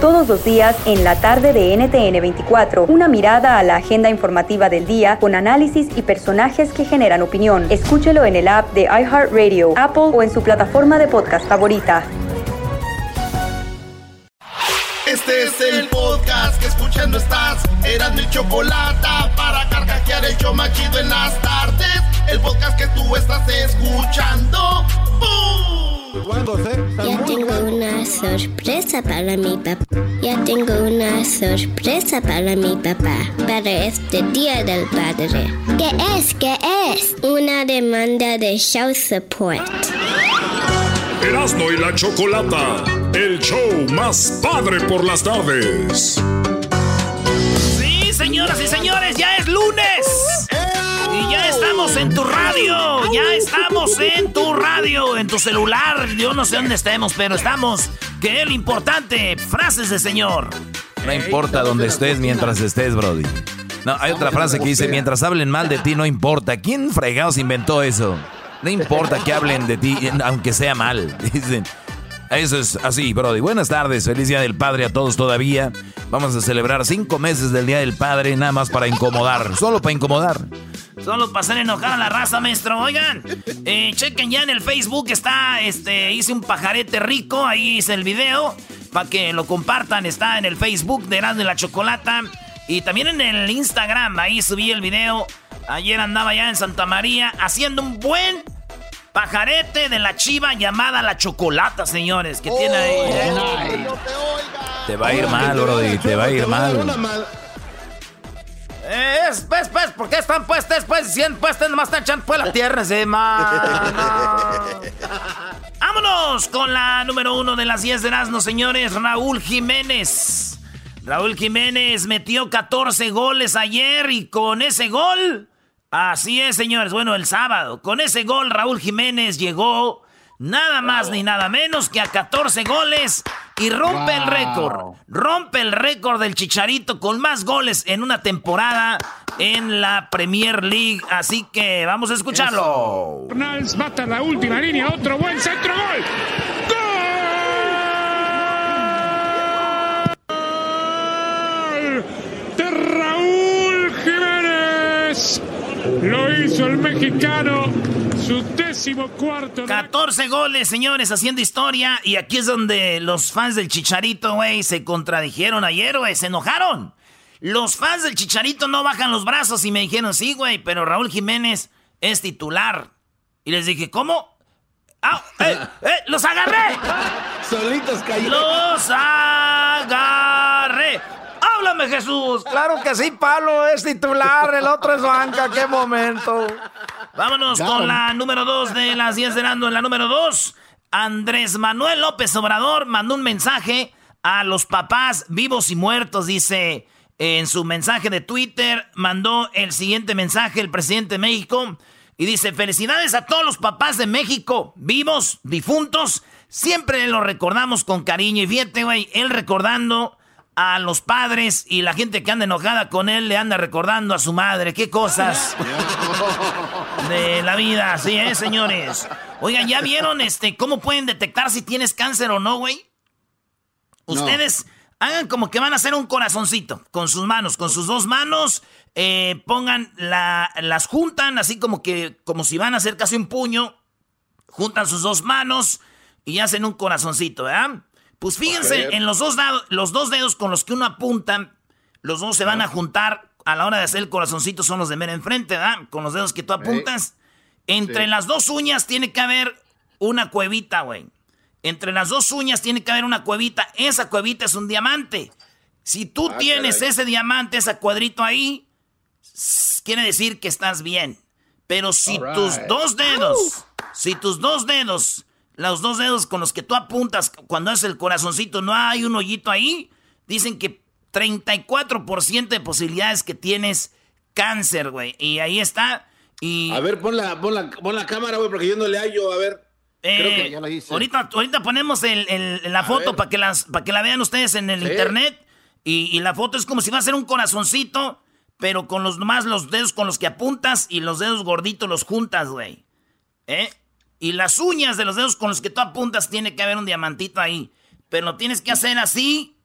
Todos los días en la tarde de NTN 24, una mirada a la agenda informativa del día con análisis y personajes que generan opinión. Escúchelo en el app de iHeartRadio, Apple o en su plataforma de podcast favorita. Este es el podcast que escuchando estás. Eran mi chocolate para carcajear el show machido en las tardes. El podcast que tú estás escuchando. ¡Bum! Ya tengo una sorpresa para mi papá. Ya tengo una sorpresa para mi papá. Para este día del padre. ¿Qué es? ¿Qué es? Una demanda de show support. Erasmo y la Chocolata, el show más padre por las tardes. Sí, señoras y señores, ya es lunes. Estamos en tu radio. Ya estamos en tu radio, en tu celular. Yo no sé dónde estemos, pero estamos. Que es lo importante. Frases de señor. No importa dónde estés mientras estés, Brody. No, hay otra frase que dice, mientras hablen mal de ti, no importa. ¿Quién fregados inventó eso? No importa que hablen de ti, aunque sea mal. Dicen. Eso es así, Brody. Buenas tardes, feliz Día del Padre a todos todavía. Vamos a celebrar cinco meses del Día del Padre, nada más para incomodar, solo para incomodar. Solo para hacer enojar a la raza, maestro. Oigan, eh, chequen ya en el Facebook, está, este, hice un pajarete rico, ahí hice el video, para que lo compartan, está en el Facebook de Erasmo y la Chocolata. Y también en el Instagram, ahí subí el video. Ayer andaba ya en Santa María haciendo un buen pajarete de la chiva llamada la chocolata, señores, que tiene ahí. ¿eh? Te va a ir mal, Brody, te va a ir mal. Es, pues, pues, ¿por qué están puestas, pues, 100 puestas, nomás están echando pues la tierra encima? No. Vámonos con la número uno de las 10 de Erasmo, señores, Raúl Jiménez. Raúl Jiménez metió 14 goles ayer y con ese gol, así es, señores, bueno, el sábado, con ese gol Raúl Jiménez llegó nada más ni nada menos que a 14 goles y rompe el récord. Rompe el récord del Chicharito con más goles en una temporada en la Premier League. Así que vamos a escucharlo. Fornals mata la última línea, otro buen centro gol. ¡Gol! De Raúl Jiménez. Lo hizo el mexicano, su décimo cuarto. de la 14 goles, señores, haciendo historia. Y aquí es donde los fans del Chicharito, güey, se contradijeron ayer, güey, se enojaron. Los fans del Chicharito no bajan los brazos y me dijeron, sí, güey, pero Raúl Jiménez es titular. Y les dije, ¿cómo? ¡Ah! ¡Eh! ¡Eh! ¡Los agarré! Solitos cayeron. ¡Los agarré! ¡Háblame, Jesús! Claro que sí, Palo es titular, el otro es banca, qué momento. Vámonos con la número 2 de las 10 de Nando. En la número 2, Andrés Manuel López Obrador mandó un mensaje a los papás vivos y muertos. Dice en su mensaje de Twitter, mandó el siguiente mensaje el presidente de México. Y dice, felicidades a todos los papás de México, vivos, difuntos. Siempre los recordamos con cariño. Y fíjate, güey, él recordando a los padres y la gente que anda enojada con él le anda recordando a su madre. Qué cosas de la vida, sí, ¿eh, señores? Oigan, ¿ya vieron este cómo pueden detectar si tienes cáncer o no, güey? Ustedes hagan como que van a hacer un corazoncito con sus manos, con sus dos manos, eh, pongan la, las juntan así como que, como si van a hacer casi un puño, juntan sus dos manos y hacen un corazoncito, ¿verdad? Pues fíjense, en los dos, dado- los dos dedos con los que uno apunta, los dos se van a juntar a la hora de hacer el corazoncito, son los de mera enfrente, ¿verdad? Con los dedos que tú apuntas. Entre Sí. las dos uñas tiene que haber una cuevita, güey. Entre las dos uñas tiene que haber una cuevita. Esa cuevita es un diamante. Si tú Ah, tienes caray. ese diamante, ese cuadrito ahí, quiere decir que estás bien. Pero si tus dos dedos, si tus dos dedos los dos dedos con los que tú apuntas cuando es el corazoncito, no hay un hoyito ahí, dicen que 34% de posibilidades que tienes cáncer, güey. Y ahí está. Y... A ver, pon la, pon la, pon la cámara, güey, porque yo no le hallo, a ver. Creo que Eh, ya lo hice. ahorita, ahorita ponemos el- el- la foto para que, las, para que la vean ustedes en el Sí. internet. Y, y la foto es como si va a ser un corazoncito, pero con los más los dedos con los que apuntas y los dedos gorditos los juntas, güey. ¿Eh? Y las uñas de los dedos con los que tú apuntas tiene que haber un diamantito ahí. Pero lo tienes que hacer así.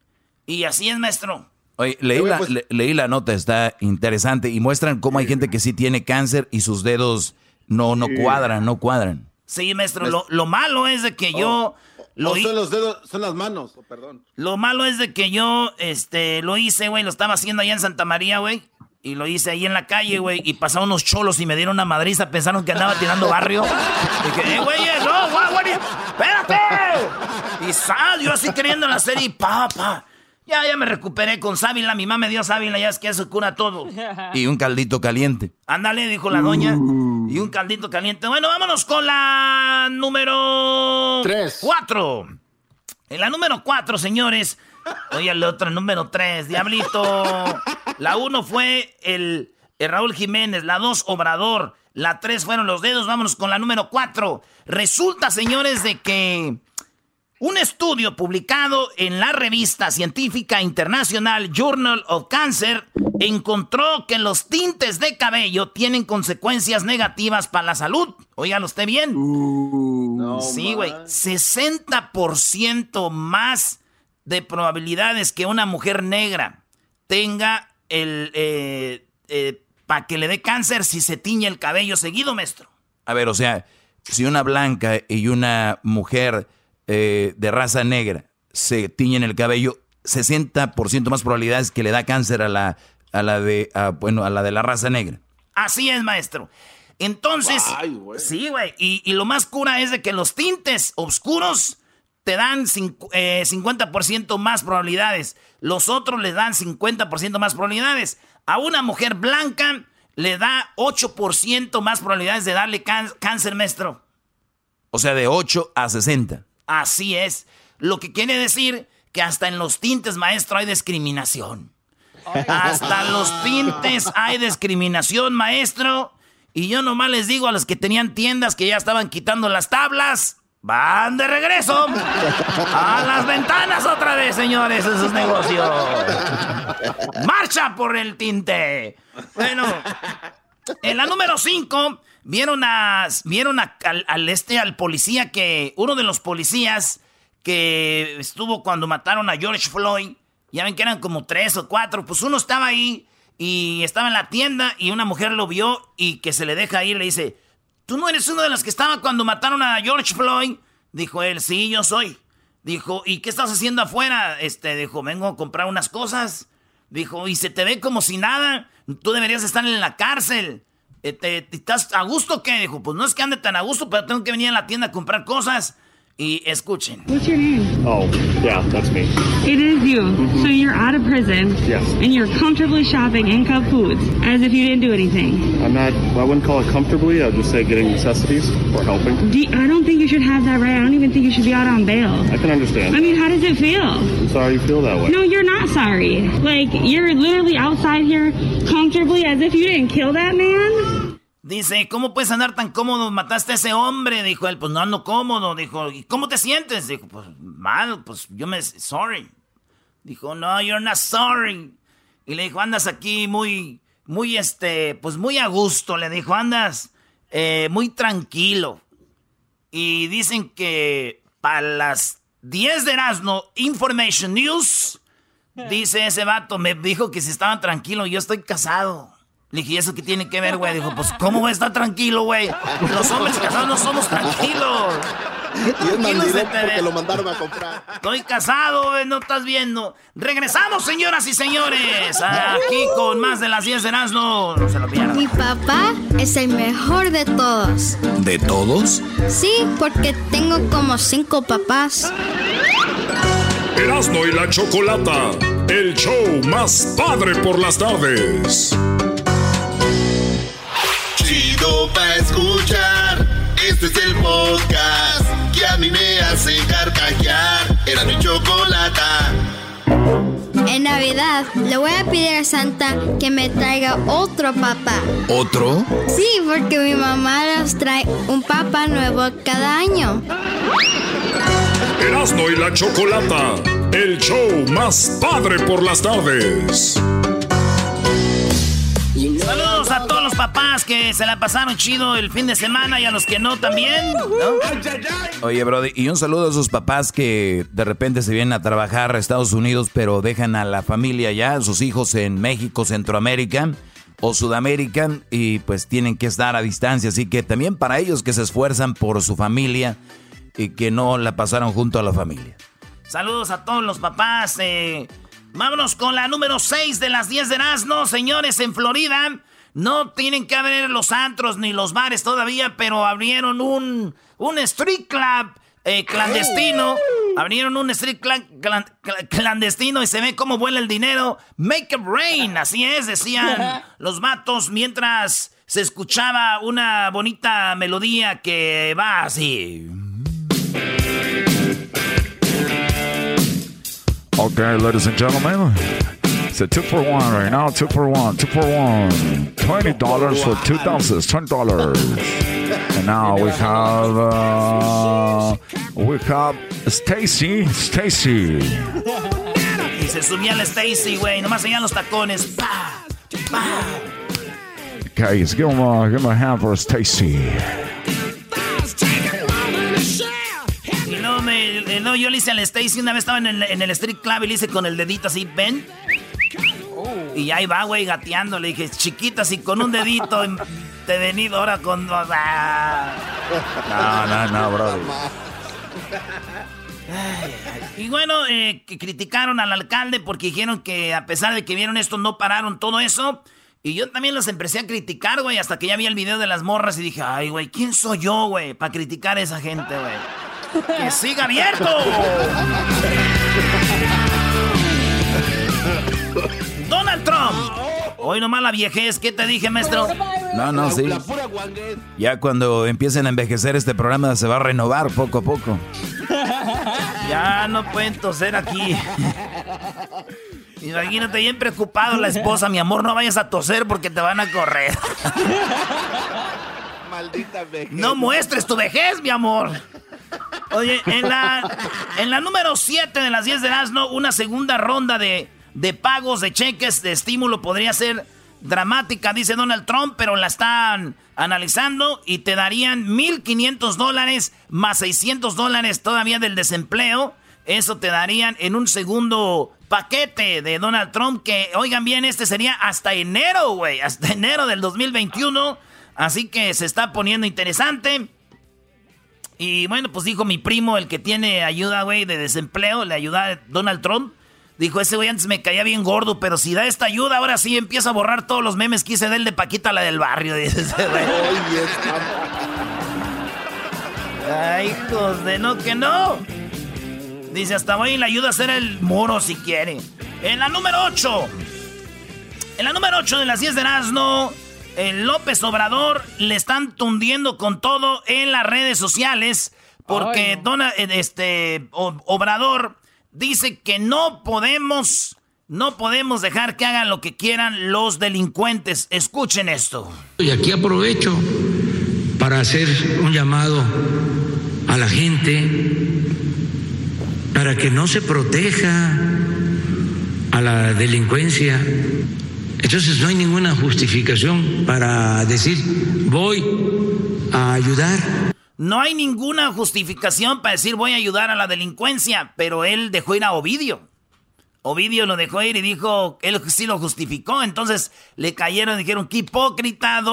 Y así es, maestro. Oye, leí la, pues- le- leí la nota, está interesante. Y muestran cómo hay gente que sí tiene cáncer y sus dedos no, no cuadran, no cuadran. Sí, maestro. Lo, lo malo es de que yo lo Oh, son los dedos, son las manos, oh, perdón. Lo malo es de que yo, este, lo hice, güey, lo estaba haciendo allá en Santa María, güey. Y lo hice ahí en la calle, güey. Y pasaron unos cholos y me dieron una madriza. Pensaron que andaba tirando barrio. Dije, eh, güey, eh, no, guau, güey, espérate. Y sal, yo así queriendo la serie y pa, pa. Ya, ya me recuperé con sábila. Mi mamá me dio sábila, ya es que eso cura todo. Y un caldito caliente. Ándale, dijo la doña. Y un caldito caliente. Bueno, vámonos con la número... Tres. Cuatro. En la número cuatro, señores. Oye, el otro, número tres, Diablito. La uno fue el, el Raúl Jiménez. La dos, Obrador. La tres fueron los dedos. Vámonos con la número cuatro. Resulta, señores, de que... Un estudio publicado en la revista científica internacional Journal of Cancer encontró que los tintes de cabello tienen consecuencias negativas para la salud. Óigalo usted bien. No, sí, güey. man. 60% más de probabilidades que una mujer negra tenga el... para que le dé cáncer si se tiñe el cabello seguido, maestro. A ver, o sea, si una blanca y una mujer eh, de raza negra se tiñen el cabello, 60% más probabilidades que le da cáncer a la, a la de, a, bueno, a la de la raza negra. Así es, maestro. Entonces, Ay, güey. sí, güey. Y, y lo más cura es de que los tintes oscuros te dan eh, 50% más probabilidades. Los otros les dan 50% más probabilidades. A una mujer blanca le da 8% más probabilidades de darle cáncer, maestro. O sea, de 8 a 60. Así es. Lo que quiere decir que hasta en los tintes, maestro, hay discriminación. Hasta los tintes hay discriminación, maestro. Y yo nomás les digo a los que tenían tiendas que ya estaban quitando las tablas. Van de regreso a las ventanas otra vez, señores, en sus negocios. Marcha por el tinte. Bueno, en la número 5, vieron a, vieron al, al este, al policía que, uno de los policías que estuvo cuando mataron a George Floyd, ya ven que eran como tres o cuatro, pues uno estaba ahí y estaba en la tienda y una mujer lo vio y que se le deja ir, le dice, ¿tú no eres uno de los que estaba cuando mataron a George Floyd? Dijo él, sí, yo soy. Dijo, ¿y qué estás haciendo afuera? Este, dijo, vengo a comprar unas cosas. Dijo, y se te ve como si nada. Tú deberías estar en la cárcel. Eh, ¿Te, te- estás a gusto o qué? Dijo, pues no es que ande tan a gusto, pero tengo que venir a la tienda a comprar cosas. Y escuchen. What's your name? Oh, yeah, that's me. It is you. Mm-hmm. So you're out of prison. Yes. And you're comfortably shopping in Cub Foods as if you didn't do anything. I'm not, I wouldn't call it comfortably. I'd just say getting necessities or helping. Do I don't think you should have that right. I don't even think you should be out on bail. I can understand. I mean, how does it feel? I'm sorry you feel that way. No, you're not sorry. Like, you're literally outside here comfortably as if you didn't kill that man. Dice, ¿cómo puedes andar tan cómodo? Mataste a ese hombre. Dijo él, pues no ando cómodo. Dijo, ¿y cómo te sientes? Dijo, pues mal, pues yo me... Sorry. Dijo, no, you're not sorry. Y le dijo, andas aquí muy, muy, este, pues muy a gusto. Le dijo, andas eh, muy tranquilo. Y dicen que para las 10 de Erasmo, Information News, dice ese vato, me dijo que si estaban tranquilos, yo estoy casado. Le dije, ¿y eso qué tiene que ver, güey? Dijo, pues, ¿cómo voy a estar tranquilo, güey? Los hombres casados no somos tranquilos. Y es porque ve. lo mandaron a comprar. Estoy casado, güey, no estás viendo. Regresamos, señoras y señores, aquí con más de las 10 de Erasmo. No se lo pierdan. Mi papá es el mejor de todos. ¿De todos? Sí, porque tengo como cinco papás. Erasmo y la Chocolata, el show más padre por las tardes. Chido pa' escuchar. Este es el podcast que a mí me hace carcajear. Era mi chocolata. En Navidad le voy a pedir a Santa que me traiga otro papá. ¿Otro? Sí, porque mi mamá nos trae un papá nuevo cada año. Erasmo y la Chocolata, el show más padre por las tardes. Saludos a todos los papás que se la pasaron chido el fin de semana y a los que no también. Oye, Brody, y un saludo a esos papás que de repente se vienen a trabajar a Estados Unidos, pero dejan a la familia ya, a sus hijos en México, Centroamérica o Sudamérica, y pues tienen que estar a distancia. Así que también para ellos que se esfuerzan por su familia y que no la pasaron junto a la familia. Saludos a todos los papás. Eh, vámonos con la número 6 de las 10 de Erasmo, señores, en Florida. No tienen que abrir los antros ni los bares todavía, pero abrieron un, un street club eh, clandestino. Abrieron un street club clan- clan- clandestino y se ve cómo vuela el dinero. Make it rain, así es, decían los vatos mientras se escuchaba una bonita melodía que va así. Okay, ladies and gentlemen, it's a two for one right now. Two for one, two for one. Twenty dollars for two dances. Twenty dollars. And now we have uh, we have Stacy. Stacy. Y se subía la Stacy, güey, nomás seguían los tacones. Pa, pa. Guys, give him a give him a hand for Stacy. Eh, luego yo le hice al Stacy, una vez estaba en el, en el street club y le hice con el dedito así, ven. Y ahí va, güey, gateando. Le dije, chiquita, si con un dedito te he venido ahora con ah". No, no, no, Brody. Y bueno, eh, que criticaron al alcalde porque dijeron que a pesar de que vieron esto, no pararon todo eso. Y yo también los empecé a criticar, güey, hasta que ya vi el video de las morras y dije, ay, güey, ¿quién soy yo, güey, para criticar a esa gente, güey? ¡Que siga abierto! Donald Trump. Hoy nomás la viejez, ¿qué te dije, maestro? No, no, sí. Ya cuando empiecen a envejecer este programa se va a renovar poco a poco. Ya no pueden toser aquí. Imagínate bien preocupado la esposa, mi amor, no vayas a toser porque te van a correr. Maldita vejez. No muestres tu vejez, mi amor. Oye, en la, número 7 de las 10 de Asno, una segunda ronda de, de pagos de cheques de estímulo podría ser dramática, dice Donald Trump, pero la están analizando y te darían 1.500 dólares más 600 dólares todavía del desempleo. Eso te darían en un segundo paquete de Donald Trump que, oigan bien, este sería hasta enero, güey, hasta enero del 2021. Así que se está poniendo interesante. Y bueno, pues dijo mi primo, el que tiene ayuda, güey, de desempleo, le ayuda a Donald Trump. Dijo, ese güey antes me caía bien gordo, pero si da esta ayuda, ahora sí empieza a borrar todos los memes que hice de él de Paquita, la del barrio. Dice ese güey. Ay, hijos de no que no. Dice, hasta voy y le ayuda a hacer el moro si quiere. En la número 8. En la número 8 de las 10 de Erasmo, el López Obrador le están tundiendo con todo en las redes sociales. Porque Dona- eh, este, Obrador dice que no podemos, no podemos dejar que hagan lo que quieran los delincuentes. Escuchen esto. Y aquí aprovecho para hacer un llamado a la gente para que no se proteja a la delincuencia. Entonces no hay ninguna justificación para decir voy a ayudar. No hay ninguna justificación para decir voy a ayudar a la delincuencia, pero él dejó ir a Ovidio. Ovidio lo dejó ir y dijo, él sí lo justificó, entonces le cayeron dijeron, qué hipócrita,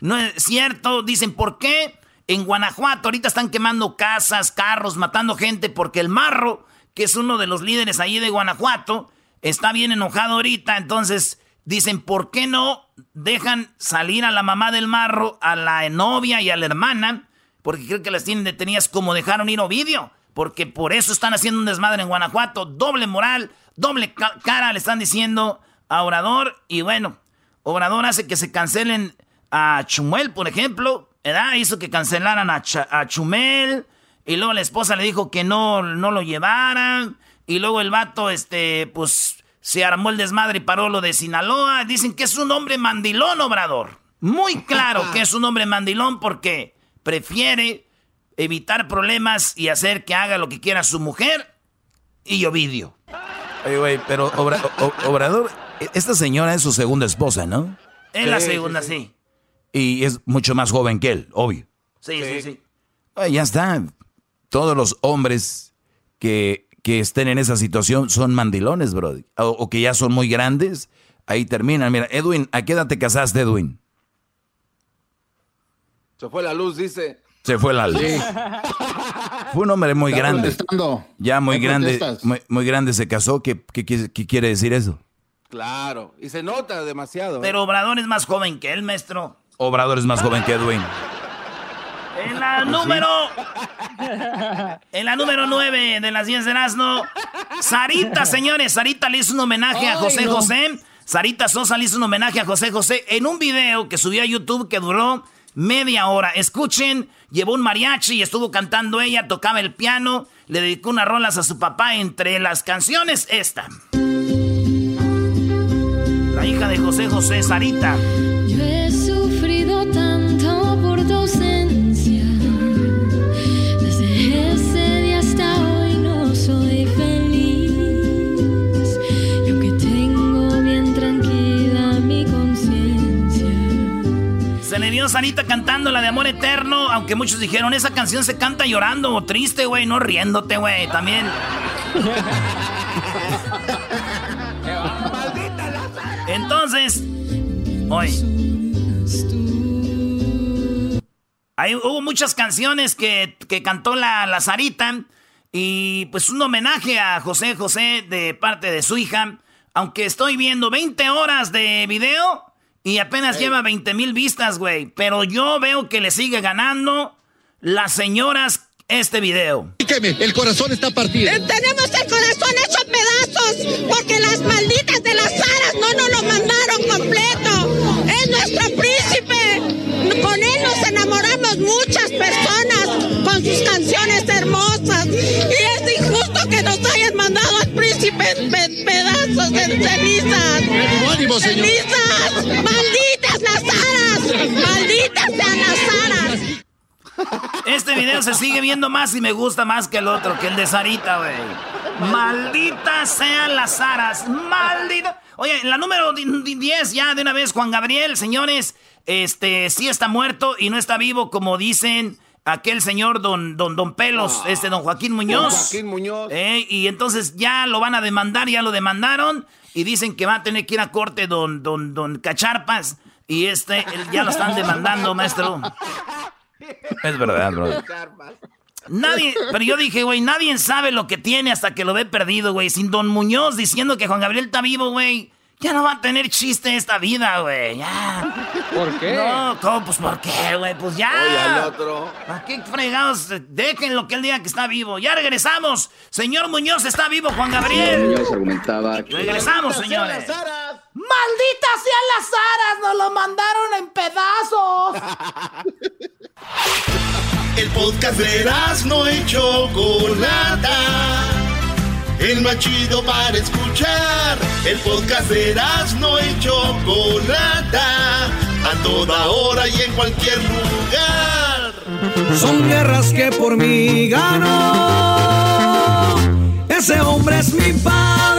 no es cierto, dicen, ¿por qué? En Guanajuato ahorita están quemando casas, carros, matando gente, porque el marro, que es uno de los líderes ahí de Guanajuato, está bien enojado ahorita, entonces dicen, ¿por qué no dejan salir a la mamá del marro, a la novia y a la hermana? Porque creo que las tienen detenidas como dejaron ir Ovidio. Porque por eso están haciendo un desmadre en Guanajuato. Doble moral, doble ca- cara le están diciendo a Obrador. Y bueno, Obrador hace que se cancelen a Chumel, por ejemplo. ¿Verdad? Hizo que cancelaran a Chumel. Y luego la esposa le dijo que no, no lo llevaran. Y luego el vato, este, pues, se armó el desmadre y paró lo de Sinaloa. Dicen que es un hombre mandilón, Obrador. Muy claro que es un hombre mandilón porque prefiere evitar problemas y hacer que haga lo que quiera su mujer y Ovidio. Oye, güey, pero Obrador, esta señora es su segunda esposa, ¿no? Es la segunda, sí. Y es mucho más joven que él, obvio. Sí, sí, sí. ya está. Todos los hombres que, que, estén en esa situación son mandilones, bro. O, que ya son muy grandes, ahí terminan. Mira, Edwin, ¿a qué edad te casaste, Edwin? Se fue la luz, dice. Se fue la luz. Fue un hombre muy grande. Ya muy grande, muy, grande se casó. ¿Qué, qué, qué quiere decir eso? Claro, y se nota demasiado. ¿eh? Pero Obrador es más joven que él, maestro. Obrador es más joven que Edwin. En la ¿Ah, número. En la número 9 de las 10 de Erasmo. Sarita, señores. Sarita le hizo un homenaje a José José. Sarita Sosa le hizo un homenaje a José José en un video que subió a YouTube que duró media hora. Escuchen, llevó un mariachi y estuvo cantando ella, tocaba el piano, le dedicó unas rolas a su papá. Entre las canciones, esta. La hija de José José, Sarita. Se le vio Sarita cantando la de Amor Eterno, aunque muchos dijeron, esa canción se canta llorando o triste, güey, no riéndote, güey, también. Entonces, hoy. Hay, hubo muchas canciones que, cantó la, la Sarita. Y pues un homenaje a José José de parte de su hija. Aunque estoy viendo 20 horas de video y apenas lleva 20 mil vistas, güey. Pero yo veo que le sigue ganando las señoras este video. El corazón está partido. Eh, tenemos el corazón hecho pedazos porque las malditas de las aras no nos lo mandaron completo. Es nuestro príncipe. Con él nos enamoramos muchas personas con sus canciones mandado al príncipe en pedazos, en cenizas. ¡Ánimo, señor! ¡Cenizas! ¡Malditas las aras! ¡Malditas sean las aras! Este video se sigue viendo más y me gusta más que el otro, que el de Sarita, güey. Maldita sean las aras, maldita. Oye, la número 10 ya de una vez, Juan Gabriel, señores, este sí está muerto y no está vivo como dicen aquel señor don, don, don Pelos, ah. este don Joaquín Muñoz. Joaquín Muñoz. Eh, y entonces ya lo van a demandar, ya lo demandaron y dicen que va a tener que ir a corte don, don, don Cacharpas. Y este, ya lo están demandando, maestro. Es verdad, bro. Nadie, pero yo dije, güey, nadie sabe lo que tiene hasta que lo ve perdido, güey. Sin Don Muñoz diciendo que Juan Gabriel está vivo, güey. Ya no va a tener chiste esta vida, güey. Ya. ¿Por qué? No, ¿cómo? Pues ¿por qué, güey? Pues ya. Oye, al otro. ¿Para qué fregados? Dejen lo que él diga que está vivo. Ya regresamos. Señor Muñoz está vivo, Juan Gabriel. Muñoz argumentaba Regresamos, señores. ¡Malditas sean las aras! ¡Nos lo mandaron en pedazos! El podcast de no hecho Chocolata. El más chido para escuchar. El podcast de no hecho Chocolata. A toda hora y en cualquier lugar. Son guerras que por mí gano. Ese hombre es mi padre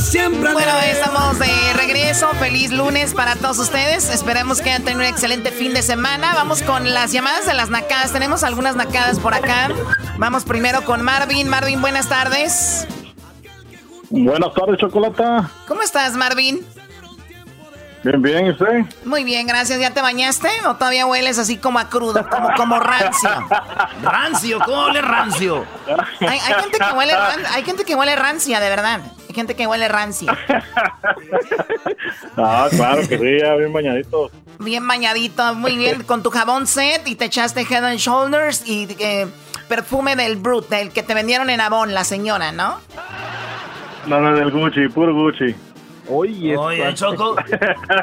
siempre. Bueno, estamos de regreso. Feliz lunes para todos ustedes. Esperemos que hayan tenido un excelente fin de semana. Vamos con las llamadas de las nacadas. Tenemos algunas nacadas por acá. Vamos primero con Marvin. Marvin, buenas tardes. Buenas tardes, Chocolata. ¿Cómo estás, Marvin? Bien, bien, ¿y usted? Muy bien, gracias. ¿Ya te bañaste o todavía hueles así como a crudo, como, como rancio? rancio, ¿cómo huele rancio? Hay, gente que huele, hay gente que huele rancia, de verdad. Gente que huele rancia. ah, claro que sí, ya bien bañadito. Bien bañadito, muy bien, con tu jabón set y te echaste Head and Shoulders y eh, perfume del Brut, del que te vendieron en Avon, la señora, ¿no? No, no, del Gucci, puro Gucci. Oye, Oye Choco.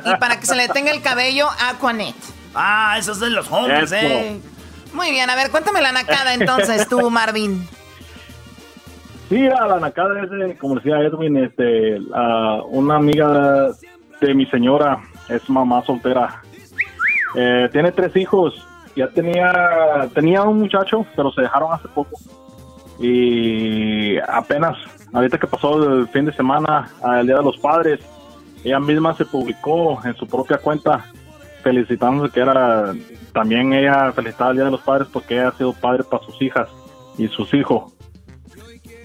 y para que se le tenga el cabello, Aquanet. Ah, esos de los hombres, eh. Muy bien, a ver, cuéntame la nacada entonces tú, Marvin. Sí, a la nacada es, de, como decía Edwin, este, una amiga de mi señora, es mamá soltera. Eh, tiene tres hijos. Ya tenía, tenía un muchacho, pero se dejaron hace poco. Y apenas, ahorita que pasó el fin de semana, el Día de los Padres, ella misma se publicó en su propia cuenta felicitándose que era también ella felicitaba el Día de los Padres porque ella ha sido padre para sus hijas y sus hijos.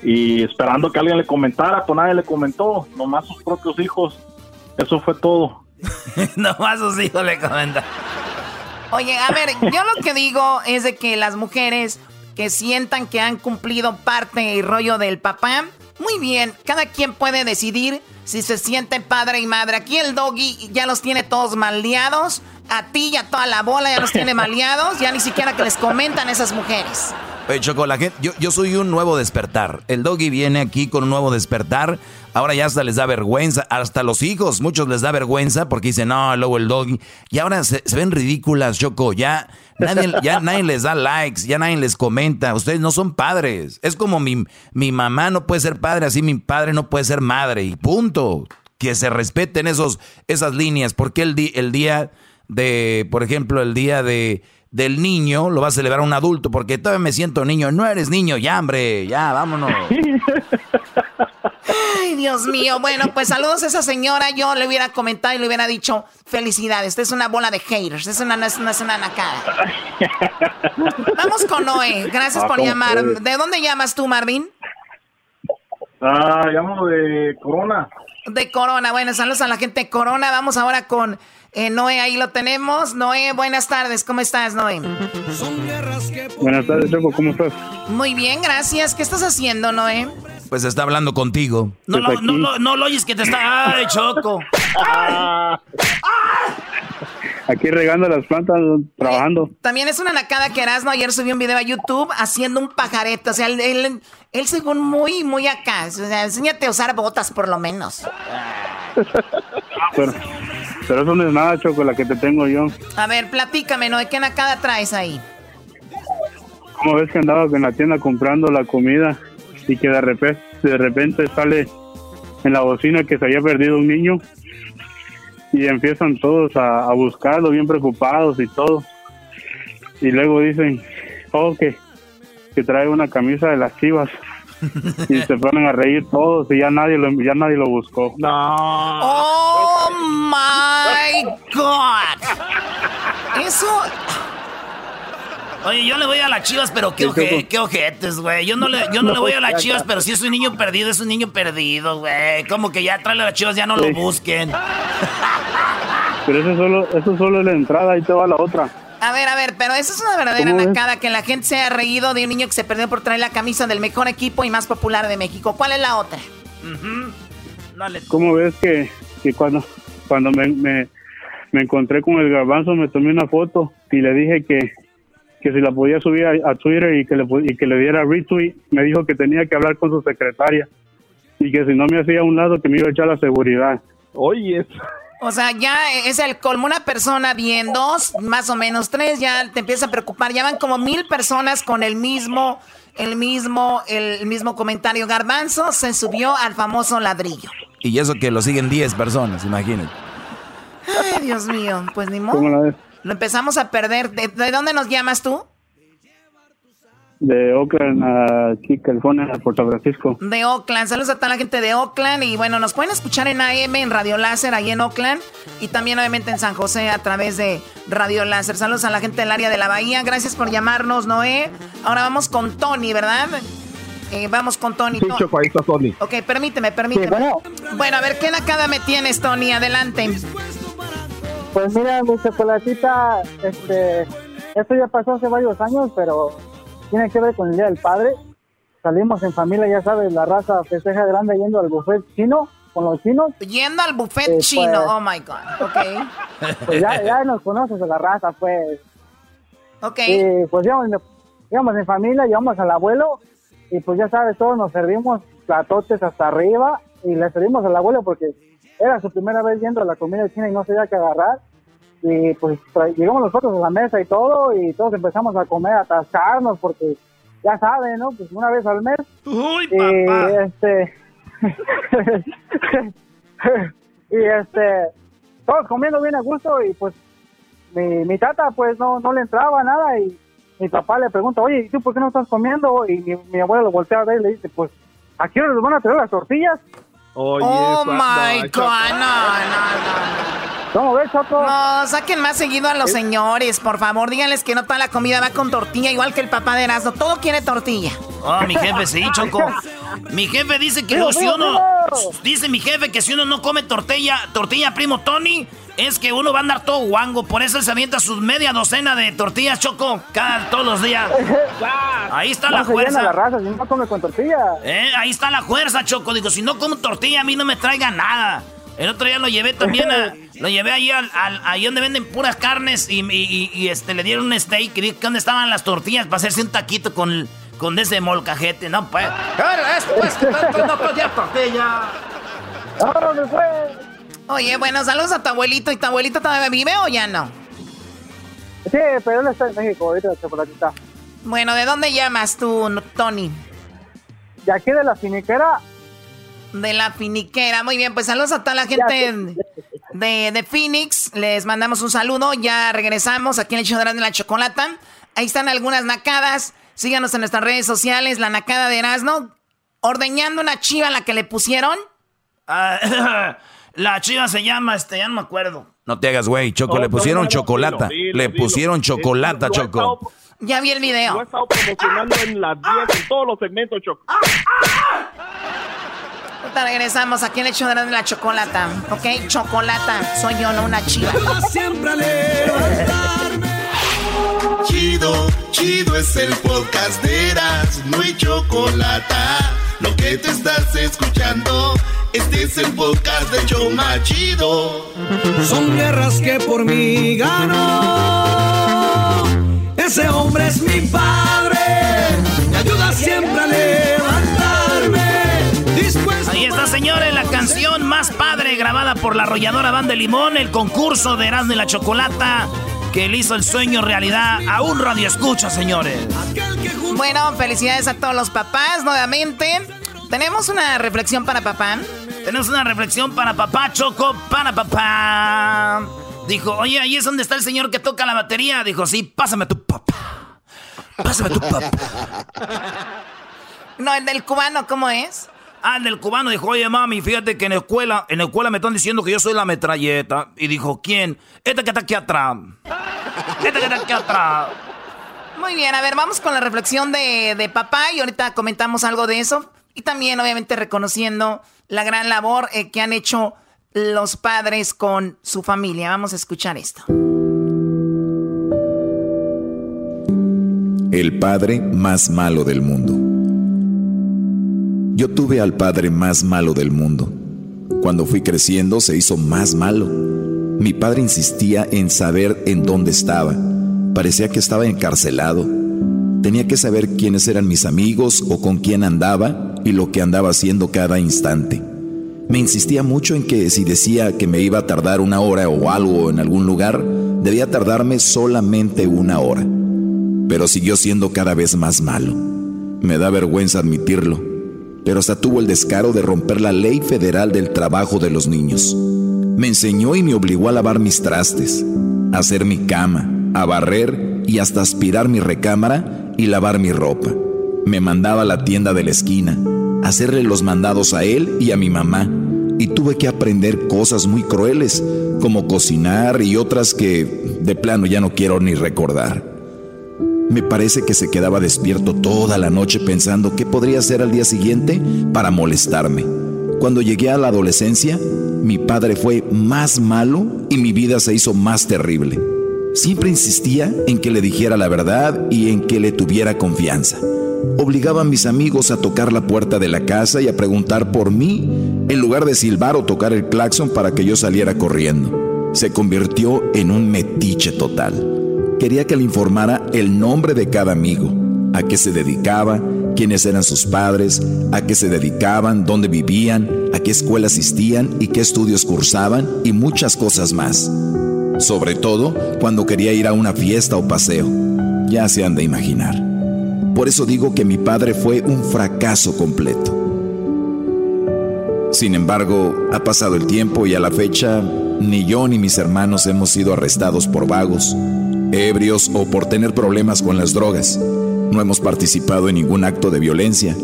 Y esperando que alguien le comentara, pues nadie le comentó, nomás sus propios hijos. Eso fue todo. Nomás sus hijos le comentan. Oye, a ver, yo lo que digo es de que las mujeres que sientan que han cumplido parte y rollo del papá, muy bien, cada quien puede decidir si se siente padre y madre. Aquí el doggy ya los tiene todos maleados, a ti y a toda la bola ya los tiene maleados, ya ni siquiera que les comentan esas mujeres. Oye, Choco, la gente, yo, yo soy un nuevo despertar. El doggy viene aquí con un nuevo despertar. Ahora ya hasta les da vergüenza. Hasta los hijos, muchos les da vergüenza porque dicen, no, luego el doggy. Y ahora se, ven ridículas, Choco. Ya nadie, ya nadie les da likes, ya nadie les comenta. Ustedes no son padres. Es como mi, mi mamá no puede ser padre, así mi padre no puede ser madre. Y punto. Que se respeten esos, esas líneas. Porque el, el día de, por ejemplo, el día de del niño lo va a celebrar un adulto porque todavía me siento niño. No eres niño, ya, hombre, ya, vámonos. Ay, Dios mío. Bueno, pues saludos a esa señora. Yo le hubiera comentado y le hubiera dicho felicidades. Esta es una bola de haters. Es una, no es una, es una nacada. Vamos con Noé. Gracias Ah, por ¿cómo llamar. ¿De dónde llamas tú, Marvin? Ah, llamo de Corona. De Corona. Bueno, saludos a la gente de Corona. Vamos ahora con eh, Noé. Ahí lo tenemos. Noé, buenas tardes. ¿Cómo estás, Noé? Buenas tardes, Choco, ¿cómo estás? Muy bien, gracias. ¿Qué estás haciendo, Noé? Pues está hablando contigo. No, lo- no, lo- no lo oyes que te está... ¡Ay, Choco! Aquí regando las plantas, trabajando. También es una nacada que Erasmo ayer subió un video a YouTube haciendo un pajarete. O sea, él, él, él según muy, muy acá. O sea, enséñate a usar botas por lo menos. Pero, pero eso no es nada, Choco, la que te tengo yo. A ver, platícame, ¿no? ¿De qué nacada traes ahí? ¿Cómo ves que andaba en la tienda comprando la comida y que de repente, de repente sale en la bocina que se había perdido un niño y empiezan todos a, a buscarlo bien preocupados y todo y luego dicen oh que, que trae una camisa de las chivas y se ponen a reír todos y ya nadie lo, ya nadie lo buscó ¡Oh, my God! Eso... Oye, yo le voy a las chivas, pero qué, oje- qué ojetes, güey. Yo no le, yo no le voy a las chivas, pero si es un niño perdido, es un niño perdido, güey. Como que ya trae las chivas, ya no lo busquen. pero eso solo eso solo es la entrada y te va la otra A ver, a ver, pero eso es una verdadera nacada que la gente se ha reído de un niño que se perdió por traer la camisa del mejor equipo y más popular de México. ¿Cuál es la otra? ¿Cómo ves que, que cuando, cuando me, me, me encontré con el garbanzo me tomé una foto y le dije que, que si la podía subir a, a Twitter y que, le, y que le diera retweet, me dijo que tenía que hablar con su secretaria y que si no me hacía a un lado que me iba a echar la seguridad. Oye, O sea, ya es el colmo. Una persona bien, dos, más o menos tres, ya te empieza a preocupar. Ya van como mil personas con el mismo, el mismo, el mismo comentario. Garbanzo se subió al famoso ladrillo. Y eso que lo siguen 10 personas, imagínate. Ay, Dios mío, pues ni ¿cómo la modo. ves? Lo empezamos a perder. ¿De, de dónde nos llamas tú? De Oakland a aquí, California, a Puerto Francisco. De Oakland. Saludos a toda la gente de Oakland. Y bueno, nos pueden escuchar en AM, en Radio Láser, ahí en Oakland. Y también, obviamente, en San José a través de Radio Láser. Saludos a la gente del área de la Bahía. Gracias por llamarnos, Noé. Ahora vamos con Tony, ¿verdad? Eh, vamos con Tony. Sí, Choco, ahí está Tony. Ok, permíteme, permíteme. bueno. bueno, a ver, ¿qué nacada me tienes, Tony? Adelante. Pues mira, mi chocolatita, este, esto ya pasó hace varios años, pero tiene que ver con el Día del Padre. Salimos en familia, ya sabes, la raza festeja grande yendo al buffet chino, con los chinos. Yendo al buffet Eh, chino. pues- Oh, my God. Ok. Pues ya, ya nos conoces de la raza, pues. Ok. Y pues íbamos, íbamos en familia, llevamos al abuelo, y pues ya sabes, todos nos servimos platotes hasta arriba, y le servimos al abuelo porque era su primera vez yendo a la comida china y no sabía qué agarrar. Y pues llegamos nosotros a la mesa y todo y todos empezamos a comer, a atascarnos porque ya saben, ¿no? Pues una vez al mes. Uy, y papá. este y este todos comiendo bien a gusto y pues mi, mi tata pues no, no le entraba nada y mi papá le pregunta, oye, ¿y tú por qué no estás comiendo? Y mi, mi abuela lo voltea a ver y le dice, pues, ¿a qué hora nos van a traer las tortillas? Oh my God, no, no, ¿Cómo ves, Choco? No, saquen más seguido a los señores, por favor. Díganles que no toda la comida va con tortilla, igual que el papá de Erasmo. Todo quiere tortilla. Oh, mi jefe, sí, Choco. Mi jefe dice que Digo, si uno... Dice mi jefe que si uno no come tortilla, tortilla primo Tony, es que uno va a andar todo guango. Por eso él se avienta sus media docena de tortillas, Choco, cada, todos los días. Ahí está la No se llena fuerza. la raza, si no come con tortilla. Eh, ahí está la fuerza, Choco. Digo, si no como tortilla, a mí no me traiga nada. El otro día lo llevé también a... Lo llevé ahí al, al- ahí donde venden puras carnes y, y- y- y, este, le dieron un steak y dije, ¿dónde estaban las tortillas para hacerse un taquito con, con ese molcajete? No, pues... pues, no podía tortilla. Oye, bueno, saludos a tu abuelito. ¿Y tu abuelito todavía vive o ya no? Sí, pero él está en México ahorita, chocolatita. Bueno, ¿de dónde llamas tú, Tony? De aquí de la finiquera. De la finiquera. Muy bien, pues saludos a toda la gente de, de Phoenix. Les mandamos un saludo. Ya regresamos aquí en el show de la Chocolata. Ahí están algunas nacadas. Síganos en nuestras redes sociales. La nacada de Erasmo. Ordeñando una chiva a la que le pusieron. La chiva se llama, este, ya no me acuerdo. No te hagas, güey, Choco, No, le pusieron no, no, chocolata. dilo, le dilo, pusieron chocolata, Lo he Choco. estado- Ya vi el video. Lo he estado promocionando en las 10, en todos los segmentos, Choco. Ahorita regresamos aquí en el show de la Chocolata. ¿Ok? Chocolata. Soy yo, no una chiva. Siempre. Chido, chido es el podcast de Eras, no hay chocolate. Lo que te estás escuchando, este es el podcast de Choma Chido. Son guerras que por mí ganó. Ese hombre es mi padre. Me ayuda siempre a levantarme. Dispuesto Ahí está, señores, la canción más padre grabada por la arrolladora Banda de Limón, el concurso de Erasmo y la Chocolata, que le hizo el sueño realidad a un radio escucha, señores. Bueno, felicidades a todos los papás nuevamente. Tenemos una reflexión para papá. Tenemos una reflexión para papá, Choco, para papá. Dijo, oye, ahí es donde está el señor que toca la batería. Dijo, sí, pásame a tu papá. Pásame a tu papá. No, el del cubano, ¿cómo es? Ah, el del cubano dijo, oye, mami, fíjate que en la escuela, en la escuela me están diciendo que yo soy la metralleta. Y dijo, ¿quién? Esta que está aquí atrás. Esta que está aquí atrás. Muy bien, a ver, vamos con la reflexión de, de papá y ahorita comentamos algo de eso. Y también, obviamente, reconociendo la gran labor eh, que han hecho los padres con su familia. Vamos a escuchar esto. El padre más malo del mundo. Yo tuve al padre más malo del mundo. Cuando fui creciendo se hizo más malo. Mi padre insistía en saber en dónde estaba. Parecía que estaba encarcelado. Tenía que saber quiénes eran mis amigos o con quién andaba y lo que andaba haciendo cada instante. Me insistía mucho en que si decía que me iba a tardar una hora o algo en algún lugar, debía tardarme solamente una hora. Pero siguió siendo cada vez más malo. Me da vergüenza admitirlo, pero hasta tuvo el descaro de romper la ley federal del trabajo de los niños. Me enseñó y me obligó a lavar mis trastes, a hacer mi cama, a barrer y hasta aspirar mi recámara y lavar mi ropa. Me mandaba a la tienda de la esquina, hacerle los mandados a él y a mi mamá, y tuve que aprender cosas muy crueles, como cocinar y otras que de plano ya no quiero ni recordar. Me parece que se quedaba despierto toda la noche pensando qué podría hacer al día siguiente para molestarme. Cuando llegué a la adolescencia, mi padre fue más malo y mi vida se hizo más terrible. Siempre insistía en que le dijera la verdad y en que le tuviera confianza. Obligaba a mis amigos a tocar la puerta de la casa y a preguntar por mí en lugar de silbar o tocar el claxon para que yo saliera corriendo. Se convirtió en un metiche total. Quería que le informara el nombre de cada amigo, a qué se dedicaba, quiénes eran sus padres, a qué se dedicaban, dónde vivían, a qué escuela asistían y qué estudios cursaban y muchas cosas más. Sobre todo cuando quería ir a una fiesta o paseo. Ya se han de imaginar. Por eso digo que mi padre fue un fracaso completo. Sin embargo, ha pasado el tiempo y a la fecha ni yo ni mis hermanos hemos sido arrestados por vagos, ebrios o por tener problemas con las drogas. No hemos participado en ningún acto de violencia.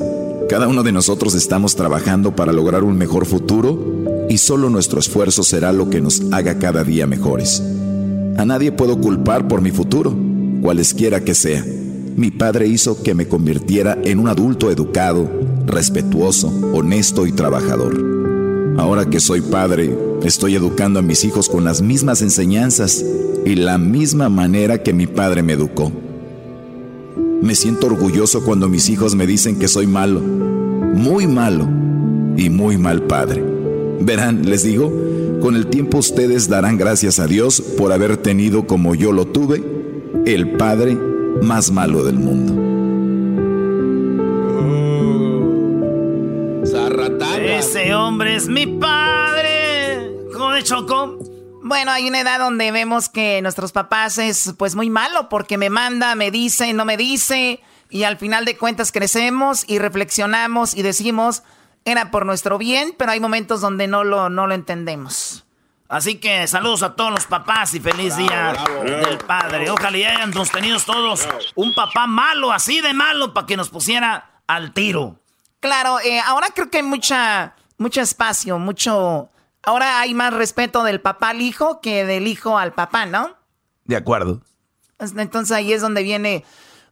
Cada uno de nosotros estamos trabajando para lograr un mejor futuro y solo nuestro esfuerzo será lo que nos haga cada día mejores. A nadie puedo culpar por mi futuro, cualesquiera que sea. Mi padre hizo que me convirtiera en un adulto educado, respetuoso, honesto y trabajador. Ahora que soy padre, estoy educando a mis hijos con las mismas enseñanzas y la misma manera que mi padre me educó. Me siento orgulloso cuando mis hijos me dicen que soy malo, muy malo y muy mal padre. Verán, les digo, con el tiempo ustedes darán gracias a Dios por haber tenido como yo lo tuve, el padre más malo del mundo. Ese hombre es mi padre. ¿Cómo de Choco? Bueno, hay una edad donde vemos que nuestros papás es pues muy malo porque me manda, me dice, no me dice y al final de cuentas crecemos y reflexionamos y decimos era por nuestro bien, pero hay momentos donde no lo, no lo entendemos. Así que saludos a todos los papás y feliz día del padre. Ojalá y hayan tenido todos un papá malo, así de malo, para que nos pusiera al tiro. Claro, eh, ahora creo que hay mucha, mucho espacio, mucho... Ahora hay más respeto del papá al hijo que del hijo al papá, ¿no? De acuerdo. Entonces ahí es donde viene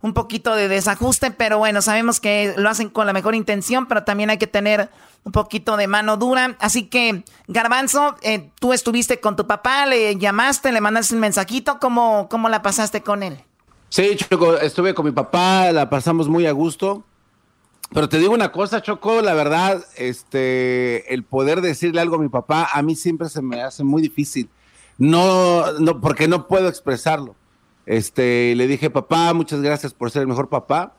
un poquito de desajuste, pero bueno, sabemos que lo hacen con la mejor intención, pero también hay que tener un poquito de mano dura. Así que, Garbanzo, eh, tú estuviste con tu papá, le llamaste, le mandaste un mensajito, ¿cómo, cómo la pasaste con él? Sí, Choco, estuve con mi papá, la pasamos muy a gusto. Pero te digo una cosa, Choco, la verdad, este, el poder decirle algo a mi papá, a mí siempre se me hace muy difícil. No, no, porque no puedo expresarlo. Este, le dije, papá, muchas gracias por ser el mejor papá.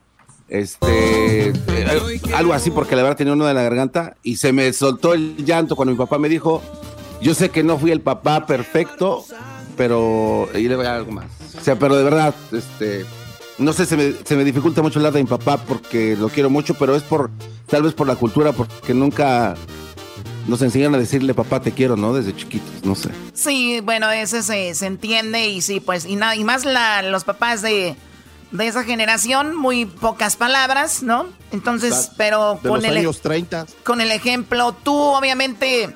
Este, eh, algo así, porque la verdad tenía uno de la garganta y se me soltó el llanto cuando mi papá me dijo, yo sé que no fui el papá perfecto, pero, y le voy a algo más. O sea, pero de verdad, este, no sé, se me, se me dificulta mucho hablar de mi papá porque lo quiero mucho, pero es por, tal vez por la cultura, porque nunca nos enseñan a decirle papá te quiero, ¿no? Desde chiquitos, no sé. Sí, bueno, ese se, se entiende y sí, pues, y, nada y más la, los papás de, de esa generación, muy pocas palabras, ¿no? Entonces, pero de con los el, años 30. con el ejemplo, tú obviamente,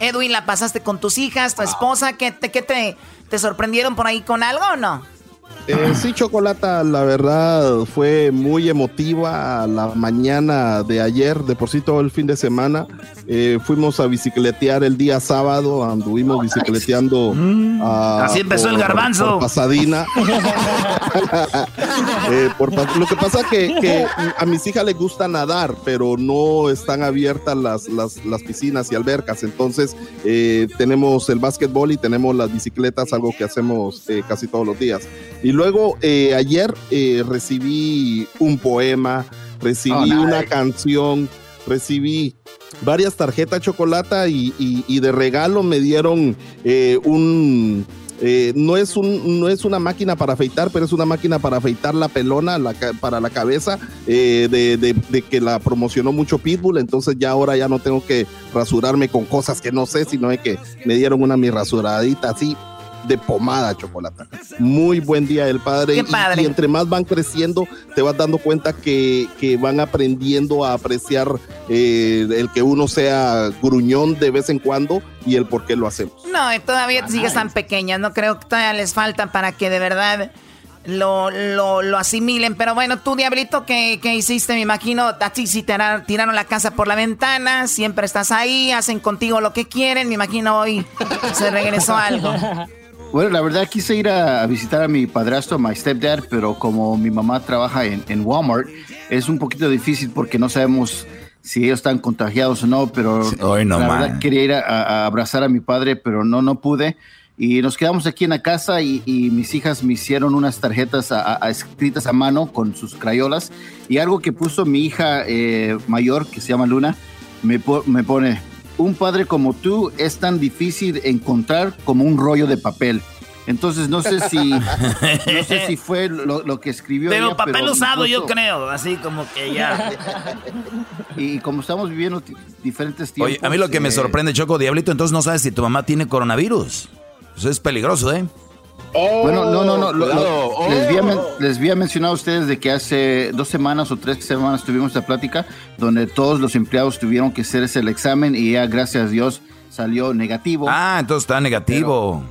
Edwin, la pasaste con tus hijas, tu esposa, ¿qué te, qué te, te sorprendieron por ahí con algo o no? Eh, sí, Chocolata, la verdad fue muy emotiva la mañana de ayer, de por sí todo el fin de semana. Eh, fuimos a bicicletear el día sábado, anduvimos bicicleteando. ah, Así empezó el garbanzo. por Pasadina. Eh, por lo que pasa que, que a mis hijas les gusta nadar, pero no están abiertas las, las, las piscinas y albercas. Entonces eh, tenemos el básquetbol y tenemos las bicicletas, algo que hacemos eh, casi todos los días. Y luego eh, ayer eh, recibí un poema, recibí Oh, nice. una canción, recibí varias tarjetas chocolate y, y- y de regalo me dieron eh, un... eh, no, es un, no es una máquina para afeitar, pero es una máquina para afeitar la pelona la para la cabeza eh, de, de- de que la promocionó mucho Pitbull, entonces ya ahora ya no tengo que rasurarme con cosas que no sé, sino de que me dieron una mi rasuradita así de pomada chocolate. Muy buen día del padre. Qué y- padre. Y, entre más van creciendo, te vas dando cuenta que, que van aprendiendo a apreciar eh, el que uno sea gruñón de vez en cuando y el por qué lo hacemos. No, todavía sigues tan pequeñas, no creo que todavía les falta para que de verdad lo, lo, lo asimilen. Pero bueno, tú, Diablito, ¿qué, qué hiciste? Me imagino, a ti sí te tiraron, tiraron la casa por la ventana, siempre estás ahí, hacen contigo lo que quieren. Me imagino hoy se regresó algo. Bueno, la verdad quise ir a, visitar a mi padrastro, my stepdad, pero como mi mamá trabaja en, en Walmart, es un poquito difícil porque no sabemos si ellos están contagiados o no, pero hoy no la más. verdad quería ir a, a abrazar a mi padre, pero no, no pude. Y nos quedamos aquí en la casa y, y mis hijas me hicieron unas tarjetas a- a- escritas a mano con sus crayolas. Y algo que puso mi hija eh, mayor, que se llama Luna, me, po- me pone, un padre como tú es tan difícil encontrar como un rollo de papel. Entonces no sé si no sé si fue lo, lo que escribió. Pero ella, papel usado, yo creo. Así como que ya. Y como estamos viviendo diferentes tiempos. Oye, a mí lo que me eh, sorprende, Choco, Diablito, entonces no sabes si tu mamá tiene coronavirus. Eso es peligroso, ¿eh? Bueno, no, no, no. lo- lo- cuidado. Oh. les, había men- les había mencionado a ustedes de que hace dos semanas o tres semanas tuvimos esta plática donde todos los empleados tuvieron que hacerse el examen y ya, gracias a Dios, salió negativo. Ah, entonces está negativo.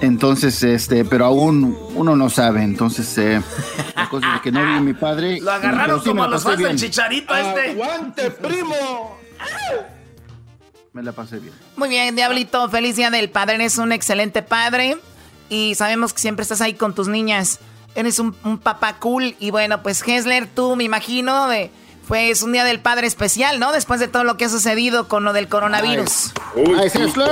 Entonces, este, pero aún uno no sabe. Entonces, eh, la cosa es que no vi a mi padre. Lo agarraron pero sí como los fans del chicharito este. ¡Aguante, primo! Me la pasé bien. Muy bien, Diablito, feliz día del padre. Eres un excelente padre y sabemos que siempre estás ahí con tus niñas. Eres un, un papá cool. Y bueno, pues Hesler, tú me imagino, de, pues un día del padre especial, ¿no? Después de todo lo que ha sucedido con lo del coronavirus. Uy, Ay, sí, Hessler.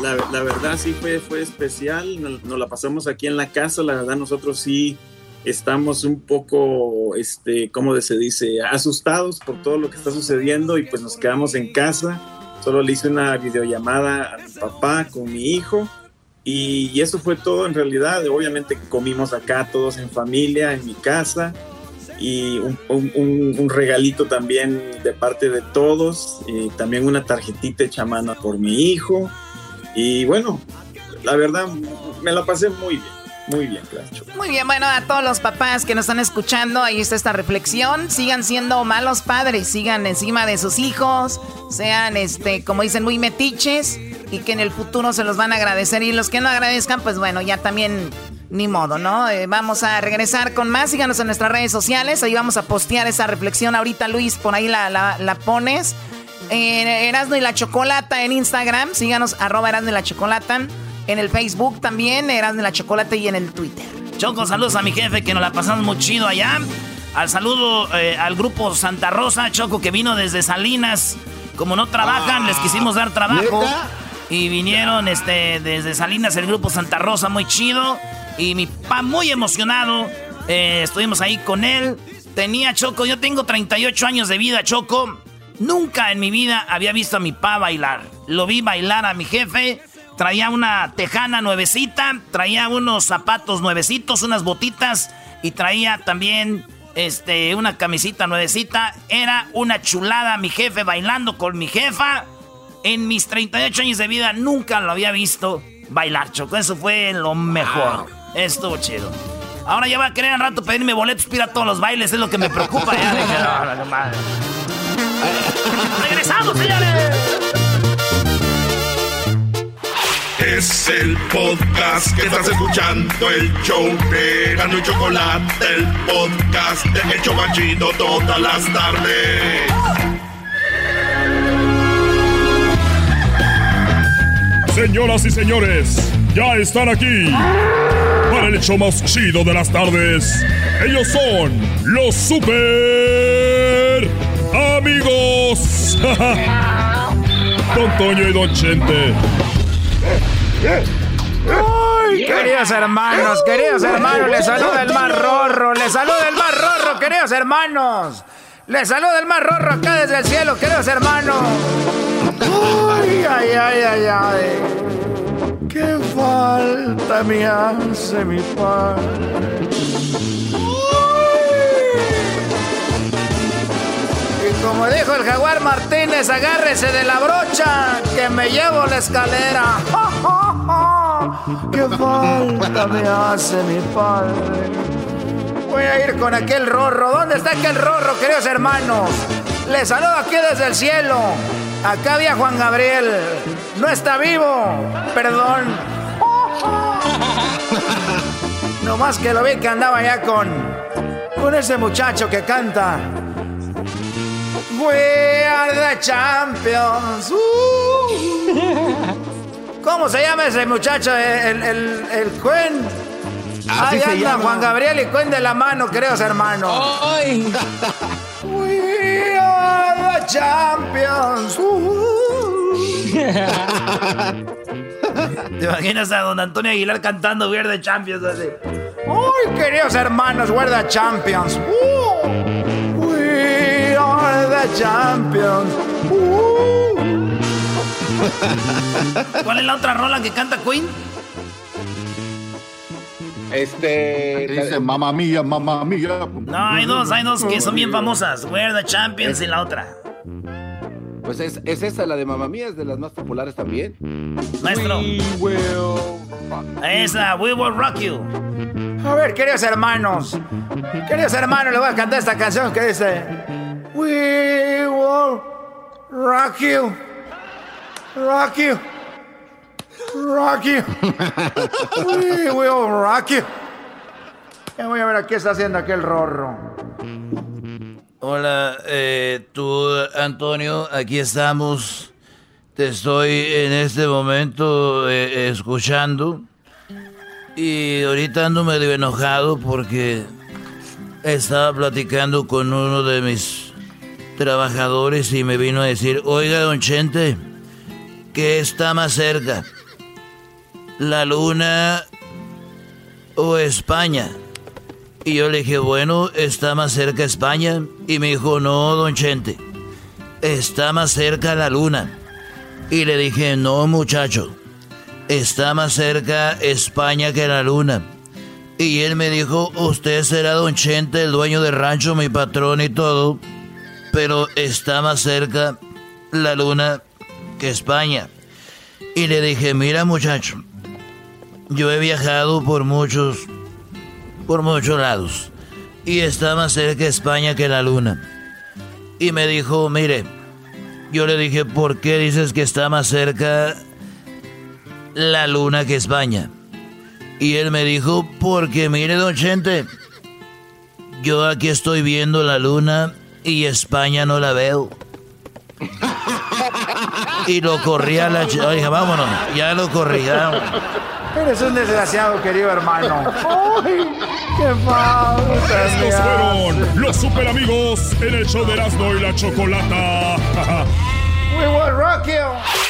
la, la- la verdad sí fue, fue especial, nos, nos la pasamos aquí en la casa, la verdad nosotros sí estamos un poco, este, ¿cómo se dice? Asustados por todo lo que está sucediendo y pues nos quedamos en casa, solo le hice una videollamada a mi papá con mi hijo y, eso fue todo en realidad, obviamente comimos acá todos en familia, en mi casa y un, regalito también de parte de todos, y también una tarjetita hecha mano por mi hijo. Y bueno, la verdad me la pasé muy bien, muy bien, Clacho. Muy bien, bueno, a todos los papás que nos están escuchando, ahí está esta reflexión. Sigan siendo malos padres, sigan encima de sus hijos, sean, este, como dicen, muy metiches y que en el futuro se los van a agradecer. Y los que no agradezcan, pues bueno, ya también ni modo, ¿no? Eh, vamos a regresar con más. Síganos en nuestras redes sociales, ahí vamos a postear esa reflexión. Ahorita, Luis, por ahí la, la, la pones. Eh, Erasno y la Chocolata en Instagram, síganos, arroba Erasno y la Chocolata. En el Facebook también, Erasno y la Chocolata y en el Twitter. Choco, saludos a mi jefe que nos la pasamos muy chido allá. Al saludo eh, al grupo Santa Rosa, Choco, que vino desde Salinas. Como no trabajan, les quisimos dar trabajo. ¿neta? Y vinieron este, desde Salinas el grupo Santa Rosa, muy chido. Y mi papá muy emocionado. Eh, estuvimos ahí con él. Tenía Choco, yo tengo 38 años de vida, Choco. Nunca en mi vida había visto a mi papá bailar. Lo vi bailar a mi jefe. Traía una tejana nuevecita, traía unos zapatos nuevecitos, unas botitas y traía también este, una camisita nuevecita. Era una chulada mi jefe bailando con mi jefa. En mis 38 años de vida nunca lo había visto bailar, Choco. Eso fue lo mejor. Estuvo chido. Ahora ya va a querer al rato pedirme boletos para todos los bailes, es lo que me preocupa ya. Dije, "No, no, madre". ¡Regresamos, señores! Es el podcast que estás escuchando, el show de Gano y Chocolate, el podcast de El Chobachito todas las tardes. Señoras y señores, ya están aquí para el hecho más chido de las tardes. Ellos son los super amigos. Don Toño y Don Chente. Ay, queridos hermanos, queridos hermanos, les saluda el más rorro, les saluda el más rorro, queridos hermanos. Les saluda el más rorro acá desde el cielo, queridos hermanos. Ay, ay, ay, ay, ay. Qué falta me hace mi padre. Y como dijo el jaguar Martínez, agárrese de la brocha que me llevo la escalera. ¡Qué falta me hace mi padre! Voy a ir con aquel rorro. ¿Dónde está aquel rorro, queridos hermanos? Les saludo aquí desde el cielo. Acá había Juan Gabriel. No está vivo. Perdón. No más que lo vi que andaba ya con. con ese muchacho que canta. We are the champions. Uh. ¿Cómo se llama ese muchacho? El, el, el Cuen. Así Ahí se anda llama. Juan Gabriel y Cuen de la mano, queridos hermanos. We are the champions. ¿Te imaginas a don Antonio Aguilar cantando We Are the Champions así? Uy, queridos hermanos, we're the champions. Uh. We are the champions. Uh. ¿Cuál es la otra rola que canta Queen? Este. Dice, mamá mía, mamá mía. No, hay dos, hay dos que son bien famosas. We're the Champions y la otra. Pues es, es esa, la de Mamá Mía, es de las más populares también. Maestro. Esa, We Will Rock You. A ver, queridos hermanos. Queridos hermanos, le voy a cantar esta canción que dice: We will rock you. Rock you. Rock you. We will rock you. Ya voy a ver a qué está haciendo aquel rorro. Hola, eh, tú, Antonio, aquí estamos. Te estoy en este momento eh, escuchando. Y ahorita ando medio enojado porque estaba platicando con uno de mis trabajadores y me vino a decir, oiga, don Chente, ¿qué está más cerca? ¿La luna o España? Y yo le dije, bueno, está más cerca España. Y me dijo, no, don Chente, está más cerca la luna. Y le dije, no, muchacho, está más cerca España que la luna. Y él me dijo, usted será don Chente, el dueño del rancho, mi patrón y todo, pero está más cerca la luna que España. Y le dije, mira muchacho, yo he viajado por muchos por muchos lados. Y está más cerca España que la luna. Y me dijo, mire, yo le dije, ¿por qué dices que está más cerca la luna que España? Y él me dijo, porque mire, don Chente, yo aquí estoy viendo la luna y España no la veo. Y lo corrí a la... Oiga, vámonos, ya lo corrí. Eres un desgraciado, querido hermano. ¡Ay, qué! Estos fueron los super amigos en el show de Erasmo y la Chocolata. We will rock you.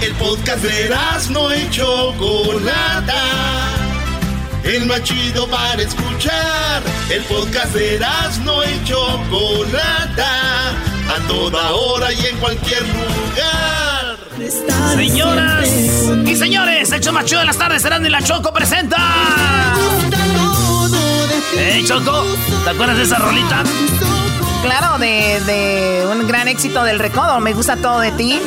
El podcast de no y Chocolata. El más chido para escuchar. El podcast de no y Chocolata. A toda hora y en cualquier lugar. Señoras y señores, el chido de las tardes, Serán y la Choco presenta. ¡Eh, Choco! ¿Te acuerdas de esa rolita? Claro, de, de un gran éxito del recodo. Me gusta todo de ti.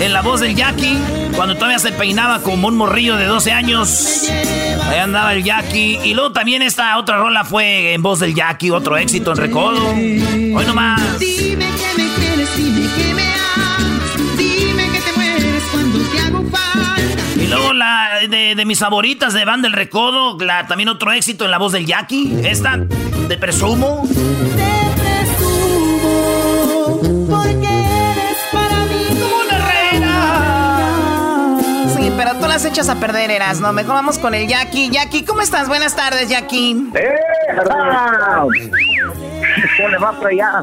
En la voz del Jackie, cuando todavía se peinaba como un morrillo de 12 años. Ahí andaba el Jackie. Y luego también esta otra rola fue en voz del Jackie, otro éxito en recodo. Hoy nomás. De, de mis favoritas de Banda del Recodo, la, también otro éxito en la voz del Jackie. Esta, de Presumo. Porque eres para mí como una reina. Sí, pero tú las echas a perder, Eras, ¿no? Mejor vamos con el Jackie. Jackie, ¿cómo estás? Buenas tardes, Jackie. ¿Cómo le va por allá?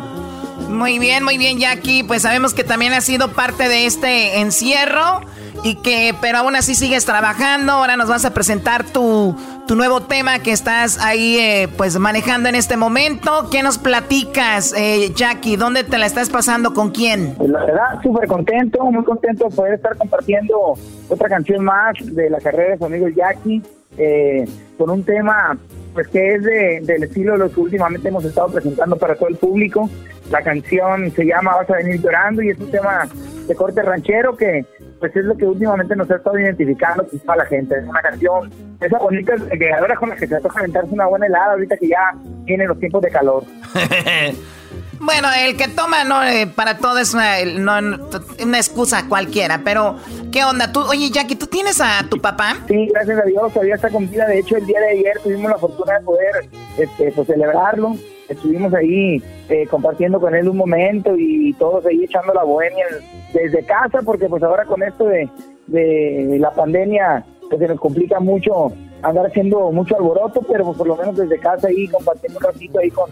Muy bien, muy bien, Jackie. Pues sabemos que también has sido parte de este encierro y que, pero aún así sigues trabajando. Ahora nos vas a presentar tu, tu nuevo tema que estás ahí, eh, pues manejando en este momento. ¿Qué nos platicas, eh, Jackie? ¿Dónde te la estás pasando? ¿Con quién? Pues la verdad, súper contento, muy contento de poder estar compartiendo otra canción más de la carrera de su amigo Jackie, eh, con un tema pues que es de- del estilo de lo que últimamente hemos estado presentando para todo el público. La canción se llama Vas a venir llorando y es un tema de corte ranchero que pues es lo que últimamente nos ha estado identificando a la gente. Es una canción, esa bonita llegadora con la que se toca aventarse una buena helada ahorita que ya vienen los tiempos de calor. Bueno, el que toma no Eh, para todo es una, no, una excusa cualquiera, pero ¿qué onda? Tú, oye, Jackie, ¿tú tienes a tu papá? Sí, gracias a Dios, todavía está con vida. De hecho, el día de ayer tuvimos la fortuna de poder este, pues, celebrarlo. Estuvimos ahí eh, compartiendo con él un momento y todos ahí echando la bohemia desde casa, porque pues ahora con esto de, de la pandemia, pues se nos complica mucho andar haciendo mucho alboroto, pero pues, por lo menos desde casa ahí compartiendo un ratito ahí con,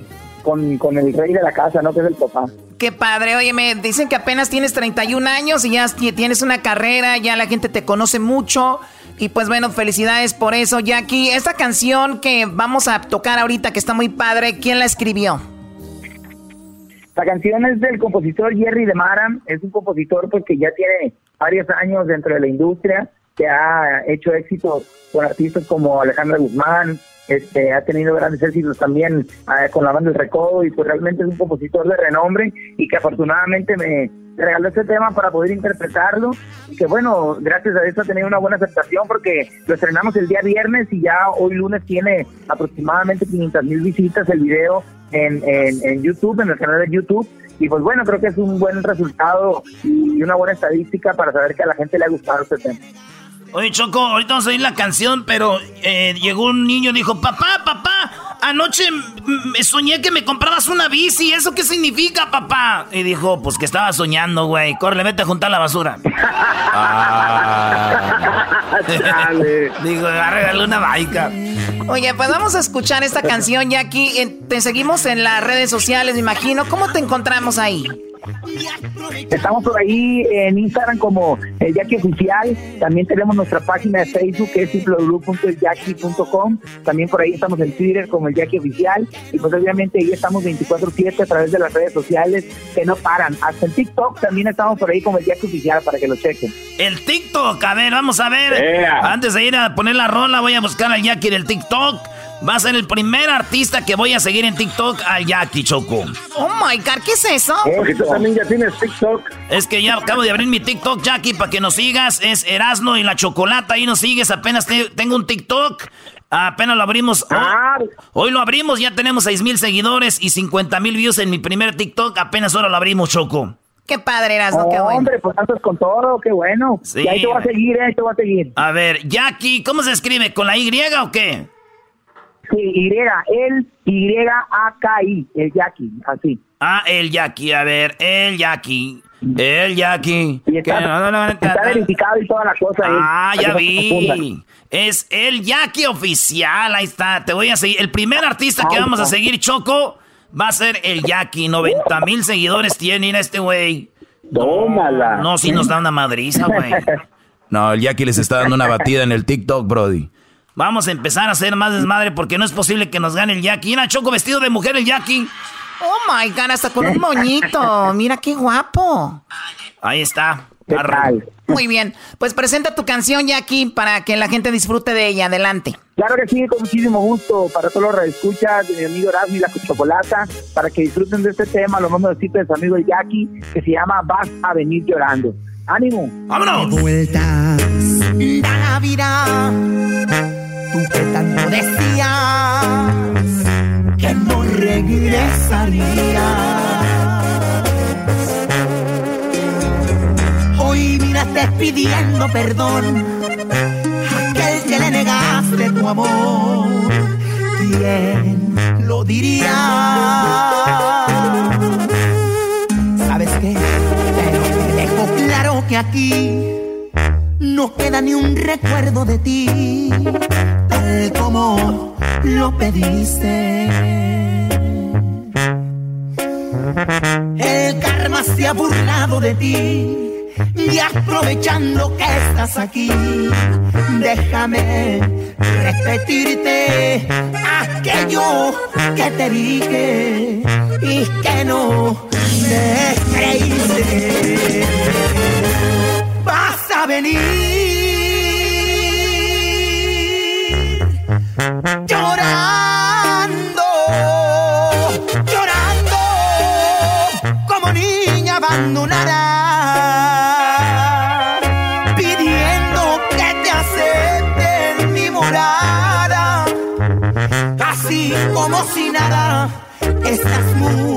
con, con el rey de la casa, ¿no? Que es el papá. Qué padre, oye, me dicen que apenas tienes 31 años y ya ti- tienes una carrera, ya la gente te conoce mucho. Y pues bueno, felicidades por eso, Jackie. Esta canción que vamos a tocar ahorita, que está muy padre, ¿quién la escribió? La canción es del compositor Jerry de Mara, es un compositor pues que ya tiene varios años dentro de la industria, que ha hecho éxito con artistas como Alejandra Guzmán, este, ha tenido grandes éxitos también eh, con la banda El Recodo y pues realmente es un compositor de renombre y que afortunadamente me regaló este tema para poder interpretarlo y que bueno, gracias a eso ha tenido una buena aceptación porque lo estrenamos el día viernes y ya hoy lunes tiene aproximadamente 500 mil visitas el video en, en, en YouTube, en el canal de YouTube y pues bueno, creo que es un buen resultado y una buena estadística para saber que a la gente le ha gustado este tema. Oye, Choco, ahorita vamos a oír la canción, pero eh, llegó un niño y dijo, papá, papá, anoche me soñé que me comprabas una bici, ¿eso qué significa, papá? Y dijo, pues que estaba soñando, güey, corre, vete a juntar la basura. ah. digo, agárrale una baica. Oye, pues vamos a escuchar esta canción, Jackie. Eh, Te seguimos en las redes sociales, me imagino. ¿Cómo te encontramos ahí? Estamos por ahí en Instagram como el Jackie Oficial. También tenemos nuestra página de Facebook que es www.eljackie.com. También por ahí estamos en Twitter como el Jackie Oficial. Y pues obviamente ahí estamos 24-7 a través de las redes sociales que no paran. Hasta en TikTok también estamos por ahí como el Jackie Oficial para que lo chequen. El TikTok, a ver, vamos a ver. Antes de ir a poner la rola, voy a buscar al Jackie del TikTok. Va a ser el primer artista que voy a seguir en TikTok al Jackie Choco. Oh my god, ¿qué es eso? Oh, tú también ya tienes TikTok. Es que ya acabo de abrir mi TikTok, Jackie, para que nos sigas. Es Erasno y la Chocolata. Ahí nos sigues. Apenas te- tengo un TikTok. Apenas lo abrimos. Hoy, hoy lo abrimos. Ya tenemos 6 mil seguidores y 50 mil views en mi primer TikTok. Apenas ahora lo abrimos, Choco. Qué padre eras, ¿no? Qué Oh, bueno. Hombre, pues andas con todo, qué bueno. Sí. Y ahí te voy a seguir, eh, ahí te voy a seguir. A ver, Jackie, ¿cómo se escribe? ¿Con la Y o qué? Sí, Y, el Y-A-K-I, el Jackie, así. Ah, el Jackie. A ver, el Jackie. El Jackie. está- Que no, no, no, Está verificado y toda la cosa. ahí, Ah, ya vi. Es el Jackie oficial. Ahí está. Te voy a seguir. El primer artista que vamos a seguir, Choco, va a ser el Jackie. 90 mil seguidores tiene. Mira este güey. Tómala. No, sí nos da una madriza, güey. No, el Jackie les está dando una batida en el TikTok, Brody. Vamos a empezar a hacer más desmadre porque no es posible que nos gane el Jackie. Mira, Choco vestido de mujer, el Jackie. Oh my god, hasta con un moñito. Mira qué guapo. Ahí está. Muy bien. Pues presenta tu canción, Jackie, para que la gente disfrute de ella. Adelante. Claro que sí, con muchísimo gusto para todos los radioescuchas de mi amigo Erasmo y la Chocolata, para que disfruten de este tema, lo mando decirte de su amigo el Jackie, que se llama Vas a venir llorando. ¡Ánimo! ¡Vámonos! vueltas da la vida. Que tanto decías que no regresarías. Hoy miraste pidiendo perdón. Aquel que le negaste tu amor. ¿Quién lo diría? ¿Sabes qué? Te dejo claro que aquí no queda ni un recuerdo de ti, como lo pediste. El karma se ha burlado de ti y aprovechando que estás aquí, déjame repetirte aquello que te dije y que no me creíste. Vas a venir llorando, llorando como niña abandonada, pidiendo que te acepten mi morada, así como si nada, estás muy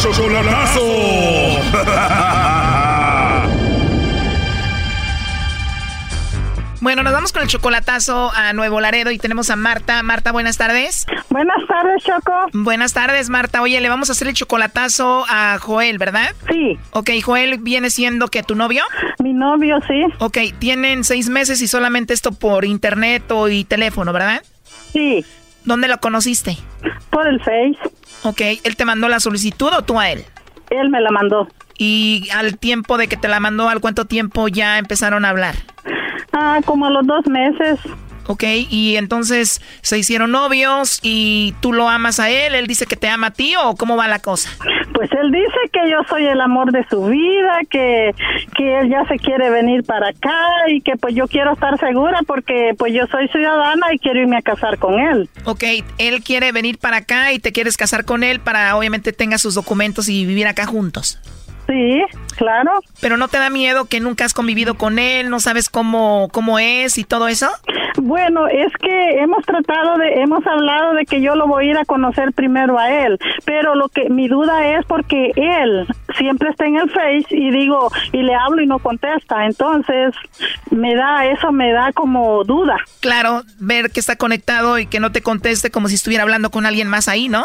Chocolatazo. Bueno, nos vamos con el chocolatazo a Nuevo Laredo y tenemos a Marta. Marta, buenas tardes. Buenas tardes, Choco. Buenas tardes, Marta. Oye, le vamos a hacer el chocolatazo a Joel, ¿verdad? Sí. Ok, Joel viene siendo que tu novio. Mi novio, sí. Ok, tienen seis meses y solamente esto por internet o y teléfono, ¿verdad? Sí. ¿Dónde lo conociste? Por el Face. Ok, ¿él te mandó la solicitud o tú a él? Él me la mandó. Y al tiempo de que te la mandó, ¿al cuánto tiempo ya empezaron a hablar? Ah, como a los dos meses. Ok, y entonces se hicieron novios y tú lo amas a él, él dice que te ama a ti o cómo va la cosa? Pues él dice que yo soy el amor de su vida, que, que él ya se quiere venir para acá y que pues yo quiero estar segura porque pues yo soy ciudadana y quiero irme a casar con él. Ok, él quiere venir para acá y te quieres casar con él para obviamente tenga sus documentos y vivir acá juntos. Sí, claro. Pero no te da miedo que nunca has convivido con él, no sabes cómo, cómo es y todo eso? Bueno, es que hemos tratado de, hemos hablado de que yo lo voy a ir a conocer primero a él, pero lo que mi duda es porque él siempre está en el Face y digo, y le hablo y no contesta, entonces me da, eso me da como duda. Claro, ver que está conectado y que no te conteste como si estuviera hablando con alguien más ahí, ¿no?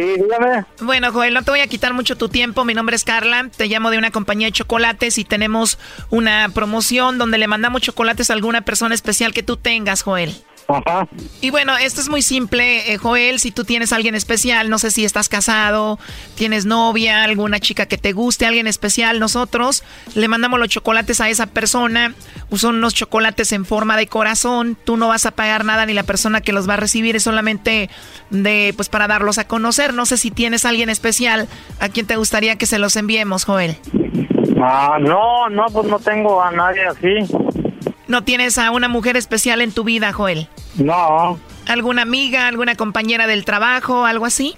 Sí, dígame. Bueno, Joel, no te voy a quitar mucho tu tiempo. Mi nombre es Carla. Te llamo de una compañía de chocolates y tenemos una promoción donde le mandamos chocolates a alguna persona especial que tú tengas, Joel. Ajá. Y bueno, esto es muy simple, eh, Joel. Si tú tienes a alguien especial, no sé si estás casado, tienes novia, alguna chica que te guste, alguien especial, nosotros le mandamos los chocolates a esa persona. Son unos chocolates en forma de corazón. Tú no vas a pagar nada ni la persona que los va a recibir es solamente de, pues, para darlos a conocer. No sé si tienes a alguien especial a quien te gustaría que se los enviemos, Joel. Ah, no, no, pues no tengo a nadie así. ¿No tienes a una mujer especial en tu vida, Joel? No. ¿Alguna amiga, alguna compañera del trabajo, algo así?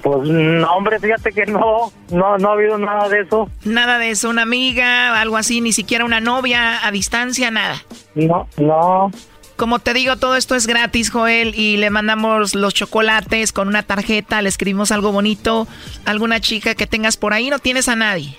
Pues no, hombre, fíjate que no, no, no ha habido nada de eso. Nada de eso, una amiga, algo así, ni siquiera una novia a distancia, nada. No, no. Como te digo, todo esto es gratis, Joel, y le mandamos los chocolates con una tarjeta, le escribimos algo bonito, alguna chica que tengas por ahí, no tienes a nadie.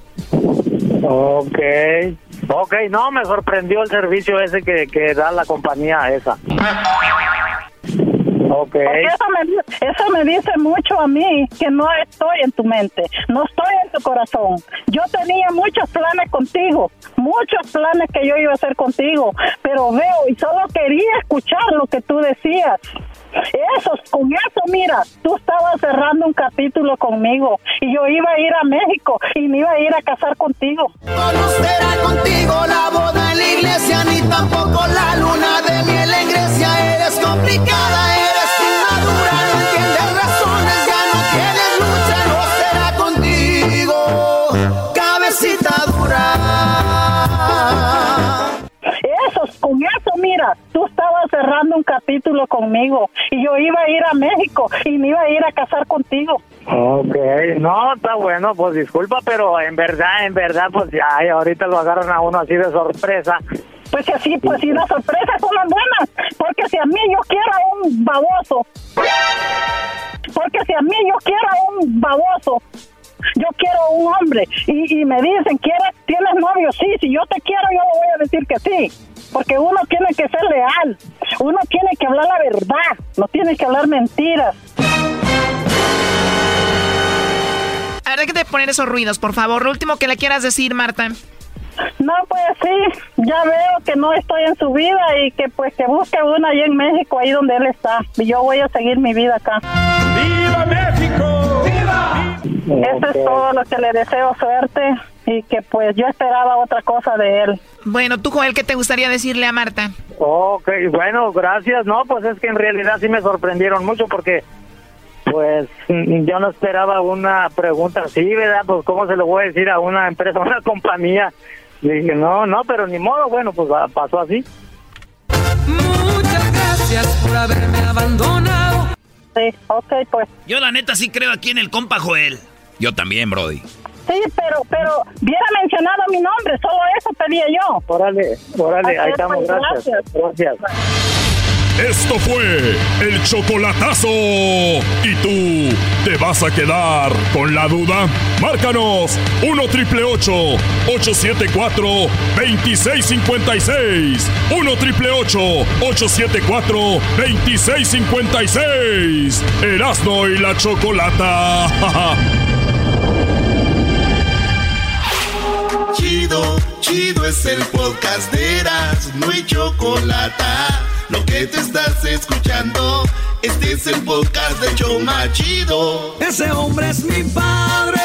Ok, ok, no, me sorprendió el servicio ese que, que da la compañía esa. Ok. Porque eso me, eso me dice mucho a mí que no estoy en tu mente, no estoy en tu corazón. Yo tenía muchos planes contigo, muchos planes que yo iba a hacer contigo, pero veo y solo quería escuchar lo que tú decías. Eso, con eso, mira, tú estabas cerrando un capítulo conmigo y yo iba a ir a México y me iba a ir a casar contigo. No será contigo la boda en la iglesia, ni tampoco la luna de miel en Grecia. Eres complicada, eres inmadura, no entiendes razones, ya no tienes lucha, no será contigo, cabecita dura. Eso, con eso, mira, tú estabas cerrando un capítulo conmigo y yo iba a ir a México y me iba a ir a casar contigo. Ok, no, está bueno, pues disculpa, pero en verdad, en verdad, pues ya, ahorita lo agarran a uno así de sorpresa. Pues que sí, pues si las sorpresas son las buenas, porque si a mí yo quiero a un baboso, porque si a mí yo quiero a un baboso, yo quiero un hombre y, y me dicen, ¿quieres, ¿tienes novio? Sí, si yo te quiero, yo le voy a decir que sí, porque uno tiene que ser leal, uno tiene que hablar la verdad, no tiene que hablar mentiras. deje de poner esos ruidos, por favor. Lo último que le quieras decir, Marta. No, pues sí, ya veo que no estoy en su vida y que pues que busque una allá en México, ahí donde él está. Y yo voy a seguir mi vida acá. Eso es todo lo que le deseo suerte y que pues yo esperaba otra cosa de él. Bueno, tú, Joel, ¿qué te gustaría decirle a Marta? Ok, bueno, gracias. No, pues es que en realidad sí me sorprendieron mucho porque pues yo no esperaba una pregunta así, ¿verdad? Pues cómo se lo voy a decir a una empresa, a una compañía. Le dije, no, no, pero ni modo, bueno, pues pasó así. Muchas gracias por haberme abandonado. Sí, ok, pues. Yo la neta sí creo aquí en el compa Joel. Yo también, Brody. Sí, pero, pero, hubiera mencionado mi nombre, solo eso pedía yo. Órale, órale, ahí estamos, pues, gracias. Gracias. Esto fue el chocolatazo. ¿Y tú te vas a quedar con la duda? Márcanos 1 triple 874 2656. 1 triple 874 2656. Erasno y la chocolata. Chido, chido es el podcast de Eras, no hay chocolate. Lo que te estás escuchando, este es el podcast de Choma Chido. Ese hombre es mi padre,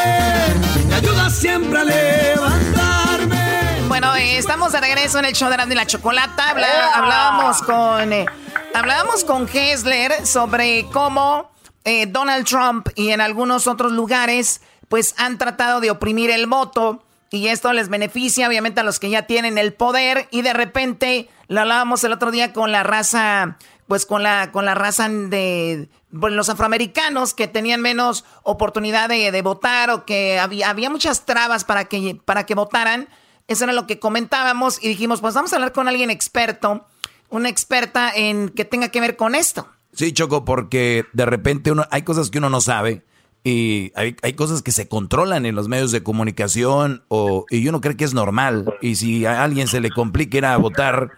me ayuda siempre a levantarme. Bueno, eh, estamos de regreso en el show de Erasmo y la Chocolata. Habla- hablábamos con eh, hablábamos con Hessler sobre cómo eh, Donald Trump y en algunos otros lugares pues han tratado de oprimir el voto y esto les beneficia obviamente a los que ya tienen el poder y de repente lo hablábamos el otro día con la raza pues con la con la raza de bueno, los afroamericanos que tenían menos oportunidad de, de votar o que había, había muchas trabas para que para que votaran eso era lo que comentábamos y dijimos, pues vamos a hablar con alguien experto, una experta en que tenga que ver con esto. Sí, Choco, porque de repente uno, hay cosas que uno no sabe y hay, hay cosas que se controlan en los medios de comunicación o, y uno cree que es normal. Y si a alguien se le complica ir a votar,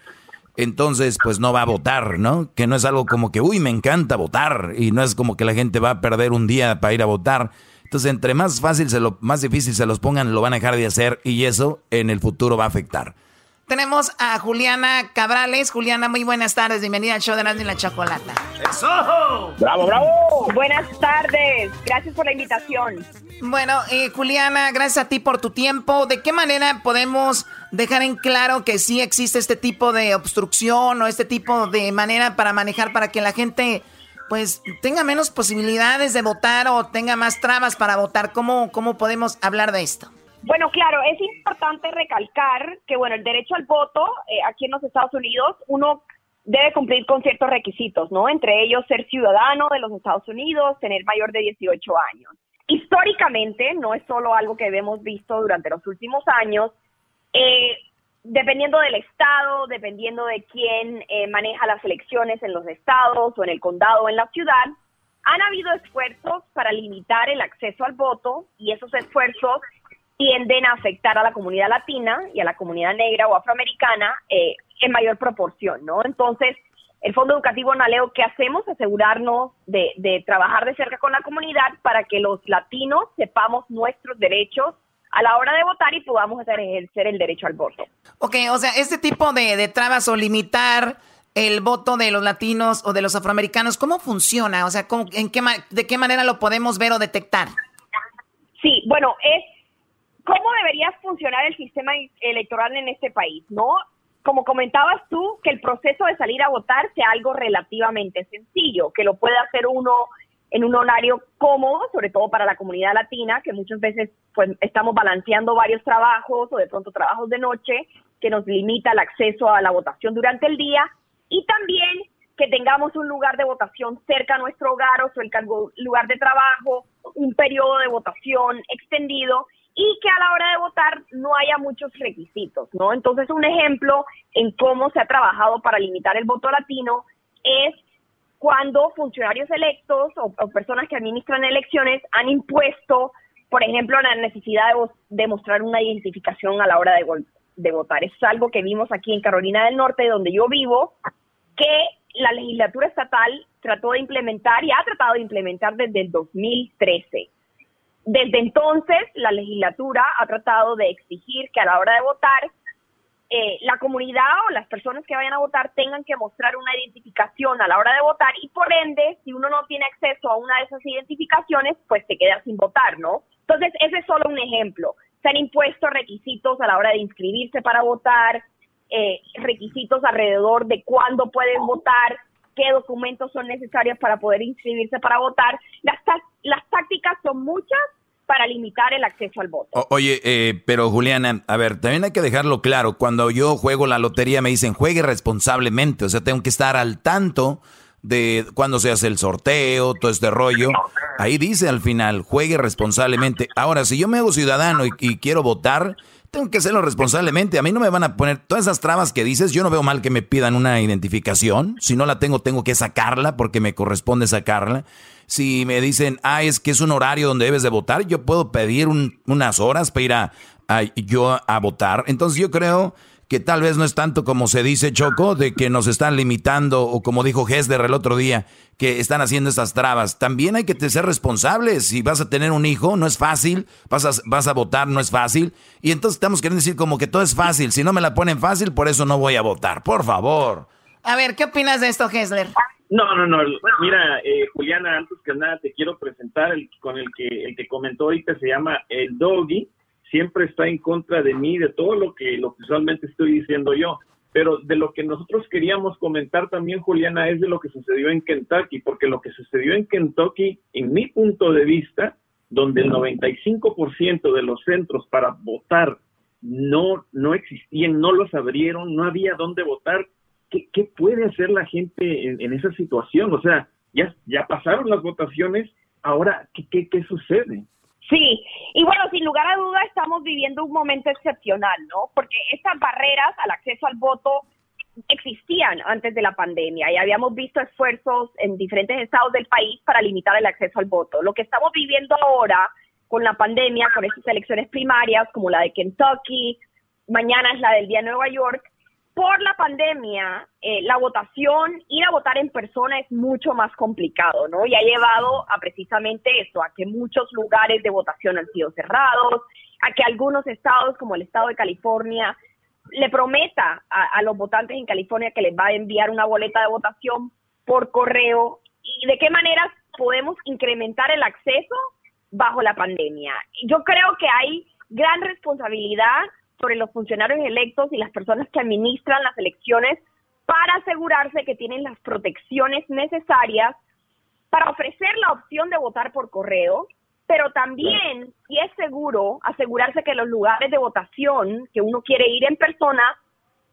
entonces pues no va a votar, ¿no? Que no es algo como que, uy, me encanta votar y no es como que la gente va a perder un día para ir a votar. Entonces, entre más fácil, se lo, más difícil se los pongan, lo van a dejar de hacer y eso en el futuro va a afectar. Tenemos a Juliana Cabrales. Juliana, muy buenas tardes. Bienvenida al show de Erasmo y la Chocolata. ¡Eso! ¡Bravo, bravo! Buenas tardes. Gracias por la invitación. Bueno, eh, Juliana, gracias a ti por tu tiempo. ¿De qué manera podemos dejar en claro que sí existe este tipo de obstrucción o este tipo de manera para manejar para que la gente pues tenga menos posibilidades de votar o tenga más trabas para votar? ¿Cómo, cómo podemos hablar de esto? Bueno, claro, es importante recalcar que, bueno, el derecho al voto eh, aquí en los Estados Unidos, uno debe cumplir con ciertos requisitos, ¿no? Entre ellos ser ciudadano de los Estados Unidos, tener mayor de 18 años. Históricamente, no es solo algo que hemos visto durante los últimos años, eh, dependiendo del estado, dependiendo de quién eh, maneja las elecciones en los estados o en el condado o en la ciudad, han habido esfuerzos para limitar el acceso al voto y esos esfuerzos tienden a afectar a la comunidad latina y a la comunidad negra o afroamericana eh, en mayor proporción, ¿no? Entonces, el Fondo Educativo Naleo, ¿qué hacemos? Asegurarnos de, de trabajar de cerca con la comunidad para que los latinos sepamos nuestros derechos a la hora de votar y podamos ejercer el derecho al voto. Ok, o sea, este tipo de, de trabas o limitar el voto de los latinos o de los afroamericanos, ¿cómo funciona? O sea, ¿cómo- en qué ¿de qué manera lo podemos ver o detectar? Sí, bueno, es cómo debería funcionar el sistema i- electoral en este país, ¿no? Como comentabas tú, que el proceso de salir a votar sea algo relativamente sencillo, que lo pueda hacer uno en un horario cómodo, sobre todo para la comunidad latina, que muchas veces pues estamos balanceando varios trabajos o de pronto trabajos de noche, que nos limita el acceso a la votación durante el día, y también que tengamos un lugar de votación cerca a nuestro hogar o cerca al lugar de trabajo, un periodo de votación extendido y que a la hora de votar no haya muchos requisitos, ¿no? Entonces, un ejemplo en cómo se ha trabajado para limitar el voto latino es cuando funcionarios electos o, personas que administran elecciones han impuesto, por ejemplo, la necesidad de, vo- de mostrar una identificación a la hora de votar. Es algo que vimos aquí en Carolina del Norte, donde yo vivo, que la legislatura estatal trató de implementar y ha tratado de implementar desde el 2013. Desde entonces, la legislatura ha tratado de exigir que a la hora de votar, eh, la comunidad o las personas que vayan a votar tengan que mostrar una identificación a la hora de votar y por ende, si uno no tiene acceso a una de esas identificaciones, pues se queda sin votar, ¿no? Entonces, ese es solo un ejemplo. Se han impuesto requisitos a la hora de inscribirse para votar, eh, requisitos alrededor de cuándo pueden votar, qué documentos son necesarios para poder inscribirse para votar. Las, las tácticas son muchas para limitar el acceso al voto. oye, eh, pero Juliana, a ver, también hay que dejarlo claro. Cuando yo juego la lotería me dicen juegue responsablemente, o sea, tengo que estar al tanto de cuando se hace el sorteo, todo este rollo. Ahí dice al final, juegue responsablemente. Ahora, si yo me hago ciudadano y quiero votar, tengo que hacerlo responsablemente. A mí no me van a poner todas esas trabas que dices. Yo no veo mal que me pidan una identificación. Si no la tengo, tengo que sacarla porque me corresponde sacarla. Si me dicen, ah, es que es un horario donde debes de votar, yo puedo pedir unas horas para ir a, yo a votar. Entonces yo creo que tal vez no es tanto como se dice Choco, de que nos están limitando, o como dijo Hesder el otro día, que están haciendo estas trabas. También hay que ser responsables. Si vas a tener un hijo, no es fácil. Vas a, vas a votar, no es fácil. Y entonces estamos queriendo decir como que todo es fácil. Si no me la ponen fácil, por eso no voy a votar. Por favor. A ver, ¿qué opinas de esto, Hesler? No, no, no. Mira, eh, Juliana, antes que nada te quiero presentar el, con el que el que comentó ahorita se llama el Doggy siempre está en contra de mí, de todo lo que, lo que usualmente estoy diciendo yo. Pero de lo que nosotros queríamos comentar también, Juliana, es de lo que sucedió en Kentucky, porque lo que sucedió en Kentucky, en mi punto de vista, donde el 95% de los centros para votar no, no existían, no los abrieron, no había dónde votar, ¿qué, qué puede hacer la gente en, en, esa situación? O sea, ya, ya pasaron las votaciones, ahora, ¿qué, qué, qué sucede? Sí, y bueno, sin lugar a duda estamos viviendo un momento excepcional, ¿no? Porque estas barreras al acceso al voto existían antes de la pandemia y habíamos visto esfuerzos en diferentes estados del país para limitar el acceso al voto. Lo que estamos viviendo ahora con la pandemia, con estas elecciones primarias como la de Kentucky, mañana es la del día de Nueva York, por la pandemia, eh, la votación, ir a votar en persona es mucho más complicado, ¿no? Y ha llevado a precisamente eso, a que muchos lugares de votación han sido cerrados, a que algunos estados, como el estado de California, le prometa a, los votantes en California que les va a enviar una boleta de votación por correo y de qué manera podemos incrementar el acceso bajo la pandemia. Yo creo que hay gran responsabilidad sobre los funcionarios electos y las personas que administran las elecciones para asegurarse que tienen las protecciones necesarias para ofrecer la opción de votar por correo, pero también, si es seguro, asegurarse que los lugares de votación que uno quiere ir en persona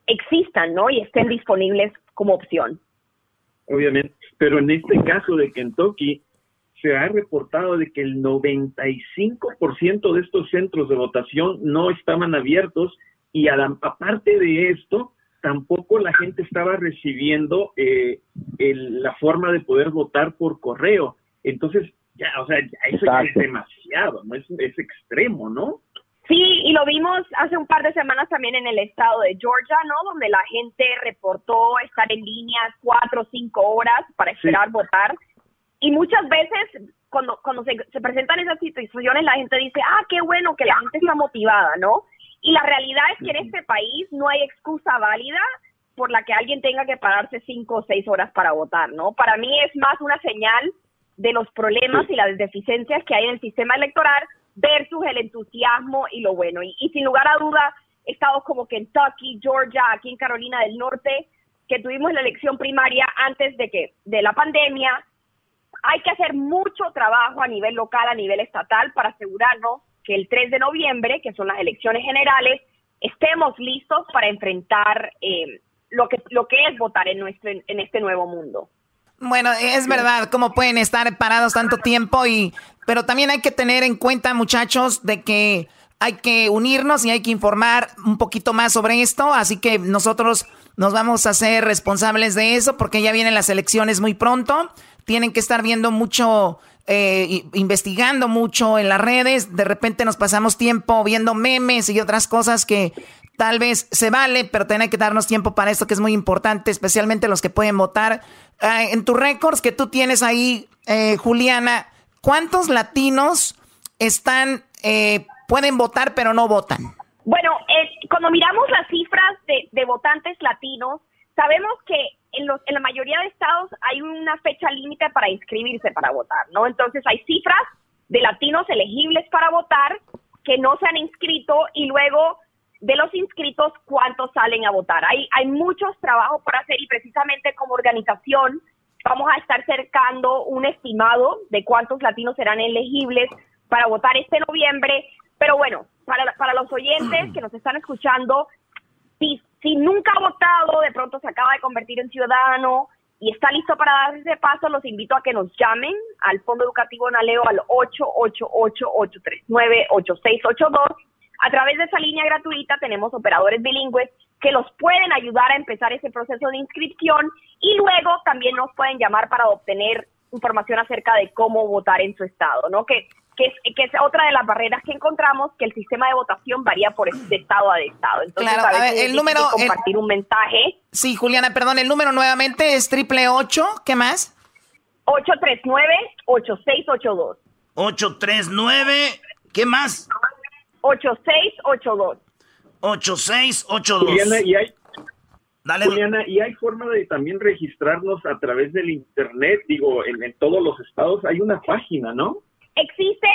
existan, ¿no? Y estén disponibles como opción. Obviamente, pero en este caso de Kentucky, se ha reportado de que el 95% de estos centros de votación no estaban abiertos y aparte de esto, tampoco la gente estaba recibiendo eh, la forma de poder votar por correo. Entonces, ya, o sea, eso ya es demasiado, ¿no? Es, es extremo, ¿no? Sí, y lo vimos hace un par de semanas también en el estado de Georgia, ¿no? Donde la gente reportó estar en línea cuatro o cinco horas para esperar votar y muchas veces cuando, cuando se, presentan esas situaciones la gente dice, ah, qué bueno que la gente está motivada, ¿no? Y la realidad es que en este país no hay excusa válida por la que alguien tenga que pararse cinco o seis horas para votar, ¿no? Para mí es más una señal de los problemas y las deficiencias que hay en el sistema electoral versus el entusiasmo y lo bueno. Y, y sin lugar a duda, estados como Kentucky, Georgia, aquí en Carolina del Norte, que tuvimos la elección primaria antes de que de la pandemia, hay que hacer mucho trabajo a nivel local, a nivel estatal, para asegurarnos que el 3 de noviembre, que son las elecciones generales, estemos listos para enfrentar eh, lo, que, lo que es votar en, nuestro, en este nuevo mundo. Bueno, es verdad, cómo pueden estar parados tanto tiempo y pero también hay que tener en cuenta, muchachos, de que hay que unirnos y hay que informar un poquito más sobre esto, así que nosotros nos vamos a hacer responsables de eso porque ya vienen las elecciones muy pronto tienen que estar viendo mucho, eh, investigando mucho en las redes. De repente nos pasamos tiempo viendo memes y otras cosas que tal vez se vale, pero tiene que darnos tiempo para esto que es muy importante, especialmente los que pueden votar. En tus récords que tú tienes ahí, eh, Juliana, ¿cuántos latinos están, eh, pueden votar pero no votan? Bueno, eh, cuando miramos las cifras de, de votantes latinos, sabemos que en, los, en la mayoría de estados hay una fecha límite para inscribirse para votar, ¿no? Entonces hay cifras de latinos elegibles para votar que no se han inscrito y luego de los inscritos cuántos salen a votar. Hay, hay muchos trabajos por hacer y precisamente como organización vamos a estar cercando un estimado de cuántos latinos serán elegibles para votar este noviembre. Pero bueno, para, para los oyentes que nos están escuchando, si, si nunca ha votado, de pronto se acaba de convertir en ciudadano y está listo para dar ese paso, los invito a que nos llamen al Fondo Educativo Naleo al 888-839-8682. A través de esa línea gratuita tenemos operadores bilingües que los pueden ayudar a empezar ese proceso de inscripción y luego también nos pueden llamar para obtener información acerca de cómo votar en su estado, ¿no? Que que es, que es otra de las barreras que encontramos, que el sistema de votación varía por de estado a estado. Entonces, claro, a veces el número... compartir un mensaje. Sí, Juliana, perdón, el número nuevamente es triple ocho, ¿qué más? 839-8682. 839, ¿qué más? 8682. 8682. Juliana, y hay, Dale. Juliana, y hay forma de también registrarnos a través del internet, digo, en, en todos los estados hay una página, ¿no? Existe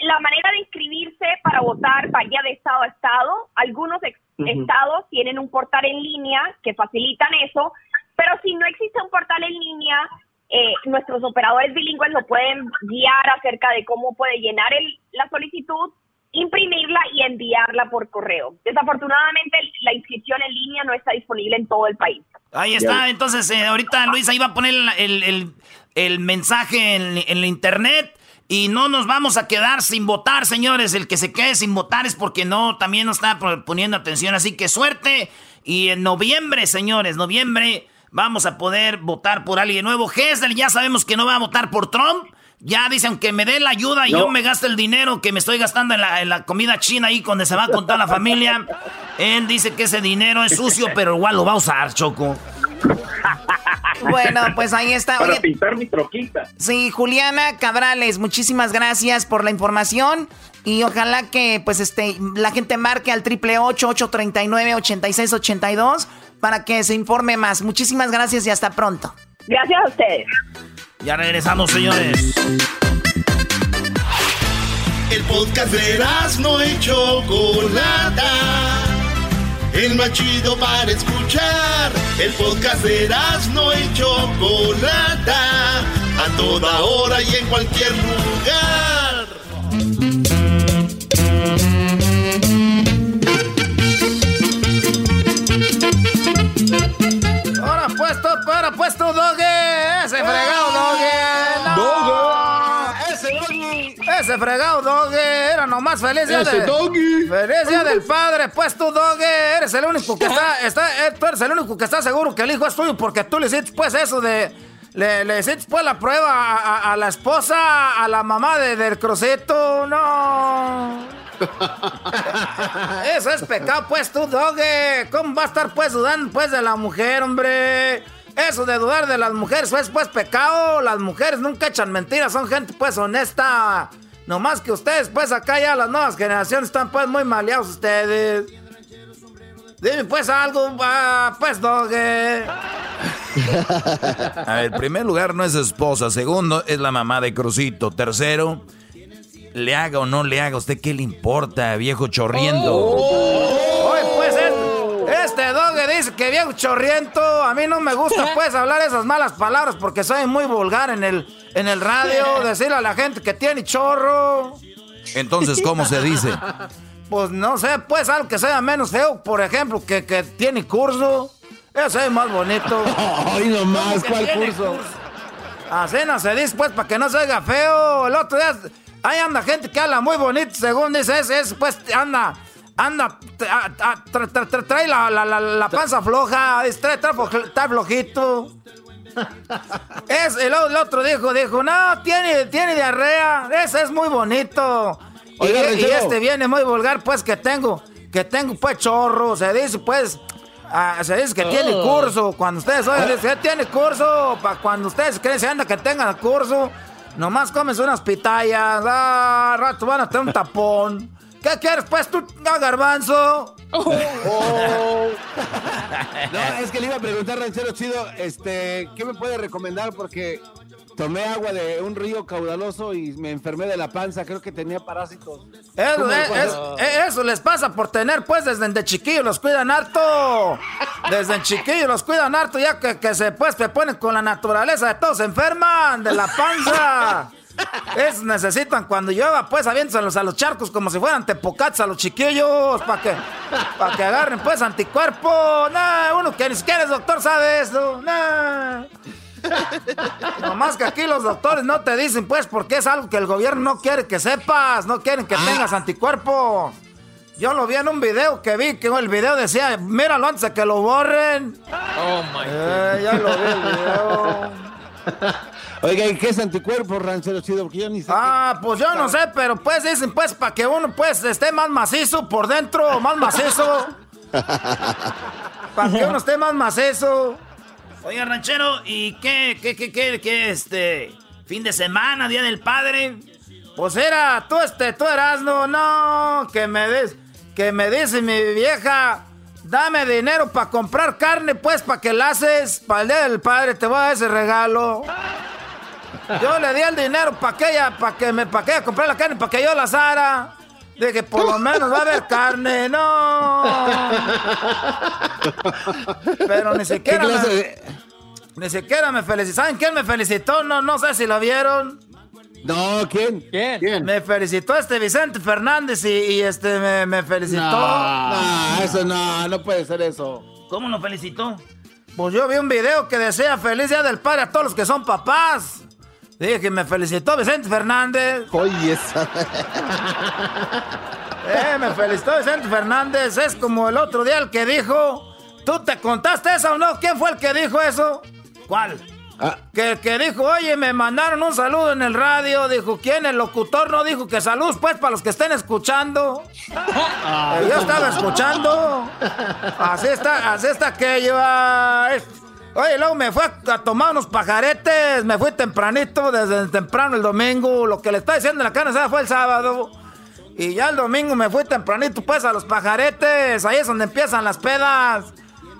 la manera de inscribirse para votar varía de estado a estado. Algunos estados tienen un portal en línea que facilitan eso, pero si no existe un portal en línea, eh, nuestros operadores bilingües lo pueden guiar acerca de cómo puede llenar el- la solicitud, imprimirla y enviarla por correo. Desafortunadamente, la inscripción en línea no está disponible en todo el país. Ahí está, entonces eh, ahorita Luisa iba a poner el, el- el- el mensaje en, en la internet y no nos vamos a quedar sin votar, señores. El que se quede sin votar es porque no, también no está poniendo atención. Así que suerte. Y en noviembre, señores, noviembre vamos a poder votar por alguien nuevo. Hessel ya sabemos que no va a votar por Trump. Ya dice, aunque me dé la ayuda y No. yo me gaste el dinero que me estoy gastando en la, en la comida china ahí donde se va con toda la familia. Él dice que ese dinero es sucio, pero igual lo va a usar, Choco. Bueno, pues ahí está. Para Oye, pintar mi troquita. Sí, Juliana Cabrales, muchísimas gracias por la información y ojalá que pues este la gente marque al triple ocho ocho treinta y nueve ochenta y seis ochenta y dos para que se informe más. Muchísimas gracias y hasta pronto. Gracias a ustedes. Ya regresamos, señores. El podcast de no y Chocolata. El más chido para escuchar. El podcast de no y Chocolata. A toda hora y en cualquier lugar. Ahora puesto, ahora puesto, dogue. Ese fregado, dogue. No. Ese dogue. Ese fregado, dogue. Nomás feliz día de- doggy. Feliz día del padre. Pues tú, dogue. Eres el único que está, está, eh, tú eres el único que está seguro que el hijo es tuyo porque tú le hiciste pues eso de. Le, le hiciste pues la prueba a, a- a la esposa, a la mamá de, del crucito. No. Eso es pecado, pues tú, doge. ¿Cómo va a estar pues dudando pues de la mujer, hombre? Eso de dudar de las mujeres es pues pecado. Las mujeres nunca echan mentiras, son gente pues honesta. No más que ustedes, pues acá ya las nuevas generaciones están pues muy maleados ustedes. Dime pues algo, ah, pues doge. A ver, primer lugar no es esposa. Segundo, es la mamá de Crucito. Tercero, le haga o no le haga, ¿a usted qué le importa, viejo chorriento? Oye, pues este, este dice que viejo chorriento. A mí no me gusta pues hablar esas malas palabras porque soy muy vulgar en el, en el radio. Decirle a la gente que tiene chorro. Entonces, ¿cómo se dice? Pues no sé, pues algo que sea menos feo, por ejemplo, que, que tiene curso. Eso es más bonito. Ay, nomás, ¿cuál curso? Así no se dice, pues, para que no se oiga feo. El otro día, ahí anda gente que habla muy bonito, según dice, es, es pues, anda, anda, tra- tra- tra- tra- tra- trae la, la, la, la panza floja, es- trae, trae flo- está flojito. Es, el, otro dijo, dijo, no, tiene, tiene diarrea, ese es muy bonito. Y- Oiga, y, Ranchero. este viene muy vulgar, pues, que tengo, que tengo, pues, chorro, se dice, pues... ah, se dice que tiene curso. Cuando ustedes oyen, dice, tiene curso. Para cuando ustedes creen, se anda que tengan curso. Nomás comes unas pitayas. Ah, rato van a tener un tapón. ¿Qué quieres, pues, tú, no, garbanzo? Oh. No, es que le iba a preguntar, ranchero chido, este, ¿qué me puede recomendar? Porque tomé agua de un río caudaloso y me enfermé de la panza, creo que tenía parásitos. Eso, ¿Cómo es- le es- puedo- eh, eso les pasa por tener, pues, desde de chiquillos los cuidan harto. Desde chiquillos los cuidan harto, ya que, que se, pues, se ponen con la naturaleza de todos, se enferman de la panza. Es, necesitan cuando llueva, pues, aviéntalos a los charcos como si fueran tepocates a los chiquillos, para que, para que agarren, pues, anticuerpo. Nah, uno que ni siquiera es doctor sabe eso. Nah. Nomás que aquí los doctores no te dicen, pues, porque es algo que el gobierno no quiere que sepas, no quieren que tengas anticuerpos. Yo lo vi en un video que vi, que el video decía, míralo antes de que lo borren. Oh my Eh, ya lo vi el video. Oiga, ¿y qué es anticuerpo, ranchero chido? Porque yo ni sé. Ah, pues yo no sé, pero pues dicen, pues, para que uno, pues, esté más macizo por dentro, más macizo. Para que uno esté más macizo. Oiga, ranchero, ¿y qué, qué, qué, qué, qué, este, fin de semana, Día del Padre? Pues era, tú este, tú eras, no, no, que me des, que me dice mi vieja, dame dinero para comprar carne, pues, para que la haces, para el día del padre, te voy a dar ese regalo. Yo le di el dinero para que ella, para que me, para que ella comprara la carne, para que yo la asara. Dije, por lo menos va a haber carne, no. Pero ni siquiera ¿Qué clase me, de- ni siquiera me felicitó. ¿Saben quién me felicitó? No, no sé si lo vieron. No, ¿quién? ¿Quién? Me felicitó este Vicente Fernández y, y, este me, me felicitó. No, no, eso no, no puede ser eso. ¿Cómo lo felicitó? Pues yo vi un video que decía feliz día del padre a todos los que son papás. Dije que me felicitó Vicente Fernández. Oye, esa. Eh, me felicitó Vicente Fernández. Es como el otro día el que dijo. ¿Tú te contaste eso o no? ¿Quién fue el que dijo eso? ¿Cuál? Que el que dijo, oye, me mandaron un saludo en el radio. Dijo, ¿quién? El locutor no dijo que saludos, pues, para los que estén escuchando. Eh, yo estaba escuchando. Así está, así está aquello. Ah, Oye, luego me fui a, tomar unos pajaretes. Me fui tempranito, desde temprano el domingo. Lo que le está diciendo en la carne fue el sábado. Y ya el domingo me fui tempranito, pues, a los pajaretes. Ahí es donde empiezan las pedas.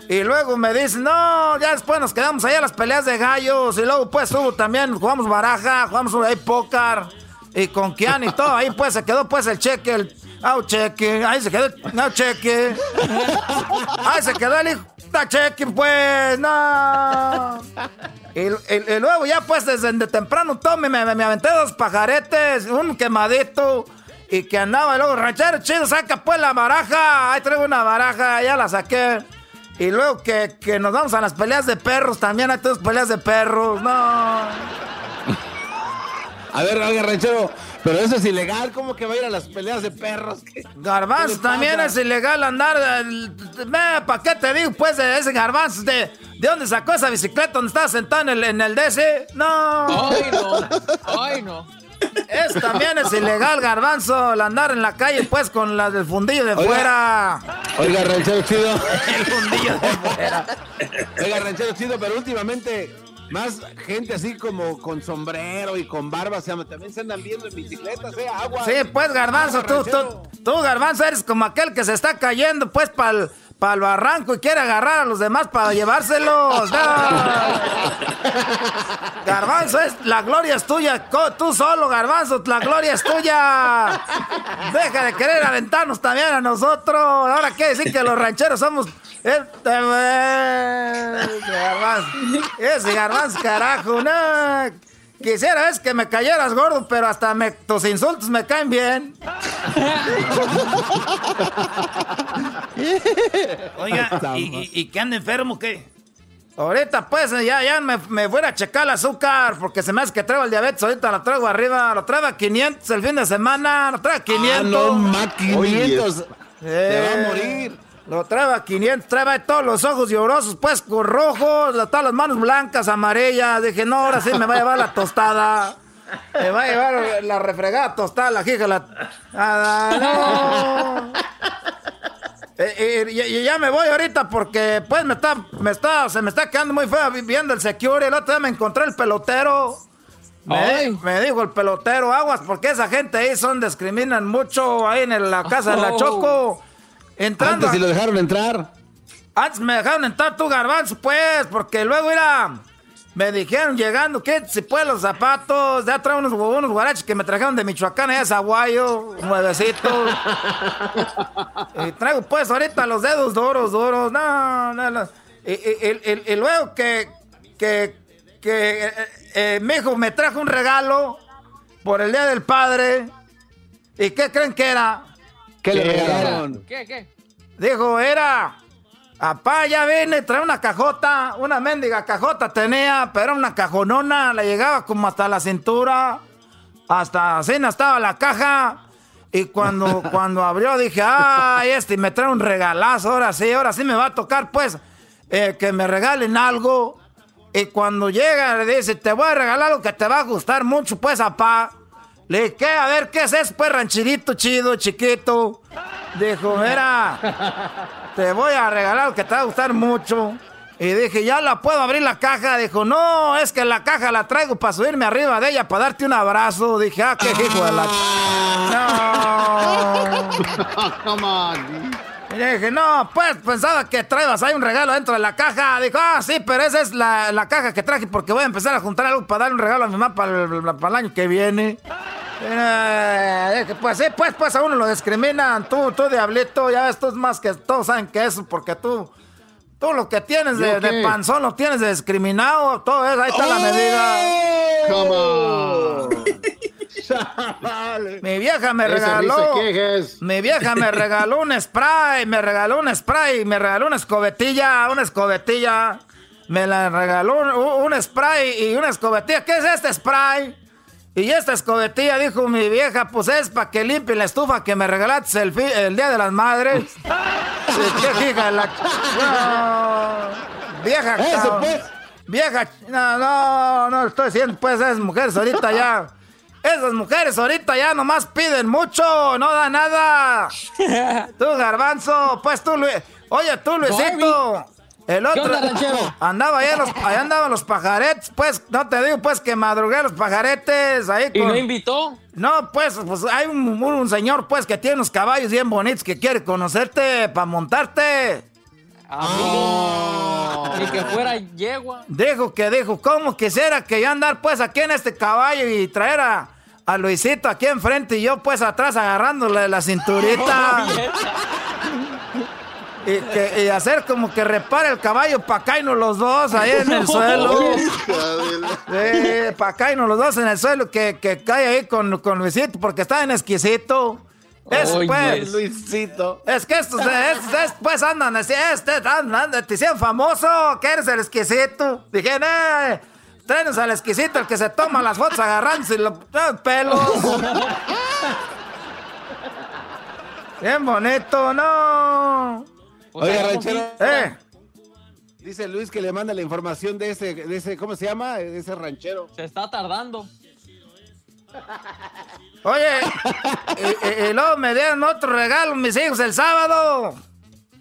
Y luego me dicen, no, ya después nos quedamos ahí a las peleas de gallos. Y luego, pues, hubo también, jugamos baraja, jugamos ahí póker. Y con Kian y todo. Ahí, pues, se quedó, pues, el cheque, el... Au, cheque. Ahí se quedó el... Cheque. Ahí se quedó el hijo. Da cheque, pues, no. Y, y- y luego ya, pues, desde de temprano todo me, me, me aventé dos pajaretes, un quemadito. Y que andaba, y luego, ranchero chido, saca, pues, la baraja. Ahí traigo una baraja, ya la saqué. Y luego que, que nos vamos a las peleas de perros también, hay todas peleas de perros, no. A ver, oiga, ranchero, pero eso es ilegal, ¿cómo que va a ir a las peleas de perros? ¿Qué- Garbanzo, ¿Qué le también es ilegal andar. ¿Para qué te digo, pues, de ese garbanzo? ¿De, ¿De dónde sacó esa bicicleta donde estaba sentado en el, en el DC? No. Ay, no. Ay, no. Es, también es ilegal, garbanzo, el andar en la calle, pues, con la del fundillo de Oiga. fuera. Oiga, ranchero chido. El fundillo de fuera. Oiga, ranchero chido, pero últimamente más gente así como con sombrero y con barba, o sea, también se andan viendo en bicicletas, ¿eh? Agua. Sí, pues, garbanzo, tú, tú, tú, garbanzo, eres como aquel que se está cayendo, pues, para el barranco y quiere agarrar a los demás para llevárselos. Garbanzo, es, la gloria es tuya. Tú solo, Garbanzo, la gloria es tuya. Deja de querer aventarnos también a nosotros. Ahora quiere decir que los rancheros somos. Eh, garbanzo. Ese garbanzo, carajo, no. Quisiera es que me cayeras gordo, pero hasta me- tus insultos me caen bien. Oiga, ¿y, y, y que anda enfermo qué? Ahorita pues ya, ya me, me voy a checar el azúcar porque se me hace que traigo el diabetes. Ahorita lo traigo arriba, lo traigo a 500 el fin de semana, lo traigo a 500. Ah, no, ma, 500. Eh, Te va a morir. Lo traigo a 500, traigo ahí todos los ojos llorosos, pues con rojos, todas las manos blancas, amarillas. Dije, no, ahora sí me va a llevar la tostada. Me va a llevar la refregada tostada, la jija, la... Ah, no. Eh, eh, y, y ya me voy ahorita porque pues me está, me está, se me está quedando muy feo viendo el security. El otro día me encontré el pelotero. Me, me dijo el pelotero, aguas, porque esa gente ahí son, discriminan mucho ahí en la casa de la Oh. Choco. Entrando. Antes si lo dejaron entrar. Antes me dejaron entrar tu garbanzo, pues, porque luego era. Me dijeron llegando, que si pues los zapatos, ya trae unos, unos guaraches que me trajeron de Michoacán, allá de Zaguayo, nuevecitos. y traigo pues ahorita los dedos duros, duros, no, no, no. Y, y- y- y- y luego que, que, que eh, eh, mi hijo me trajo un regalo por el Día del Padre. ¿Y qué creen que era? ¿Qué le regalaron? ¿Qué, qué? Dijo, era. Papá, ya vine, trae una cajota, una mendiga cajota tenía, pero era una cajonona, le llegaba como hasta la cintura, hasta así no estaba la caja. Y cuando, cuando abrió dije, ay, este me trae un regalazo, ahora sí, ahora sí me va a tocar, pues, eh, que me regalen algo. Y cuando llega, le dice, te voy a regalar algo que te va a gustar mucho, pues, papá. Le dije, ¿qué? A ver, ¿qué es eso, pues, ranchirito chido, chiquito? Dijo, mira, te voy a regalar que te va a gustar mucho. Y dije, ¿ya la puedo abrir la caja? Dijo, no, es que la caja la traigo para subirme arriba de ella, para darte un abrazo. Dije, ah, qué hijo de la... No. Come on. Y le dije, no, pues pensaba que traebas ahí un regalo dentro de la caja. Dijo, ah, sí, pero esa es la, la caja que traje porque voy a empezar a juntar algo para darle un regalo a mi mamá para el, para el año que viene. Eh, dije, pues sí, pues, pues a uno lo discriminan. Tú, tú, diablito, ya ves, tú es más que todos saben que eso, porque tú, tú lo que tienes de, panzón lo tienes de discriminado. Todo eso, ahí está la medida. Come on. Mi vieja me regaló. Mi vieja me regaló un spray, me regaló un spray, me regaló una escobetilla, una escobetilla. Me la regaló un, un spray y una escobetilla. ¿Qué es este spray? Y esta escobetilla, dijo mi vieja, pues es para que limpie la estufa que me regalaste el, Día de las Madres. ¿Qué hija la... No. Vieja... Eso, pues. Vieja... No, no, no estoy diciendo, pues esas mujeres ahorita ya... Esas mujeres ahorita ya nomás piden mucho, no da nada. Tú, garbanzo, pues tú, Luis. Oye, tú, Luisito. El ¿Qué otro. onda? Andaba allá, los, allá andaban los pajaretes, pues, no te digo, pues, que madrugué los pajaretes ahí ¿Y con- no invitó? No, pues, pues hay un, un- un señor, pues, que tiene unos caballos bien bonitos que quiere conocerte para montarte. Amigo. Ni que fuera yegua. Dijo que dijo, ¿cómo quisiera que yo andar pues aquí en este caballo y traer a, a Luisito aquí enfrente y yo pues atrás agarrándole la cinturita? y, que, y hacer como que repare el caballo para caernos los dos ahí en el suelo. Sí, para caernos los dos en el suelo, que, que cae ahí con, con Luisito porque está en exquisito. Oye, pues. Luisito. Es que estos, estos, estos, pues andan así, este, andan, te hicieron famoso, que eres el exquisito. Dije, eh, tráenos al exquisito, el que se toma las fotos agarrándose los los pelos. Bien bonito, no. Oye, ranchero. Eh, Dice Luis que le manda la información de ese, de ese, ¿cómo se llama? De ese ranchero. Se está tardando. Oye, y, y- y luego me dieron otro regalo mis hijos el sábado.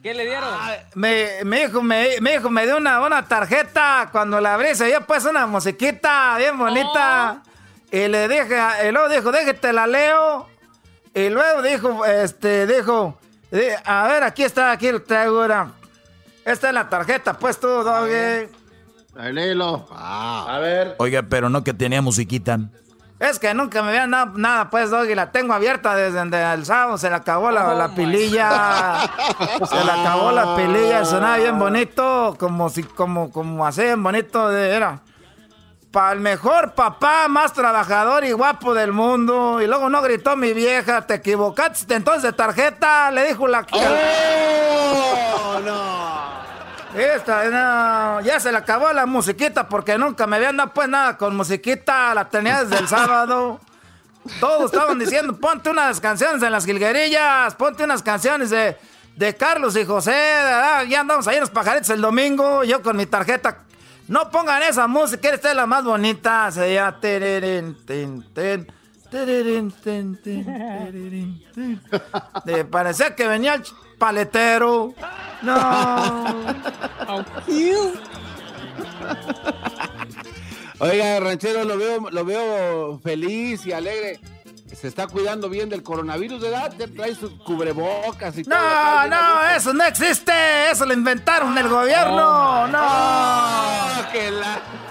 ¿Qué le dieron? Me, mi, hijo, me, mi hijo me dio una, una tarjeta. Cuando la abrí, se dio pues una musiquita bien bonita. Y le dije, y luego dijo, déjate la leo. Y luego dijo, este, dijo, di- a ver, aquí está, aquí lo traigo, era. Esta es la tarjeta, pues tú, doggy. Ahí, léelo. A ver. Oiga, pero no que tenía musiquita. Es que nunca me habían dado nada, pues, Doggy. La tengo abierta desde el sábado. Se le acabó la, la pililla. Se le acabó la pililla. Sonaba bien bonito. Como si, como, como así, bien bonito. De, era. Para el mejor papá, más trabajador y guapo del mundo. Y luego no gritó mi vieja. Te equivocaste entonces de tarjeta. Le dijo la. ¡Oh, no! Esta, no, ya se le acabó la musiquita porque nunca me habían dado pues nada con musiquita, la tenía desde el sábado. Todos estaban diciendo, ponte unas canciones en las jilguerillas, ponte unas canciones de, de Carlos y José, ya andamos ahí en los pajaritos el domingo, yo con mi tarjeta. No pongan esa música, esta es la más bonita. Se llama... tirirín, tin, tin, tirirín, tin, tin, tirirín, tin. De- parecía que venía el paletero. No. Oiga, ranchero, lo veo, lo veo feliz y alegre. Se está cuidando bien del coronavirus, ¿verdad? Te trae sus cubrebocas y todo. No, no, eso no existe. Eso lo inventaron el gobierno. No.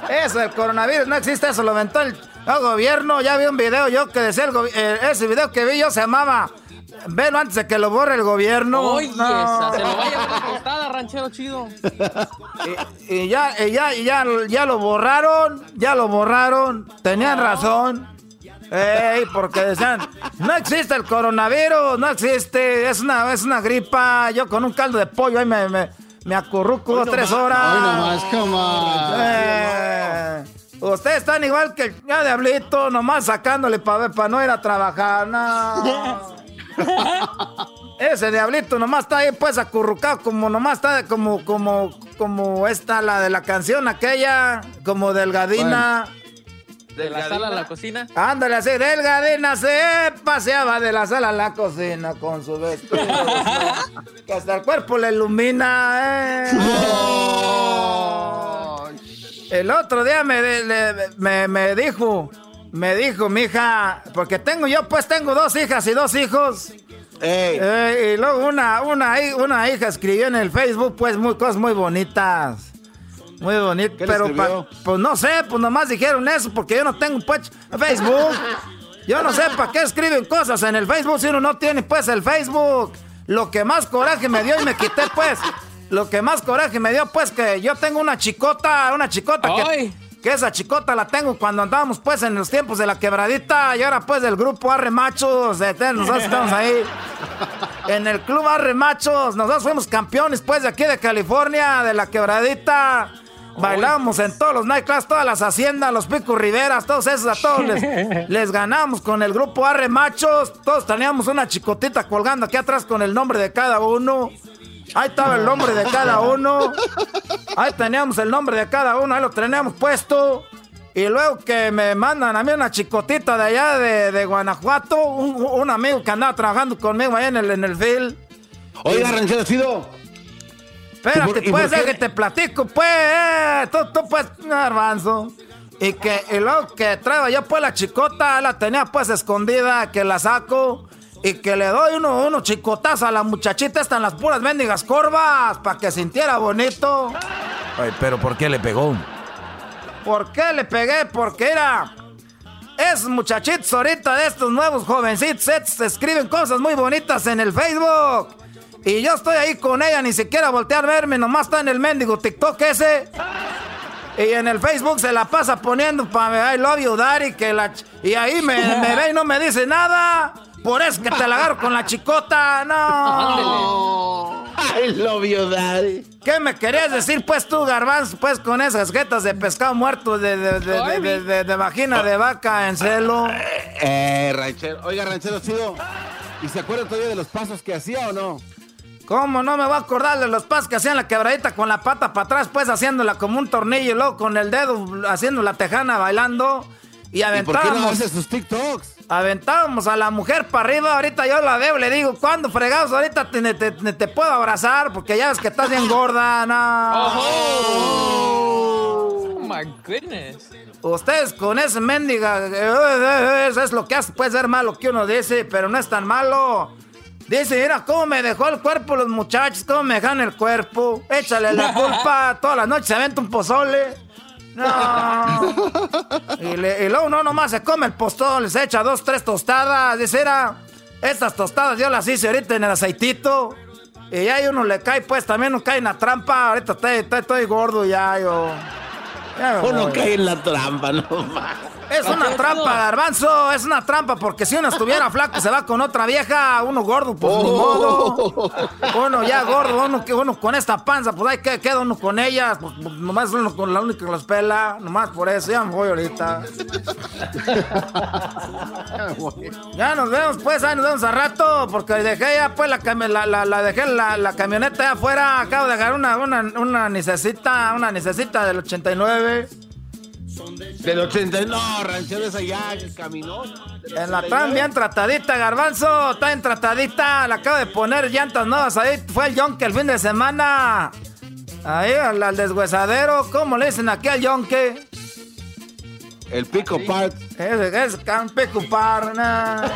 Eso, el coronavirus no existe. Eso lo inventó el, el gobierno. Ya vi un video yo que decía el eh, ese video que vi yo se llamaba Velo antes de que lo borre el gobierno. Oye, No. se lo vaya a la tostada, ranchero chido. Y ya, y ya, y ya, ya lo borraron, ya lo borraron, tenían razón. Ey, porque decían, no existe el coronavirus, no existe, es una, es una gripa. Yo con un caldo de pollo ahí me, me, me acurruco tres horas. Hoy nomás, come on. Ustedes están igual que el diablito, nomás sacándole para no ir a trabajar. No. Ese diablito nomás está ahí pues acurrucado como nomás está como como como esta la de la canción aquella como delgadina. De la sala a la cocina. Ándale así, delgadina se paseaba de la sala a la cocina con su vestido. que hasta el cuerpo le ilumina. eh. El otro día me, le- me, me dijo, me dijo mi hija, porque tengo yo pues tengo dos hijas y dos hijos. Eh, y luego una, una, una hija escribió en el Facebook pues muy, cosas muy bonitas. Muy bonitas, ¿Qué le pero escribió? pa- pues no sé, pues nomás dijeron eso porque yo no tengo pues Facebook. Yo no sé para qué escriben cosas en el Facebook si uno no tiene pues el Facebook. Lo que más coraje me dio y me quité pues. Lo que más coraje me dio pues que yo tengo una chicota, una chicota que, que esa chicota la tengo cuando andábamos pues en los tiempos de la quebradita y ahora pues del grupo Arre Machos, eh, nosotros estamos ahí. En el club Arre Machos, nosotros fuimos campeones pues de aquí de California, de la quebradita. Bailábamos en todos los nightclubs, todas las haciendas, los picos riveras, todos esos, a todos les, les ganamos con el grupo Arre Machos. Todos teníamos una chicotita colgando aquí atrás con el nombre de cada uno. Ahí estaba el nombre de cada uno. Ahí teníamos el nombre de cada uno, ahí lo teníamos puesto. Y luego que me mandan a mí una chicotita de allá de, de Guanajuato, un, un amigo que andaba trabajando conmigo ahí en el, en el field. Oiga, ranchero chido. Espérate, ¿Y por- pues, que te platico, pues, eh, tú, tú, pues, garbanzo. Y que, y luego que traigo yo, pues, la chicota, la tenía, pues, escondida, que la saco. Y que le doy uno, uno chicotazos a la muchachita, están las puras mendigas corvas, para que sintiera bonito. Ay, pero ¿por qué le pegó? ¿Por qué le pegué? Porque era. Esos muchachitos ahorita de estos nuevos jovencitos estos escriben cosas muy bonitas en el Facebook. Y yo estoy ahí con ella, ni siquiera voltear a verme, nomás está en el mendigo TikTok ese. Y en el Facebook se la pasa poniendo para I love you, daddy, que la y ahí me, me ve y no me dice nada. Por eso que te la agarro con la chicota, no. Love you, daddy. ¿Qué me querías decir, pues, tú, garbanzo, pues, con esas jetas de pescado muerto de, de, de, de- de- de- de vagina de vaca en celo? Eh, ranchero. Oiga, ranchero chido. ¿Y se acuerda todavía de los pasos que hacía o no? ¿Cómo no me voy a acordar de los pasos que hacían la quebradita con la pata para atrás, pues, haciéndola como un tornillo y luego con el dedo haciendo la tejana bailando? Y ¿Y por qué no aventábamos... hace sus TikToks? Aventábamos a la mujer para arriba, ahorita yo la veo, le digo, ¿cuándo fregados? Ahorita te, te- te- te puedo abrazar porque ya ves que estás bien gorda, no. Oh my goodness. Ustedes con ese mendiga, eh, eso es lo que hace, puede ser malo que uno dice, pero no es tan malo. Dice, mira cómo me dejó el cuerpo los muchachos, cómo me dejan el cuerpo. Échale la culpa, todas las noches se aventa un pozole. No. Y, le- y luego no nomás se come el pozole, se echa dos, tres tostadas. Dice, era, estas tostadas yo las hice ahorita en el aceitito. Y ya ahí uno le cae, pues también uno cae en la trampa. Ahorita estoy, estoy- estoy gordo ya, yo. Ya Uno voy. cae en la trampa, no más. Es una trampa, garbanzo, es una trampa, porque si uno estuviera flaco se va con otra vieja, uno gordo, pues ni modo. Uno ya gordo, uno, con esta panza, pues ahí que- queda uno con ellas, pues, pues, nomás uno con la única que los pela, nomás por eso, ya me voy ahorita. Ya nos vemos, pues, ahí nos vemos a rato, porque dejé ya, pues, la, la, la, la dejé la, la camioneta allá afuera, acabo de dejar una, una, una necesita, una necesita del 89. Del 80. No, ranchero es allá caminó. En la tan bien tratadita, garbanzo, está bien tratadita. Le acabo de poner llantas nuevas ahí. Fue el yonke el fin de semana. Ahí, al, al. ¿Cómo le dicen aquí al yonke? El pico part. Ese es un pico part. nah.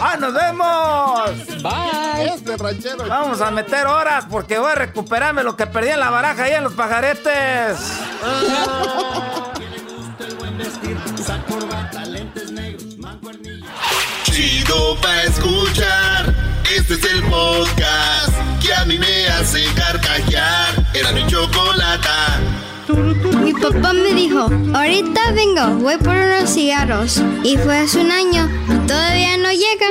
¡Ah, nos vemos! Bye. Este ranchero. Vamos a meter horas porque voy a recuperarme lo que perdí en la baraja y en los pajaretes. Chido pa' escuchar. Este es el podcast que a mí me hace carcajear. Era mi chocolata. Mi papá me dijo, ahorita vengo, voy por unos cigarros. Y fue hace un año, todavía no llega.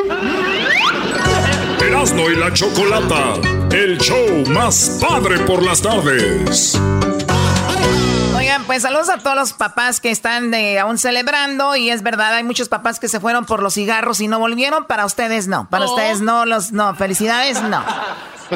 Erasmo y la Chocolata, el show más padre por las tardes. Oigan, pues saludos a todos los papás que están de, aún celebrando y es verdad, hay muchos papás que se fueron por los cigarros y no volvieron, para ustedes no, para ustedes no, los no, felicidades no.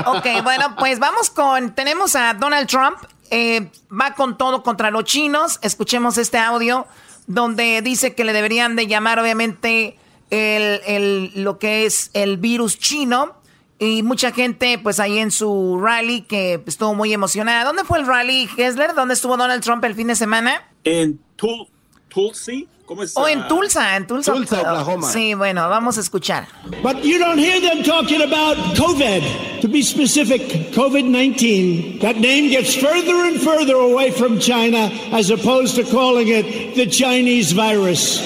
Ok, bueno, pues vamos con, tenemos a Donald Trump, eh, va con todo contra los chinos, escuchemos este audio donde dice que le deberían de llamar obviamente el, el- lo que es el virus chino. Y mucha gente, pues ahí en su rally, que estuvo muy emocionada. ¿Dónde fue el rally, Hessler? ¿Dónde estuvo Donald Trump el fin de semana? En Tul Tulsi, ¿cómo es? O en Ah, Tulsa, en Tulsa. Tulsa, Oklahoma. Sí, bueno, vamos a escuchar. But you don't hear them talking about COVID. To be specific, COVID 19. That name gets further and further away from China as opposed to calling it the Chinese virus.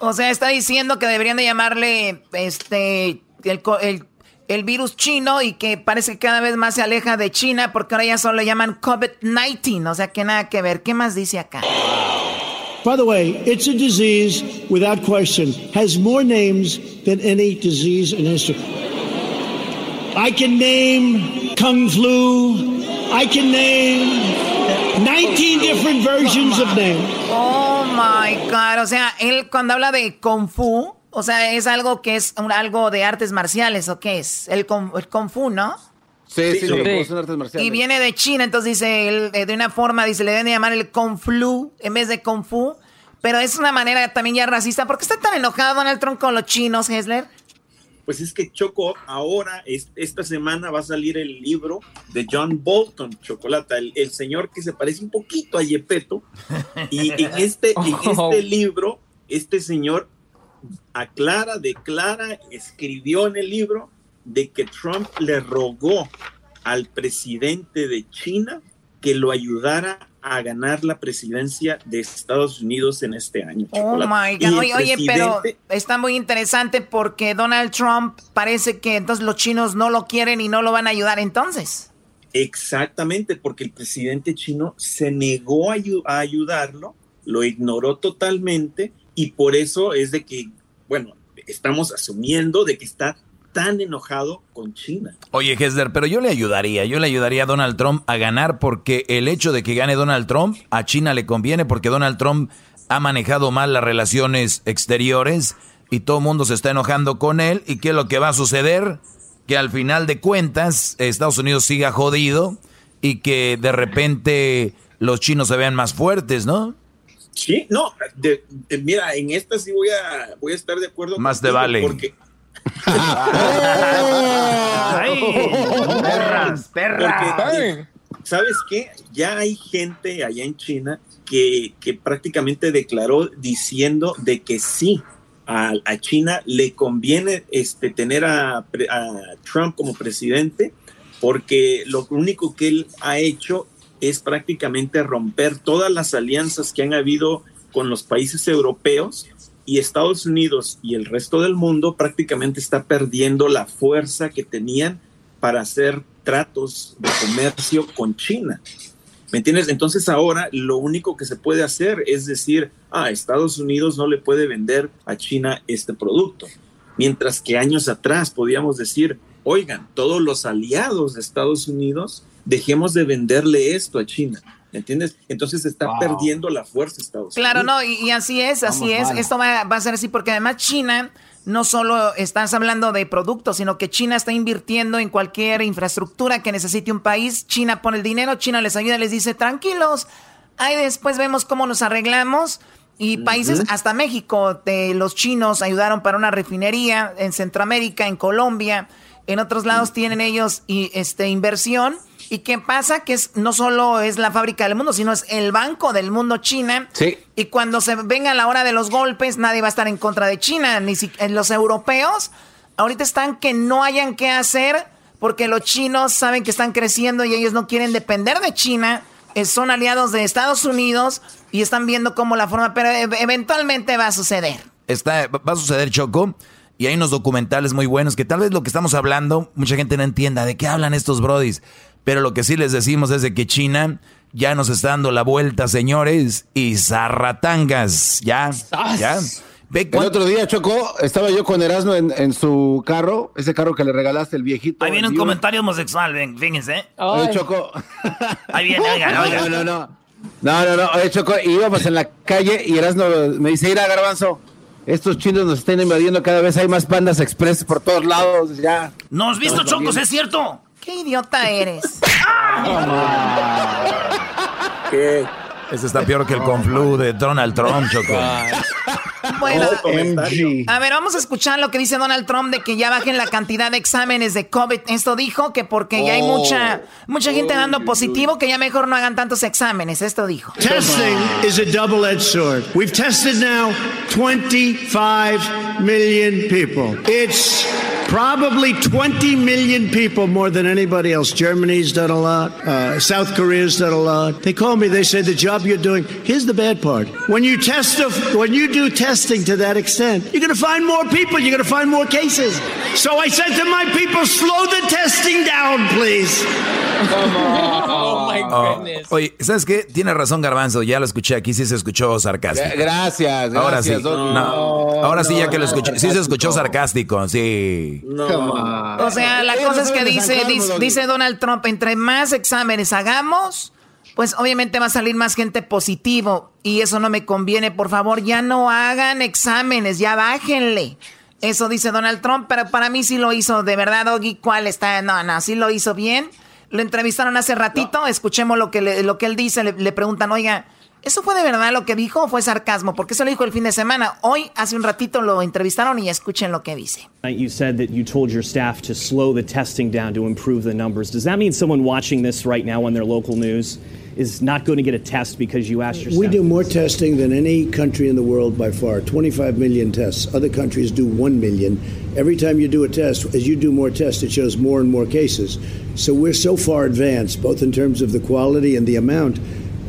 O sea, está diciendo que deberían de llamarle este el, co- el- el virus chino y que parece que cada vez más se aleja de China porque ahora ya solo le llaman COVID-19. O sea que nada que ver. ¿Qué más dice acá? By the way, it's a disease without question, has more names than any disease in history. I can name Kung Flu. I can name 19 different versions of names. Oh my God. O sea, él cuando habla de Kung Fu, o sea, es algo que es un- algo de artes marciales o qué es? El, Kung- el Kung Fu, ¿no? Sí, sí, Sí. sí. son artes marciales. Y viene de China, entonces dice, él, eh, de una forma, dice, le deben de llamar el Kung Flu en vez de Kung Fu. Pero es una manera también ya racista. ¿Por qué está tan enojado Donald Trump con los chinos, Hessler? Pues es que Choco, ahora, es- esta semana va a salir el libro de John Bolton, Chocolata, el, el señor que se parece un poquito a Yepeto. Y en este, en Oh. este libro, este señor aclara, declara, escribió en el libro de que Trump le rogó al presidente de China que lo ayudara a ganar la presidencia de Estados Unidos en este año. Oh my God. Oye, oye, pero está muy interesante porque Donald Trump parece que entonces los chinos no lo quieren y no lo van a ayudar entonces. Exactamente, porque el presidente chino se negó a ayudarlo, lo ignoró totalmente y por eso es de que, bueno, estamos asumiendo de que está tan enojado con China. Oye, Hesler, pero yo le ayudaría, yo le ayudaría a Donald Trump a ganar porque el hecho de que gane Donald Trump a China le conviene porque Donald Trump ha manejado mal las relaciones exteriores y todo el mundo se está enojando con él y qué es lo que va a suceder, que al final de cuentas Estados Unidos siga jodido y que de repente los chinos se vean más fuertes, ¿no? Sí, no, de- de- mira, en esta sí voy a, voy a estar de acuerdo. Más te contigo, vale. Porque, perras, perras. Porque, ¿sabes qué? Ya hay gente allá en China que, que prácticamente declaró diciendo de que sí, a, a China le conviene este, tener a, pre- a Trump como presidente porque lo único que él ha hecho es prácticamente romper todas las alianzas que han habido con los países europeos y Estados Unidos y el resto del mundo prácticamente está perdiendo la fuerza que tenían para hacer tratos de comercio con China. ¿Me entiendes? Entonces ahora lo único que se puede hacer es decir, ah, Estados Unidos no le puede vender a China este producto. Mientras que años atrás podíamos decir, oigan, todos los aliados de Estados Unidos, dejemos de venderle esto a China. ¿Me entiendes? Entonces está Wow. perdiendo la fuerza Estados Claro, Unidos. no, y, y así es, así Vamos es. mal. Esto va, va a ser así porque además China no solo estás hablando de productos, sino que China está invirtiendo en cualquier infraestructura que necesite un país. China pone el dinero, China les ayuda, les dice, tranquilos, ahí después vemos cómo nos arreglamos. Y países, hasta México, de los chinos ayudaron para una refinería en Centroamérica, en Colombia. en otros lados tienen ellos y, este, inversión. ¿Y qué pasa? Que es, no solo es la fábrica del mundo, sino es el banco del mundo China. Sí. Y cuando se venga la hora de los golpes, nadie va a estar en contra de China. Ni si, los europeos ahorita están que no hayan qué hacer porque los chinos saben que están creciendo y ellos no quieren depender de China. Eh, son aliados de Estados Unidos y están viendo cómo la forma, pero eventualmente va a suceder. Está, va a suceder, Choco. Y hay unos documentales muy buenos que tal vez lo que estamos hablando, mucha gente no entienda de qué hablan estos brodis. Pero lo que sí les decimos es de que China ya nos está dando la vuelta, señores, y zarratangas, ya, ya. el otro día, Choco, estaba yo con Erasmo en, su carro, ese carro que le regalaste, el viejito. Ahí viene un comentario homosexual, ven, fíjense. Oye, Choco. Ahí viene, oigan, oigan. No, no, no. No, no, no. Oye, Choco, íbamos en la calle y Erasmo me dice, ir a Garbanzo. Estos chinos nos están invadiendo, cada vez hay más pandas express por todos lados, ya. ¿No has visto, Chocos? ¿Es cierto? ¿Qué idiota eres? ¿Qué? Ese está peor que el conflu de Donald Trump, Choco. Bueno, a ver, vamos a escuchar lo que dice Donald Trump de que ya bajen la cantidad de exámenes de COVID. Esto dijo que porque ya hay mucha mucha gente dando positivo, que ya mejor no hagan tantos exámenes. Esto dijo. Testing is a double-edged sword. We've tested now 25 million people. It's probably 20 million people more than anybody else. Germany's done a lot. Uh, South Korea's done a lot. They call me. They say the job you're doing. Here's the bad part. When you test, when you do testing to that extent, you're going to find more people. You're going to find more cases. So I said to my people, slow the testing down, please. Oh, my oh. goodness. oye, ¿sabes qué? Tiene razón Garbanzo. Ya lo escuché aquí. Sí se escuchó sarcástico. Gracias. gracias ahora sí. No, ahora sí, ya que lo escuché. Sí se escuchó sarcástico. Sí. O sea, la cosa es que dice, dice, Donald Trump, entre más exámenes hagamos, pues obviamente va a salir más gente positivo y eso no me conviene. Por favor, ya no hagan exámenes, ya bájenle. Eso dice Donald Trump, pero para mí sí lo hizo de verdad, Doggy. ¿Cuál está? No, no, sí lo hizo bien. Lo entrevistaron hace ratito, escuchemos lo que, lo que él dice. le preguntan, oiga, ¿Eso fue de verdad lo que dijo o fue sarcasmo? Porque eso lo dijo el fin de semana. Hoy, hace un ratito, lo entrevistaron y escuchen lo que dice. You said that you told your staff to slow the testing down to improve the numbers. Does that mean someone watching this right now on their local news is not going to get a test because you asked your We do more testing than any country in the world by far. 25 million tests. Other countries do 1 million. Every time you do a test, as you do more tests, it shows more and more cases. So we're so far advanced, both in terms of the quality and the amount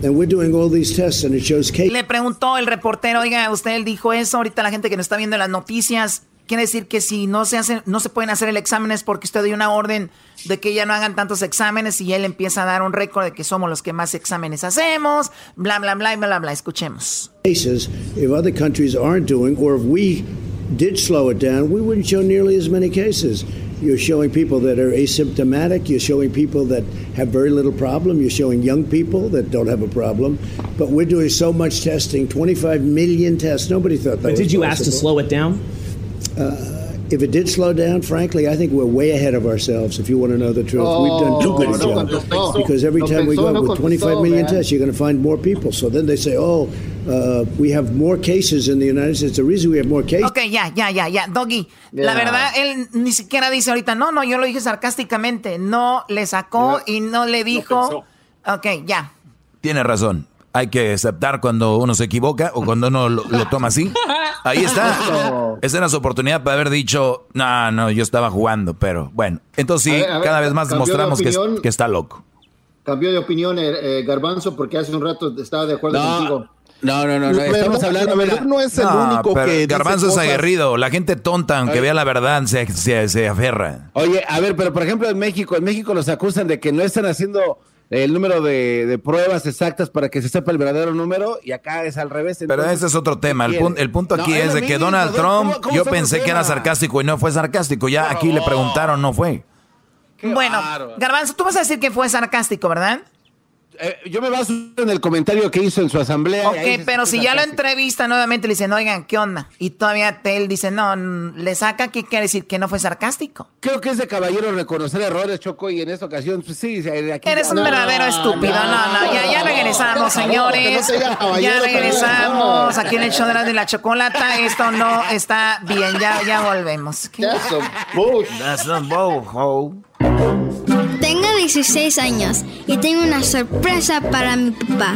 And we're doing all these tests and it shows cases. le preguntó el reportero, oiga, usted dijo eso, ahorita la gente que nos está viendo en las noticias, quiere decir que si no se hacen, no se pueden hacer el examen es porque usted dio una orden de que ya no hagan tantos exámenes y él empieza a dar un récord de que somos los que más exámenes hacemos, bla bla bla bla bla bla. Escuchemos. Cases, if other countries aren't doing, or if we did slow it down, we wouldn't show nearly as many cases. You're showing people that are asymptomatic. You're showing people that have very little problem. You're showing young people that don't have a problem. But we're doing so much testing 25 million tests. Nobody thought that But did you possible. ask to slow it down? Uh, if it did slow down, frankly, I think we're way ahead of ourselves. If you want to know the truth, oh, we've done too good a job. Because every time we go with 25 million tests, you're going to find more people. So then they say, oh, uh, we have more cases in the United States. The reason we have more cases. Ok, ya, ya, ya, ya. Doggy, yeah. la verdad, él ni siquiera dice ahorita, no, no, yo lo dije sarcásticamente. No le sacó y no le dijo. No ok, ya. Tiene razón hay que aceptar cuando uno se equivoca o cuando uno lo, toma así. Ahí está. Esa era su oportunidad para haber dicho, no, no, yo estaba jugando, pero bueno. Entonces sí, cada vez más demostramos que, que, está loco. Cambió de opinión eh, eh, Garbanzo porque hace un rato estaba de acuerdo contigo. No, no, no, no, estamos hablando. no es el único que. Garbanzo es aguerrido. La gente tonta, aunque vea la verdad, se, se, se aferra. Oye, a ver, pero por ejemplo en México, en México los acusan de que no están haciendo el número de, pruebas exactas para que se sepa el verdadero número y acá es al revés. Pero ese es otro tema. El, el punto aquí es, de que Donald Trump, yo pensé que era sarcástico y no fue sarcástico. Ya aquí le preguntaron, no fue. bueno, Garbanzo, tú vas a decir que fue sarcástico, ¿verdad? Eh, yo me baso en el comentario que hizo en su asamblea. Ok, pero si ya lo entrevista nuevamente, le dicen, oigan, ¿qué onda? Y todavía él dice, no, le saca, ¿qué quiere decir? Que no fue sarcástico. Creo que es de caballero reconocer errores, Choco, y en esta ocasión, pues sí. Aquí Eres un verdadero estúpido. No, no, ya, ya regresamos, señores. ya regresamos aquí en el show de la, de la chocolata. Esto no está bien, ya, ya volvemos. That's a bull. That's a 16 años y tengo una sorpresa para mi papá,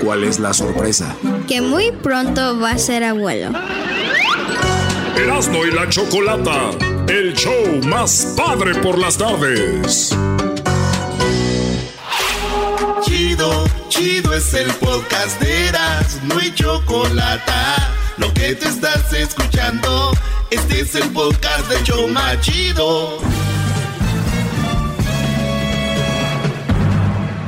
¿Cuál es la sorpresa? que muy pronto va a ser abuelo. Erasmo y la Chocolata, el show más padre por las tardes. Chido, chido es el podcast de Eras, no hay chocolate. Lo que te estás escuchando, este es el podcast de Choma Chido.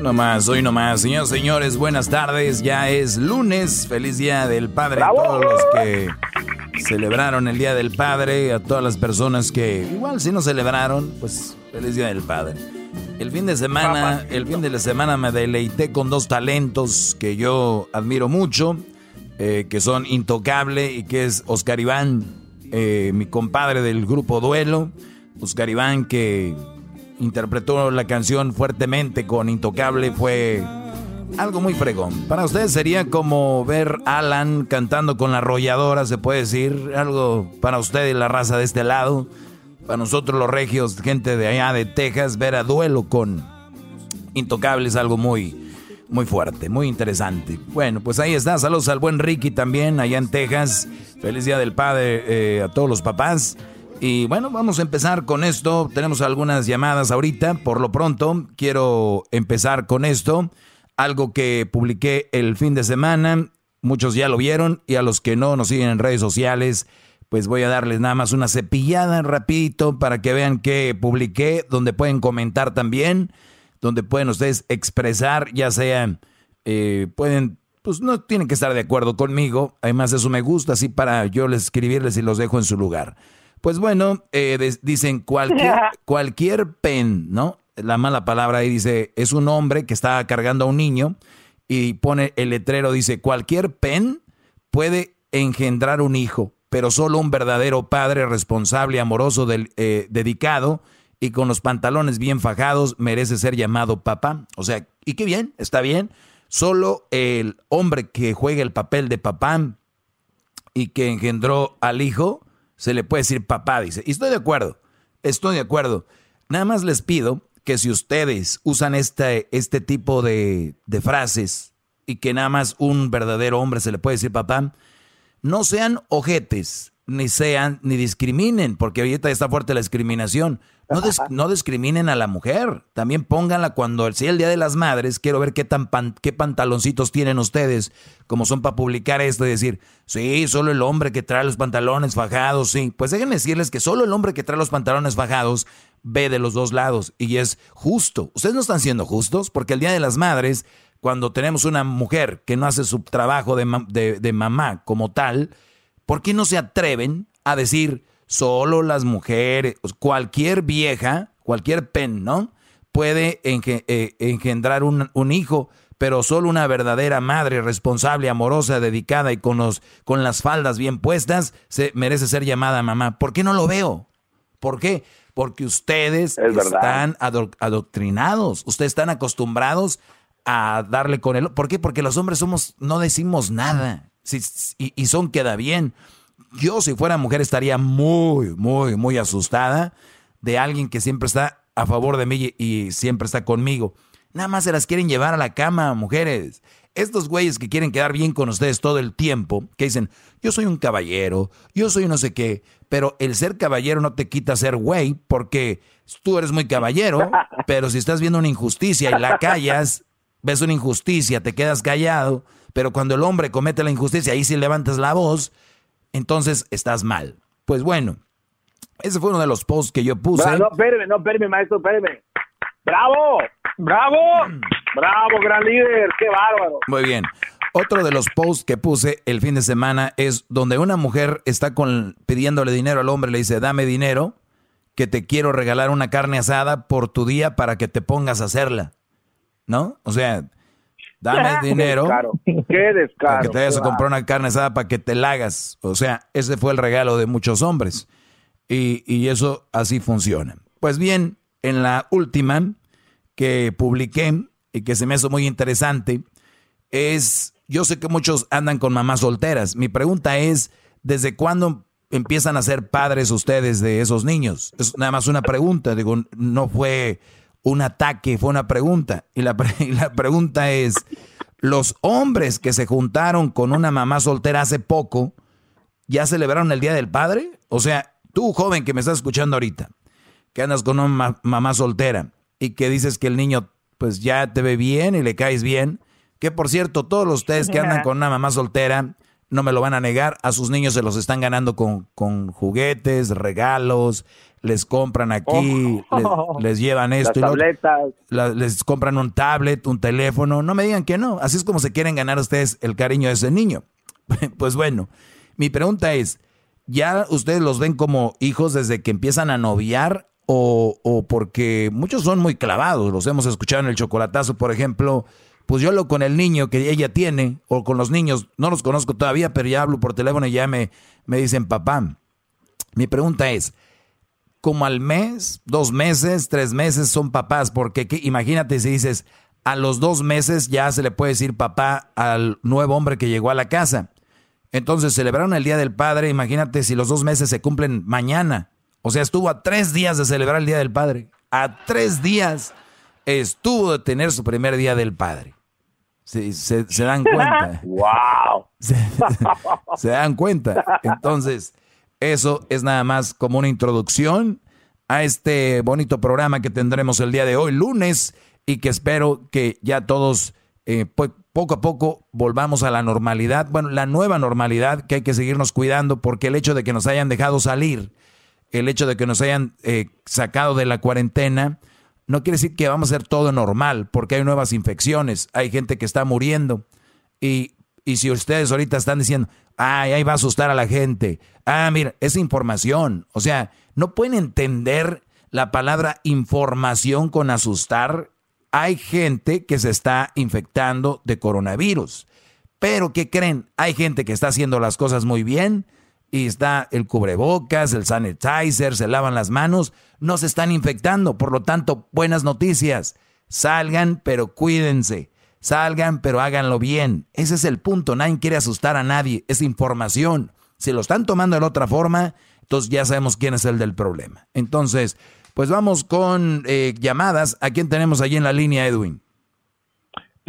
nomás, hoy nomás. Señores, señores, buenas tardes. Ya es lunes. Feliz Día del Padre a todos los que celebraron el Día del Padre. A todas las personas que igual si no celebraron, pues feliz Día del Padre. El fin de semana, el fin de la semana me deleité con dos talentos que yo admiro mucho, eh, que son Intocable y que es Oscar Iván, eh, mi compadre del grupo Duelo. Oscar Iván que interpretó la canción fuertemente con Intocable fue algo muy fregón. Para ustedes sería como ver Alan cantando con la arrolladora, se puede decir, algo para ustedes la raza de este lado. Para nosotros los regios, gente de allá de Texas, ver a duelo con Intocable es algo muy, muy fuerte, muy interesante. Bueno, pues ahí está. Saludos al buen Ricky también, allá en Texas. Feliz Día del Padre eh, a todos los papás. Y bueno, vamos a empezar con esto. Tenemos algunas llamadas ahorita. Por lo pronto, quiero empezar con esto. Algo que publiqué el fin de semana. Muchos ya lo vieron y a los que no nos siguen en redes sociales, pues voy a darles nada más una cepillada rapidito para que vean que publiqué, donde pueden comentar también, donde pueden ustedes expresar, ya sea, eh, pueden, pues no tienen que estar de acuerdo conmigo, además eso me gusta, así para yo les escribirles y los dejo en su lugar. Pues bueno, eh, dicen cualquier, cualquier pen, ¿no? La mala palabra ahí dice, es un hombre que está cargando a un niño y pone el letrero, dice, cualquier pen puede engendrar un hijo, pero solo un verdadero padre responsable, amoroso, del, eh, dedicado y con los pantalones bien fajados merece ser llamado papá. O sea, y qué bien, está bien. Solo el hombre que juega el papel de papá y que engendró al hijo, se le puede decir papá, dice. Y estoy de acuerdo, estoy de acuerdo. Nada más les pido que si ustedes usan este, este tipo de, de frases y que nada más un verdadero hombre se le puede decir papá, no sean ojetes, ni sean, ni discriminen, porque ahorita está fuerte la discriminación. No, dis- no discriminen a la mujer. También pónganla cuando sea el Día de las Madres. Quiero ver qué, tan pan- qué pantaloncitos tienen ustedes, como son para publicar esto y decir, sí, solo el hombre que trae los pantalones fajados, sí. Pues déjenme decirles que solo el hombre que trae los pantalones fajados ve de los dos lados y es justo. Ustedes no están siendo justos porque el Día de las Madres, cuando tenemos una mujer que no hace su trabajo de, ma- de- de mamá como tal, ¿por qué no se atreven a decir solo las mujeres, cualquier vieja, cualquier pen, ¿no? Puede eh, engendrar un, un hijo, pero solo una verdadera madre responsable, amorosa, dedicada y con, los, con las faldas bien puestas se merece ser llamada mamá. ¿Por qué no lo veo? ¿Por qué? Porque ustedes Es están ado- adoctrinados, ustedes están acostumbrados a darle con el... ¿Por qué? Porque los hombres somos, no decimos nada Si- y, y son queda bien. Yo si fuera mujer estaría muy, muy, muy asustada de alguien que siempre está a favor de mí y, siempre está conmigo. Nada más se las quieren llevar a la cama, mujeres. Estos güeyes que quieren quedar bien con ustedes todo el tiempo, que dicen, yo soy un caballero, yo soy no sé qué, pero el ser caballero no te quita ser güey, porque tú eres muy caballero, pero si estás viendo una injusticia y la callas, ves una injusticia, te quedas callado, pero cuando el hombre comete la injusticia, ahí sí levantas la voz, entonces estás mal. Pues bueno, ese fue uno de los posts que yo puse. no, espéreme, no, espéreme, maestro, espéreme. ¡Bravo! ¡Bravo! ¡Bravo, gran líder! ¡Qué bárbaro! Muy bien. Otro de los posts que puse el fin de semana es donde una mujer está con, pidiéndole dinero al hombre, le dice, dame dinero, que te quiero regalar una carne asada por tu día para que te pongas a hacerla. ¿No? O sea, dame dinero. Qué descaro. Para que te vayas a comprar una carne asada para que te la hagas. O sea, ese fue el regalo de muchos hombres. Y, y eso así funciona. Pues bien, en la última que publiqué y que se me hizo muy interesante es, yo sé que muchos andan con mamás solteras. Mi pregunta es, ¿desde cuándo empiezan a ser padres ustedes de esos niños? Es nada más una pregunta, digo, no fue un ataque, fue una pregunta. Y la, y la pregunta es, los hombres que se juntaron con una mamá soltera hace poco, ¿ya celebraron el Día del Padre? O sea, tú joven que me estás escuchando ahorita, que andas con una mamá soltera y que dices que el niño pues ya te ve bien y le caes bien, que por cierto, todos ustedes que andan con una mamá soltera, no me lo van a negar, a sus niños se los están ganando con, con juguetes, regalos, les compran aquí, Oh. les, les llevan esto Las y tabletas. La- les compran un tablet, un teléfono, no me digan que no, así es como se quieren ganar ustedes el cariño de ese niño. Pues bueno, mi pregunta es, ¿ya ustedes los ven como hijos desde que empiezan a noviar o, o porque muchos son muy clavados? Los hemos escuchado en el chocolatazo, por ejemplo. Pues yo hablo con el niño que ella tiene o con los niños, no los conozco todavía, pero ya hablo por teléfono y ya me, dicen papá. Mi pregunta es, como al mes, dos meses, tres meses son papás, porque imagínate si dices, a los dos meses ya se le puede decir papá al nuevo hombre que llegó a la casa. Entonces celebraron el Día del Padre, imagínate si los dos meses se cumplen mañana. O sea, estuvo a tres días de celebrar el Día del Padre. A tres días estuvo de tener su primer Día del Padre. Se, se- se dan cuenta. ¡Wow! Se, se dan cuenta. Entonces, eso es nada más como una introducción a este bonito programa que tendremos el día de hoy, lunes, y que espero que ya todos eh, pues, poco a poco volvamos a la normalidad, bueno, la nueva normalidad que hay que seguirnos cuidando porque el hecho de que nos hayan dejado salir, el hecho de que nos hayan eh, sacado de la cuarentena, no quiere decir que vamos a hacer todo normal, porque hay nuevas infecciones, hay gente que está muriendo. Y, y si ustedes ahorita están diciendo, ay, ahí va a asustar a la gente, ah, mira, es información. O sea, no pueden entender la palabra información con asustar. Hay gente que se está infectando de coronavirus. Pero, ¿qué creen? Hay gente que está haciendo las cosas muy bien y está el cubrebocas, el sanitizer, se lavan las manos, no se están infectando. Por lo tanto, buenas noticias. Salgan, pero cuídense. Salgan, pero háganlo bien. Ese es el punto. Nadie quiere asustar a nadie. Es información. Si lo están tomando de otra forma, entonces ya sabemos quién es el del problema. Entonces, pues vamos con eh, llamadas. ¿A quién tenemos allí en la línea, Edwin?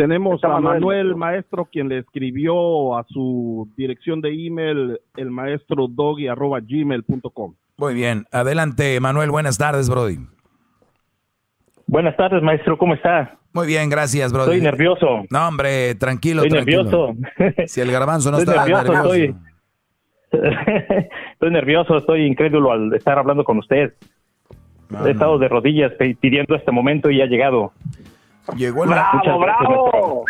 Tenemos Está a Manuel. Manuel Maestro, quien le escribió a su dirección de email el maestro doggy arroba gmail.com. Muy bien. Adelante, Manuel. Buenas tardes, Brody. Buenas tardes, maestro, ¿cómo está? Muy bien, gracias, Brody. Estoy nervioso. No, hombre, tranquilo, Estoy tranquilo. nervioso. Si el garbanzo no Estoy está nervioso, nervioso. estoy- Estoy nervioso, estoy incrédulo al estar hablando con usted. He estado de rodillas pidiendo este momento y ha llegado. Llegó el ¡Bravo, bravo!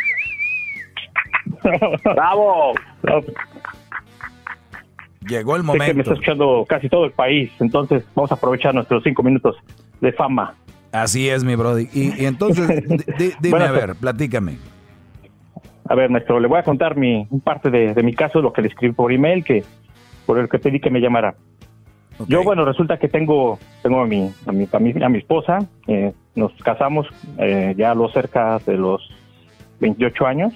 ¡Bravo! Llegó el Sé que me está momento. escuchando casi todo el país, entonces vamos a aprovechar nuestros cinco minutos de fama. Así es, mi Brody. Y, y entonces, di- di- dime, Bueno, a ver, platícame. A ver, maestro, le voy a contar mi un parte de, de mi caso, lo que le escribí por email, que por el que pedí que me llamara. Yo, bueno, resulta que tengo tengo a mi a mi familia, a mi esposa, eh, nos casamos eh, ya a lo cerca de los 28 años.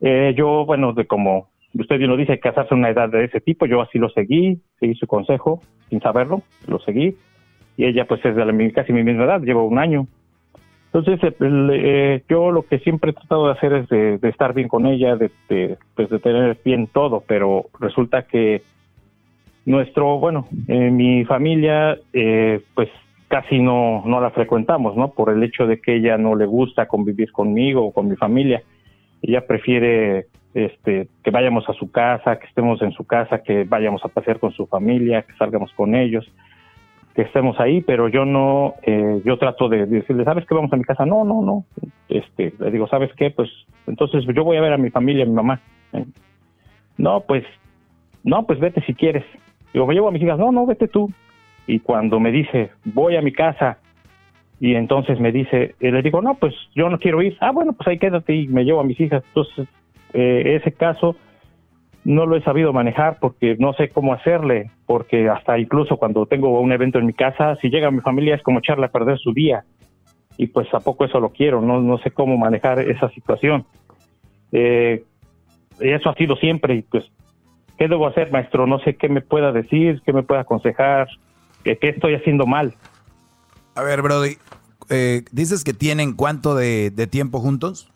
Eh, yo, bueno, de como usted bien lo dice, casarse a una edad de ese tipo, yo así lo seguí, seguí su consejo, sin saberlo, lo seguí. Y ella, pues, es de la, mi- casi mi misma edad, llevo un año. Entonces, eh, eh, yo lo que siempre he tratado de hacer es de, de estar bien con ella, de, de, pues, de tener bien todo, pero resulta que nuestro, bueno, eh, mi familia, eh, pues casi no, no la frecuentamos, ¿no? Por el hecho de que ella no le gusta convivir conmigo o con mi familia. Ella prefiere este, que vayamos a su casa, que estemos en su casa, que vayamos a pasear con su familia, que salgamos con ellos, que estemos ahí, pero yo no, eh, yo trato de decirle, ¿sabes qué? Vamos a mi casa. No, no, no. Este, le digo, ¿sabes qué? Pues entonces yo voy a ver a mi familia, a mi mamá. Eh, No, pues, no, pues vete si quieres. Digo, me llevo a mis hijas. No, no, vete tú. Y cuando me dice, voy a mi casa, y entonces me dice, y le digo, no, pues yo no quiero ir. Ah, bueno, pues ahí quédate y me llevo a mis hijas. Entonces, eh, ese caso no lo he sabido manejar porque no sé cómo hacerle, porque hasta incluso cuando tengo un evento en mi casa, si llega mi familia es como echarle a perder su día. Y pues a poco eso lo quiero, no, no sé cómo manejar esa situación. Eh, eso ha sido siempre y pues, ¿qué debo hacer, maestro? No sé qué me pueda decir, qué me pueda aconsejar, qué, qué estoy haciendo mal. A ver, Brody, eh, dices que tienen cuánto de, de tiempo juntos?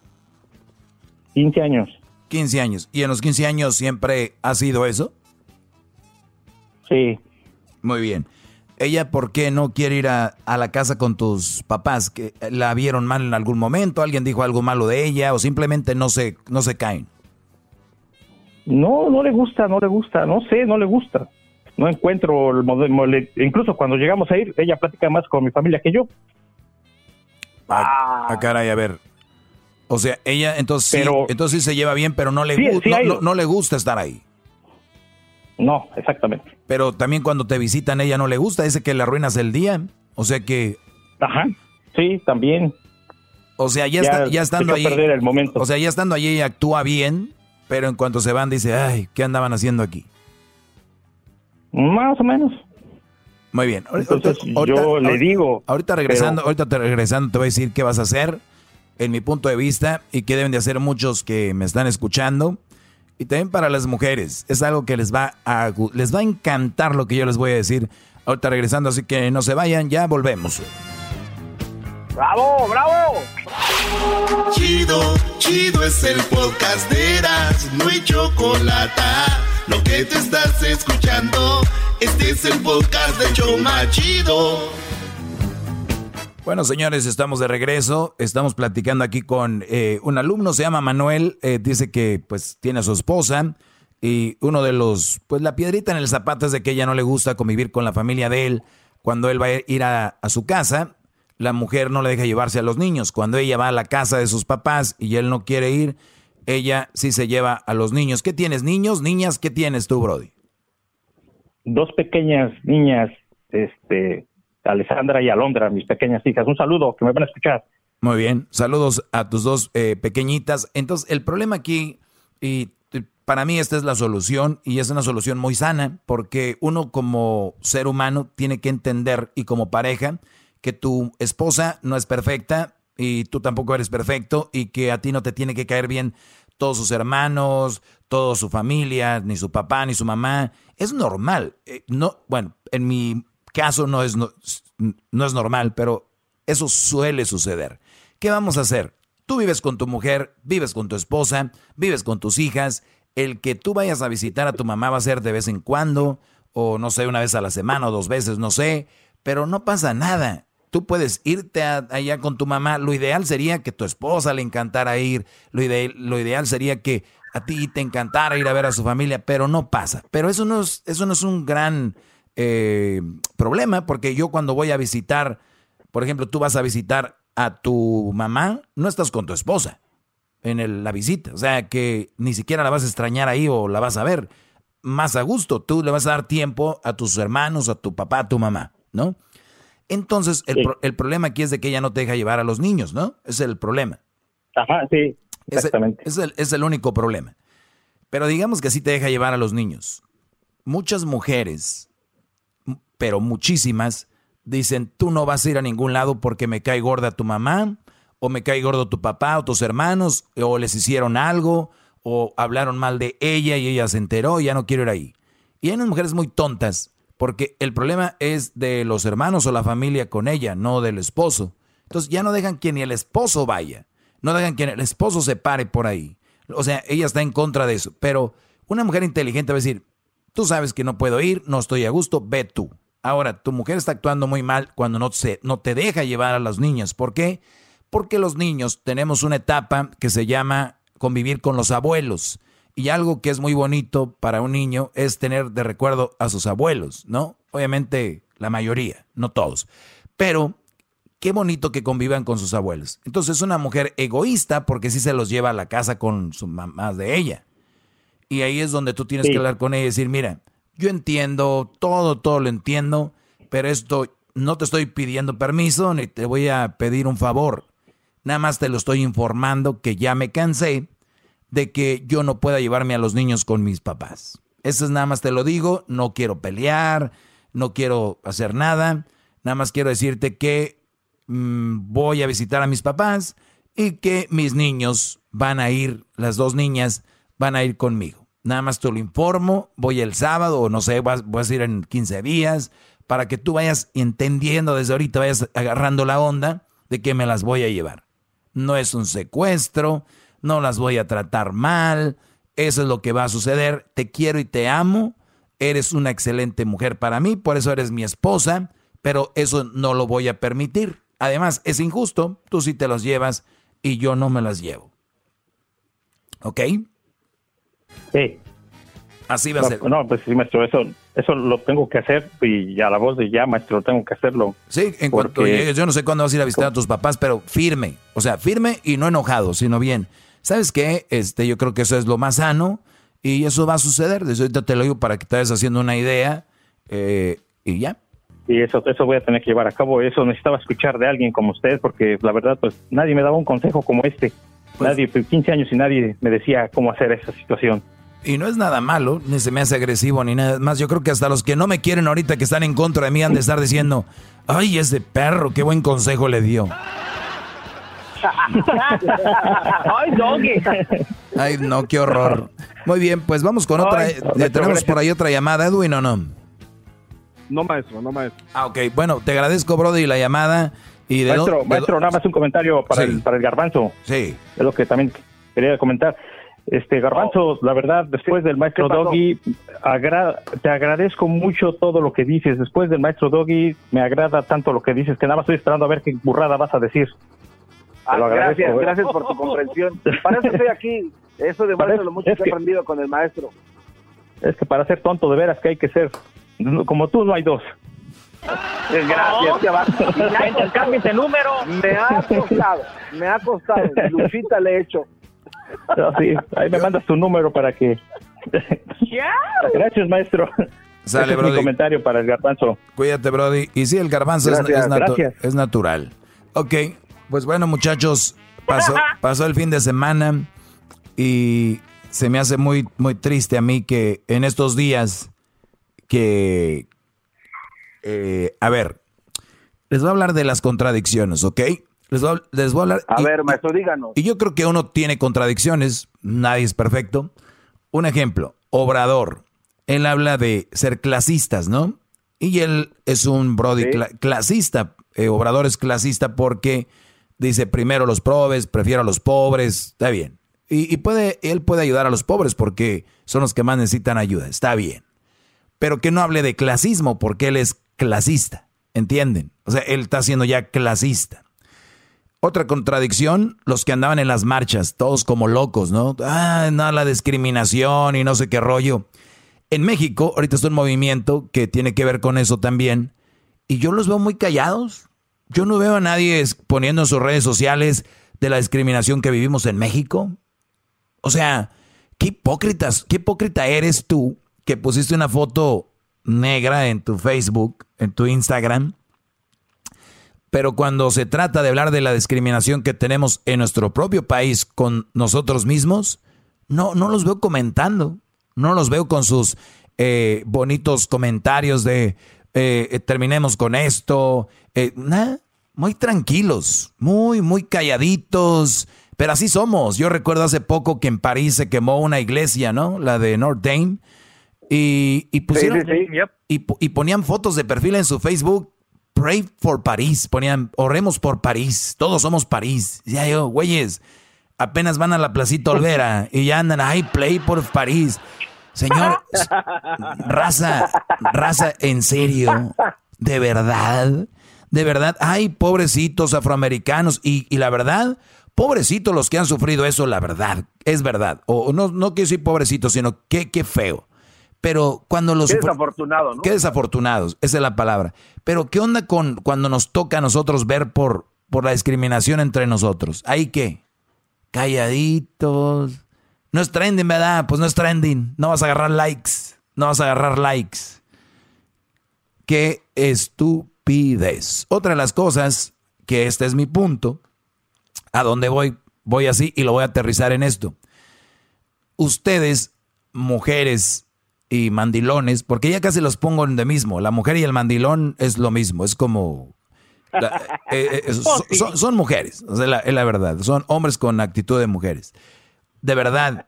15 años. 15 años. ¿Y en los 15 años siempre ha sido eso? Sí. Muy bien. ¿Ella por qué no quiere ir a, a la casa con tus papás? ¿Que ¿La vieron mal en algún momento? ¿Alguien dijo algo malo de ella? ¿O simplemente no se, no se caen? No, no le gusta, no le gusta, no sé, no le gusta. No encuentro el modelo. Incluso cuando llegamos a ir, ella platica más con mi familia que yo. Ah, caray, a ver. O sea, ella entonces, sí, entonces sí se lleva bien, pero no le, Sí, gu- sí no, le gusta estar ahí. No, exactamente. Pero también cuando te visitan, ella no le gusta, dice que le arruinas el día. O sea que. Ajá, sí, también. O sea, ya, Ya está, ya estando echó a allí. perder el momento. O sea, ya estando allí ella actúa bien, pero en cuanto se van dice, ay, ¿qué andaban haciendo aquí? Más o menos. Muy bien. Entonces, yo le digo, Ahorita regresando, pero- ahorita te regresando te voy a decir qué vas a hacer en mi punto de vista y qué deben de hacer muchos que me están escuchando. Y también para las mujeres, es algo que les va a les va a encantar lo que yo les voy a decir. Ahorita regresando, así que no se vayan, ya volvemos. ¡Bravo, bravo! Chido, chido es el podcast de Eras, no hay chocolate. Lo que te estás escuchando, este es el podcast de Choma Chido. Bueno, señores, estamos de regreso. Estamos platicando aquí con eh, un alumno, se llama Manuel. eh, dice que pues tiene a su esposa y uno de los, pues la piedrita en el zapato es de que ella no le gusta convivir con la familia de él. Cuando él va a ir a, a su casa, la mujer no le deja llevarse a los niños. Cuando ella va a la casa de sus papás y él no quiere ir, ella sí se lleva a los niños. ¿Qué tienes, niños, niñas? ¿Qué tienes tú, Brody? Dos pequeñas niñas, este, Alessandra y Alondra, mis pequeñas hijas. Un saludo, que me van a escuchar. Muy bien, saludos a tus dos eh, pequeñitas. Entonces, el problema aquí, y para mí esta es la solución, y es una solución muy sana, porque uno como ser humano tiene que entender, y como pareja, que tu esposa no es perfecta, y tú tampoco eres perfecto, y que a ti no te tiene que caer bien todos sus hermanos, toda su familia, ni su papá, ni su mamá. Es normal. Eh, no, bueno, en mi caso no es, no, no es normal, pero eso suele suceder. ¿Qué vamos a hacer? Tú vives con tu mujer, vives con tu esposa, vives con tus hijas. El que tú vayas a visitar a tu mamá va a ser de vez en cuando, o no sé, una vez a la semana o dos veces, no sé, pero no pasa nada. Tú puedes irte allá con tu mamá. Lo ideal sería que tu esposa le encantara ir. Lo, ide- lo ideal sería que a ti te encantara ir a ver a su familia, pero no pasa. Pero eso no es, eso no es un gran eh, problema, porque yo cuando voy a visitar, por ejemplo, tú vas a visitar a tu mamá, no estás con tu esposa en la visita. O sea, que ni siquiera la vas a extrañar ahí o la vas a ver más a gusto. Tú le vas a dar tiempo a tus hermanos, a tu papá, a tu mamá, ¿no? Entonces, el, pro- el problema aquí es de que ella no te deja llevar a los niños, ¿no? Es el problema. Ajá, sí, exactamente. Es el, es el único problema. Pero digamos que sí te deja llevar a los niños. Muchas mujeres, pero muchísimas, dicen, tú no vas a ir a ningún lado porque me cae gorda tu mamá, o me cae gordo tu papá o tus hermanos, o les hicieron algo, o hablaron mal de ella y ella se enteró y ya no quiero ir ahí. Y hay unas mujeres muy tontas, porque el problema es de los hermanos o la familia con ella, no del esposo. Entonces ya no dejan que ni el esposo vaya, no dejan que el esposo se pare por ahí. O sea, ella está en contra de eso. Pero una mujer inteligente va a decir, tú sabes que no puedo ir, no estoy a gusto, ve tú. Ahora, tu mujer está actuando muy mal cuando no, se, no te deja llevar a las niñas. ¿Por qué? Porque los niños tenemos una etapa que se llama convivir con los abuelos. Y algo que es muy bonito para un niño es tener de recuerdo a sus abuelos, ¿no? Obviamente la mayoría, no todos. Pero qué bonito que convivan con sus abuelos. Entonces es una mujer egoísta porque sí se los lleva a la casa con su mamá de ella. Y ahí es donde tú tienes Sí. que hablar con ella y decir, mira, yo entiendo, todo, todo lo entiendo, pero esto no te estoy pidiendo permiso ni te voy a pedir un favor. Nada más te lo estoy informando que ya me cansé de que yo no pueda llevarme a los niños con mis papás. Eso es nada más te lo digo, no quiero pelear, no quiero hacer nada, nada más quiero decirte que mm, voy a visitar a mis papás y que mis niños van a ir, las dos niñas van a ir conmigo. Nada más te lo informo, voy el sábado o no sé, vas, vas a ir en 15 días para que tú vayas entendiendo desde ahorita, vayas agarrando la onda de que me las voy a llevar. No es un secuestro, no las voy a tratar mal, eso es lo que va a suceder. Te quiero y te amo, eres una excelente mujer para mí, por eso eres mi esposa, pero eso no lo voy a permitir. Además, es injusto, tú sí te las llevas y yo no me las llevo. ¿Ok? Sí. Así va a no, ser. No, pues sí, maestro, eso, eso lo tengo que hacer y a la voz de ya, maestro, tengo que hacerlo. Sí, en cuanto llegues, yo no sé cuándo vas a ir a visitar a tus papás, pero firme, o sea, firme y no enojado, sino bien. ¿Sabes qué? Este, yo creo que eso es lo más sano y eso va a suceder. Desde ahorita te lo digo para que te vayas haciendo una idea eh, y ya. Y eso, eso voy a tener que llevar a cabo. Eso necesitaba escuchar de alguien como usted, porque la verdad, pues nadie me daba un consejo como este. Pues nadie, pues, 15 años y nadie me decía cómo hacer esa situación. Y no es nada malo, ni se me hace agresivo, ni nada más. Yo creo que hasta los que no me quieren ahorita, que están en contra de mí, han de estar diciendo, ay, ese perro, qué buen consejo le dio. Ay, doggy. Ay, no, qué horror. Muy bien, pues vamos con otra. Ay, Eh, maestro, ¿Tenemos gracias. por ahí otra llamada, Edwin, o no? No, maestro, no, maestro. Ah, ok. Bueno, te agradezco, Brody, la llamada. Y de maestro, do- maestro, nada más un comentario para, Sí. el, para el garbanzo. Sí. Es lo que también quería comentar. Este garbanzo, la verdad, después del maestro ¿qué? Doggy, agra- te agradezco mucho todo lo que dices. Después del maestro Doggy, me agrada tanto lo que dices que nada más estoy esperando a ver qué burrada vas a decir. Ah, Te gracias, ¿eh? gracias por tu comprensión. Para eso estoy aquí. Eso demuestra lo mucho es que he aprendido con el maestro. Es que para ser tonto de veras que hay que ser. Como tú no hay dos. Gracias, que va. Ese número. Me ha costado, me ha costado. Luchita le he hecho. No, sí, ahí me mandas tu número para que. Gracias, maestro. Sale, Ese es Brody. mi comentario para el garbanzo. Cuídate, Brody. Y sí, el garbanzo es- Gracias, es, natu- gracias. es natural. Ok, pues bueno, muchachos, pasó, pasó el fin de semana y se me hace muy, muy triste a mí que en estos días que... eh, a ver, les voy a hablar de las contradicciones, ¿ok? Les voy a, les voy a hablar... A y- ver, maestro, díganos. y yo creo que uno tiene contradicciones, nadie es perfecto. Un ejemplo, Obrador, él habla de ser clasistas, ¿no? Y él es un Brody cla- clasista, eh, Obrador es clasista porque dice primero los pobres, prefiero a los pobres, está bien. Y, puede, él puede ayudar a los pobres porque son los que más necesitan ayuda, está bien. Pero que no hable de clasismo porque él es clasista, ¿entienden? O sea, él está siendo ya clasista. Otra contradicción, los que andaban en las marchas, todos como locos, ¿no? Ah, no, la discriminación y no sé qué rollo. En México, ahorita está un movimiento que tiene que ver con eso también, y yo los veo muy callados. Yo no veo a nadie poniendo en sus redes sociales de la discriminación que vivimos en México. O sea, qué hipócritas, qué hipócrita eres tú que pusiste una foto negra en tu Facebook, en tu Instagram, pero cuando se trata de hablar de la discriminación que tenemos en nuestro propio país con nosotros mismos, no, no los veo comentando. No los veo con sus eh, bonitos comentarios de eh, terminemos con esto. Eh, nah, muy tranquilos, muy, muy calladitos. Pero así somos. Yo recuerdo hace poco que en París se quemó una iglesia, ¿no? La de Notre Dame. Y, y pusieron. sí, sí, yep. y, y ponían fotos de perfil en su Facebook. Pray for París. Ponían, oremos por París. Todos somos París. Ya yo, güeyes, apenas van a la Placita Olvera y ya andan, ay, play por París. Señor, raza, raza, en serio, de verdad, de verdad, ay, pobrecitos afroamericanos. Y, y la verdad, Pobrecitos los que han sufrido eso, la verdad, es verdad. O no, no quiero decir pobrecitos, sino qué, qué feo. Pero cuando los... Qué desafortunado, ¿no? Qué desafortunados, esa es la palabra. Pero ¿qué onda con cuando nos toca a nosotros ver por, por la discriminación entre nosotros? ¿Ahí qué? Calladitos. No es trending, ¿verdad? Pues no es trending. No vas a agarrar likes. No vas a agarrar likes. Qué estupidez. Otra de las cosas, que este es mi punto, a dónde voy, voy así y lo voy a aterrizar en esto. Ustedes, mujeres y mandilones, porque ya casi los pongo en de mismo, la mujer y el mandilón es lo mismo, es como... la- eh, eh, son, son- son mujeres, o sea, la- es la verdad, son hombres con actitud de mujeres. De verdad,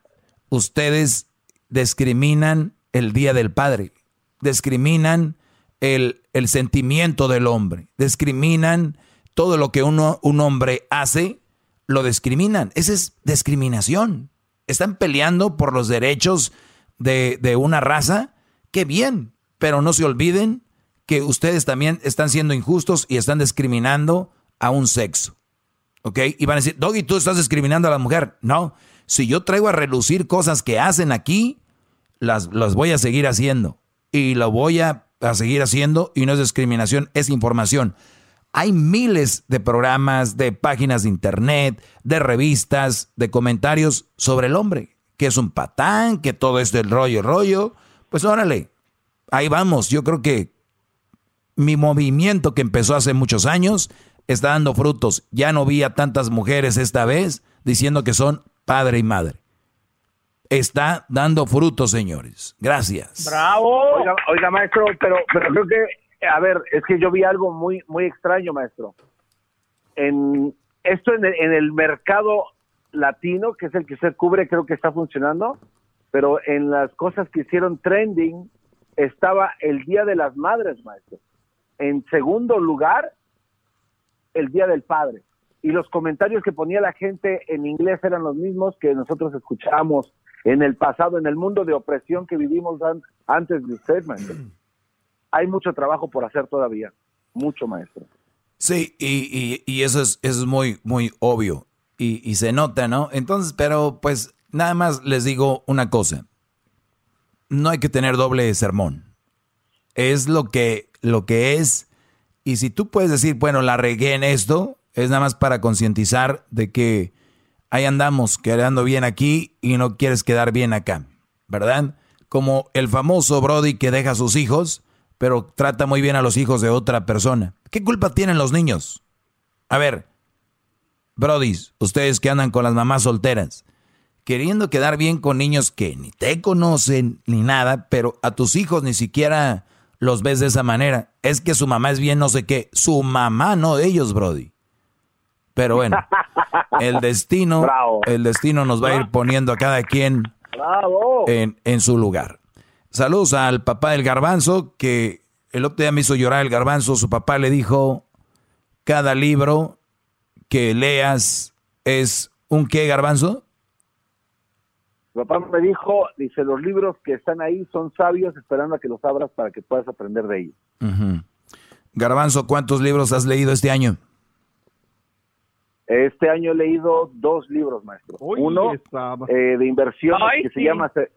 ustedes discriminan el Día del Padre, discriminan el, sentimiento del hombre, discriminan todo lo que uno, un hombre hace, lo discriminan. Esa es discriminación. Están peleando por los derechos de, de una raza. Qué bien, pero no se olviden que ustedes también están siendo injustos y están discriminando a un sexo. ¿Ok? Y van a decir, Doggy, tú estás discriminando a la mujer. No, si yo traigo a relucir cosas que hacen aquí, las, las voy a seguir haciendo. Y lo voy a, a seguir haciendo y no es discriminación, es información. Hay miles de programas, de páginas de internet, de revistas, de comentarios sobre el hombre, que es un patán, que todo esto es rollo, rollo. Pues órale, ahí vamos. Yo creo que mi movimiento que empezó hace muchos años está dando frutos. Ya no vi a tantas mujeres esta vez diciendo que son padre y madre. Está dando frutos, señores. Gracias. Bravo. Oiga, oiga, maestro, pero, pero creo que, a ver, es que yo vi algo muy, muy extraño, maestro. En esto en el, en el mercado latino, que es el que usted cubre, creo que está funcionando, pero en las cosas que hicieron trending estaba el Día de las Madres, maestro. En segundo lugar, el Día del Padre. Y los comentarios que ponía la gente en inglés eran los mismos que nosotros escuchábamos en el pasado, en el mundo de opresión que vivimos an- antes de usted, maestro. Hay mucho trabajo por hacer todavía, mucho, maestro. Sí, y, y- y eso es, eso es muy, muy obvio. Y, y se nota, ¿no? Entonces, pero pues nada más les digo una cosa. No hay que tener doble sermón. Es lo que, lo que es. Y si tú puedes decir, bueno, la regué en esto, es nada más para concientizar de que ahí andamos, quedando bien aquí y no quieres quedar bien acá, ¿verdad? Como el famoso Brody que deja a sus hijos, pero trata muy bien a los hijos de otra persona. ¿Qué culpa tienen los niños? A ver, Brodis, ustedes que andan con las mamás solteras, queriendo quedar bien con niños que ni te conocen ni nada, pero a tus hijos ni siquiera los ves de esa manera. Es que su mamá es bien no sé qué. Su mamá, no ellos, Brody. Pero bueno, el destino, el destino nos va a ir poniendo a cada quien en, en su lugar. Saludos al papá del garbanzo, que el otro día me hizo llorar el garbanzo. Su papá le dijo, cada libro que leas es un qué garbanzo. Mi papá me dijo, dice, los libros que están ahí son sabios esperando a que los abras para que puedas aprender de ellos. Garbanzo, ¿cuántos libros has leído este año? Este año he leído dos libros, maestro. Uno eh, de inversión Ay, que sí. se llama Ce-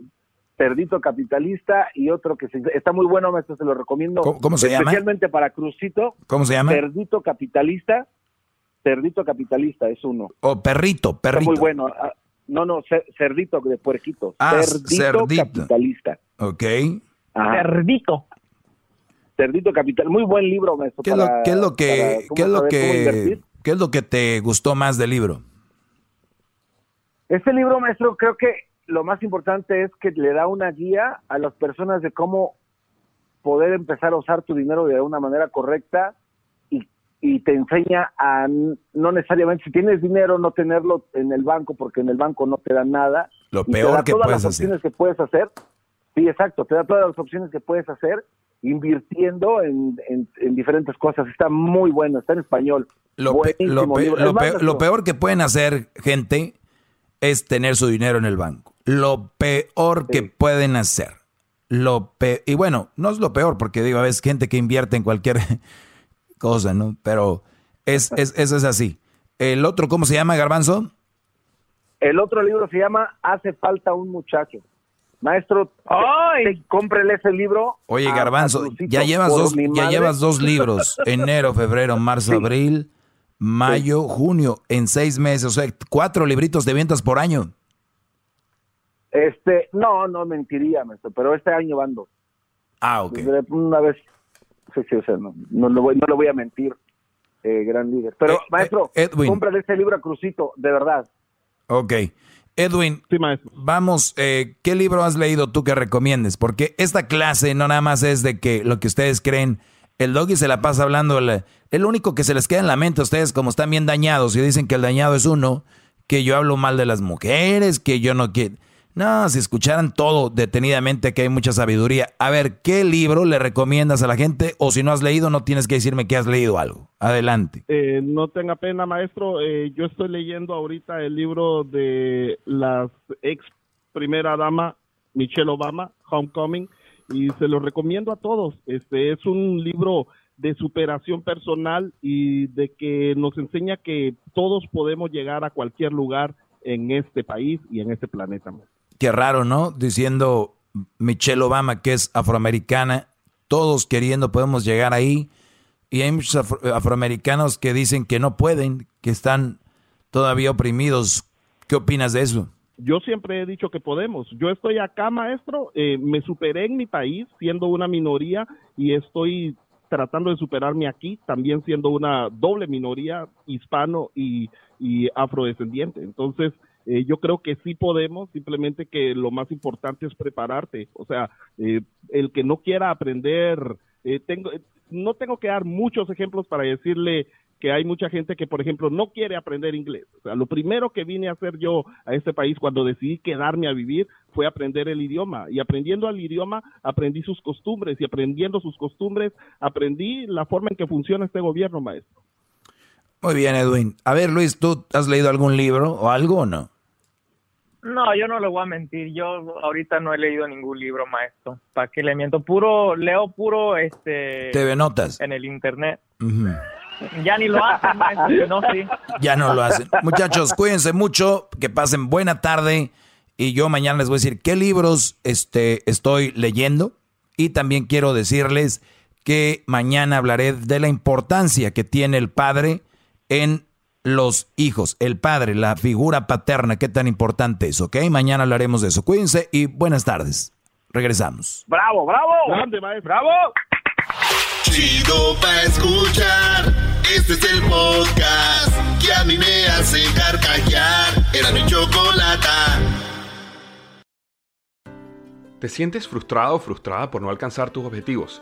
Cerdito Capitalista y otro que se- está muy bueno, maestro, se lo recomiendo. ¿Cómo- cómo se llama? Especialmente para Crucito. ¿Cómo se llama? Cerdito Capitalista. Cerdito Capitalista es uno. O perrito, Está perrito. muy bueno. Ah, No, no, cer- cerdito de puerquito. Ah, cerdito, cerdito. Capitalista. Ok. Cerdito. Cerdito Capital. Muy buen libro, maestro. ¿Qué es lo, para- qué es lo para que, qué es lo que. Qué es lo que te gustó más del libro? Este libro, maestro, creo que lo más importante es que le da una guía a las personas de cómo poder empezar a usar tu dinero de una manera correcta y, y te enseña a no necesariamente, si tienes dinero, no tenerlo en el banco, porque en el banco no te dan nada. Lo Y te peor da que todas puedes las hacer. opciones que puedes hacer. Sí, exacto, te da todas las opciones que puedes hacer invirtiendo en, en- en diferentes cosas. Está muy bueno, está en español. Lo, pe- lo pe- pe- peor que pueden hacer, gente, es tener su dinero en el banco. Lo peor que pueden hacer. Lo pe- y bueno, no es lo peor, porque digo, a veces gente que invierte en cualquier cosa, ¿no? Pero es, es- eso es así. ¿El otro cómo se llama, Garbanzo? El otro libro se llama Hace falta un muchacho. Maestro, ¡Ay! cómprele ese libro. Oye, Garbanzo, ya llevas dos, ya llevas dos libros. Enero, febrero, marzo, abril, mayo, junio, en seis meses. O sea, cuatro libritos de ventas por año. Este, no, no mentiría, maestro, pero este año van dos. Ah, ok. Una vez, sí, sí, o sea, no, no, le, voy, no le voy a mentir, eh, gran líder. Pero, Eh, maestro, eh, cómprale ese libro a Crucito, de verdad. Ok. Edwin, vamos, eh, ¿qué libro has leído tú que recomiendes? Porque esta clase no nada más es de que lo que ustedes creen, el doggy se la pasa hablando, el, el único que se les queda en la mente a ustedes como están bien dañados y dicen que el dañado es uno, que yo hablo mal de las mujeres, que yo no quiero... No, si escucharan todo detenidamente que hay mucha sabiduría. A ver, ¿qué libro le recomiendas a la gente? O si no has leído, no tienes que decirme que has leído algo. Adelante. Eh, no tenga pena, maestro. Eh, yo estoy leyendo ahorita el libro de la ex primera dama Michelle Obama, Homecoming, y se lo recomiendo a todos. Este es un libro de superación personal y de que nos enseña que todos podemos llegar a cualquier lugar en este país y en este planeta. maestro. Qué raro, ¿no? Diciendo Michelle Obama que es afroamericana, todos queriendo podemos llegar ahí. Y hay muchos afro- afroamericanos que dicen que no pueden, que están todavía oprimidos. ¿Qué opinas de eso? Yo siempre he dicho que podemos. Yo estoy acá, maestro, eh, me superé en mi país siendo una minoría y estoy tratando de superarme aquí, también siendo una doble minoría, hispano y, y afrodescendiente. Entonces, eh, yo creo que sí podemos, simplemente que lo más importante es prepararte. O sea, eh, el que no quiera aprender, eh, tengo, no tengo que dar muchos ejemplos para decirle que hay mucha gente que, por ejemplo, no quiere aprender inglés. O sea, lo primero que vine a hacer yo a este país cuando decidí quedarme a vivir fue aprender el idioma. Y aprendiendo el idioma, aprendí sus costumbres. Y aprendiendo sus costumbres, aprendí la forma en que funciona este gobierno, maestro. Muy bien, Edwin. A ver, Luis, ¿tú has leído algún libro o algo o no? No, yo no le voy a mentir. Yo ahorita no he leído ningún libro, maestro. ¿Para qué le miento? Puro, leo puro, este... TV Notas. En el internet. Ya ni lo hacen, maestro. no, sí. Ya no lo hacen. Muchachos, cuídense mucho, que pasen buena tarde y yo mañana les voy a decir qué libros este, estoy leyendo y también quiero decirles que mañana hablaré de la importancia que tiene el padre en los hijos, el padre, la figura paterna, qué tan importante es, ¿ok? Mañana hablaremos de eso. Cuídense y buenas tardes. Regresamos. ¡Bravo, bravo! ¡Bravo! Chido pa' escuchar. Este es el podcast que a mí me hace carcajear. Era mi chocolata. ¿Te sientes frustrado o frustrada por no alcanzar tus objetivos?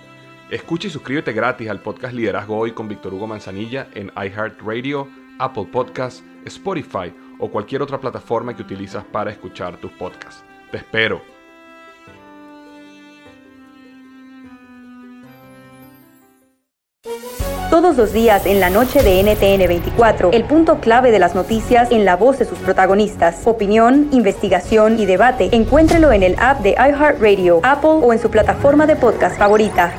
Escucha y suscríbete gratis al podcast Liderazgo Hoy con Víctor Hugo Manzanilla en iHeartRadio, Apple Podcasts, Spotify o cualquier otra plataforma que utilizas para escuchar tus podcasts. Te espero. Todos los días en la noche de NTN 24, el punto clave de las noticias en la voz de sus protagonistas. Opinión, investigación y debate. Encuéntrelo en el app de iHeartRadio, Apple o en su plataforma de podcast favorita.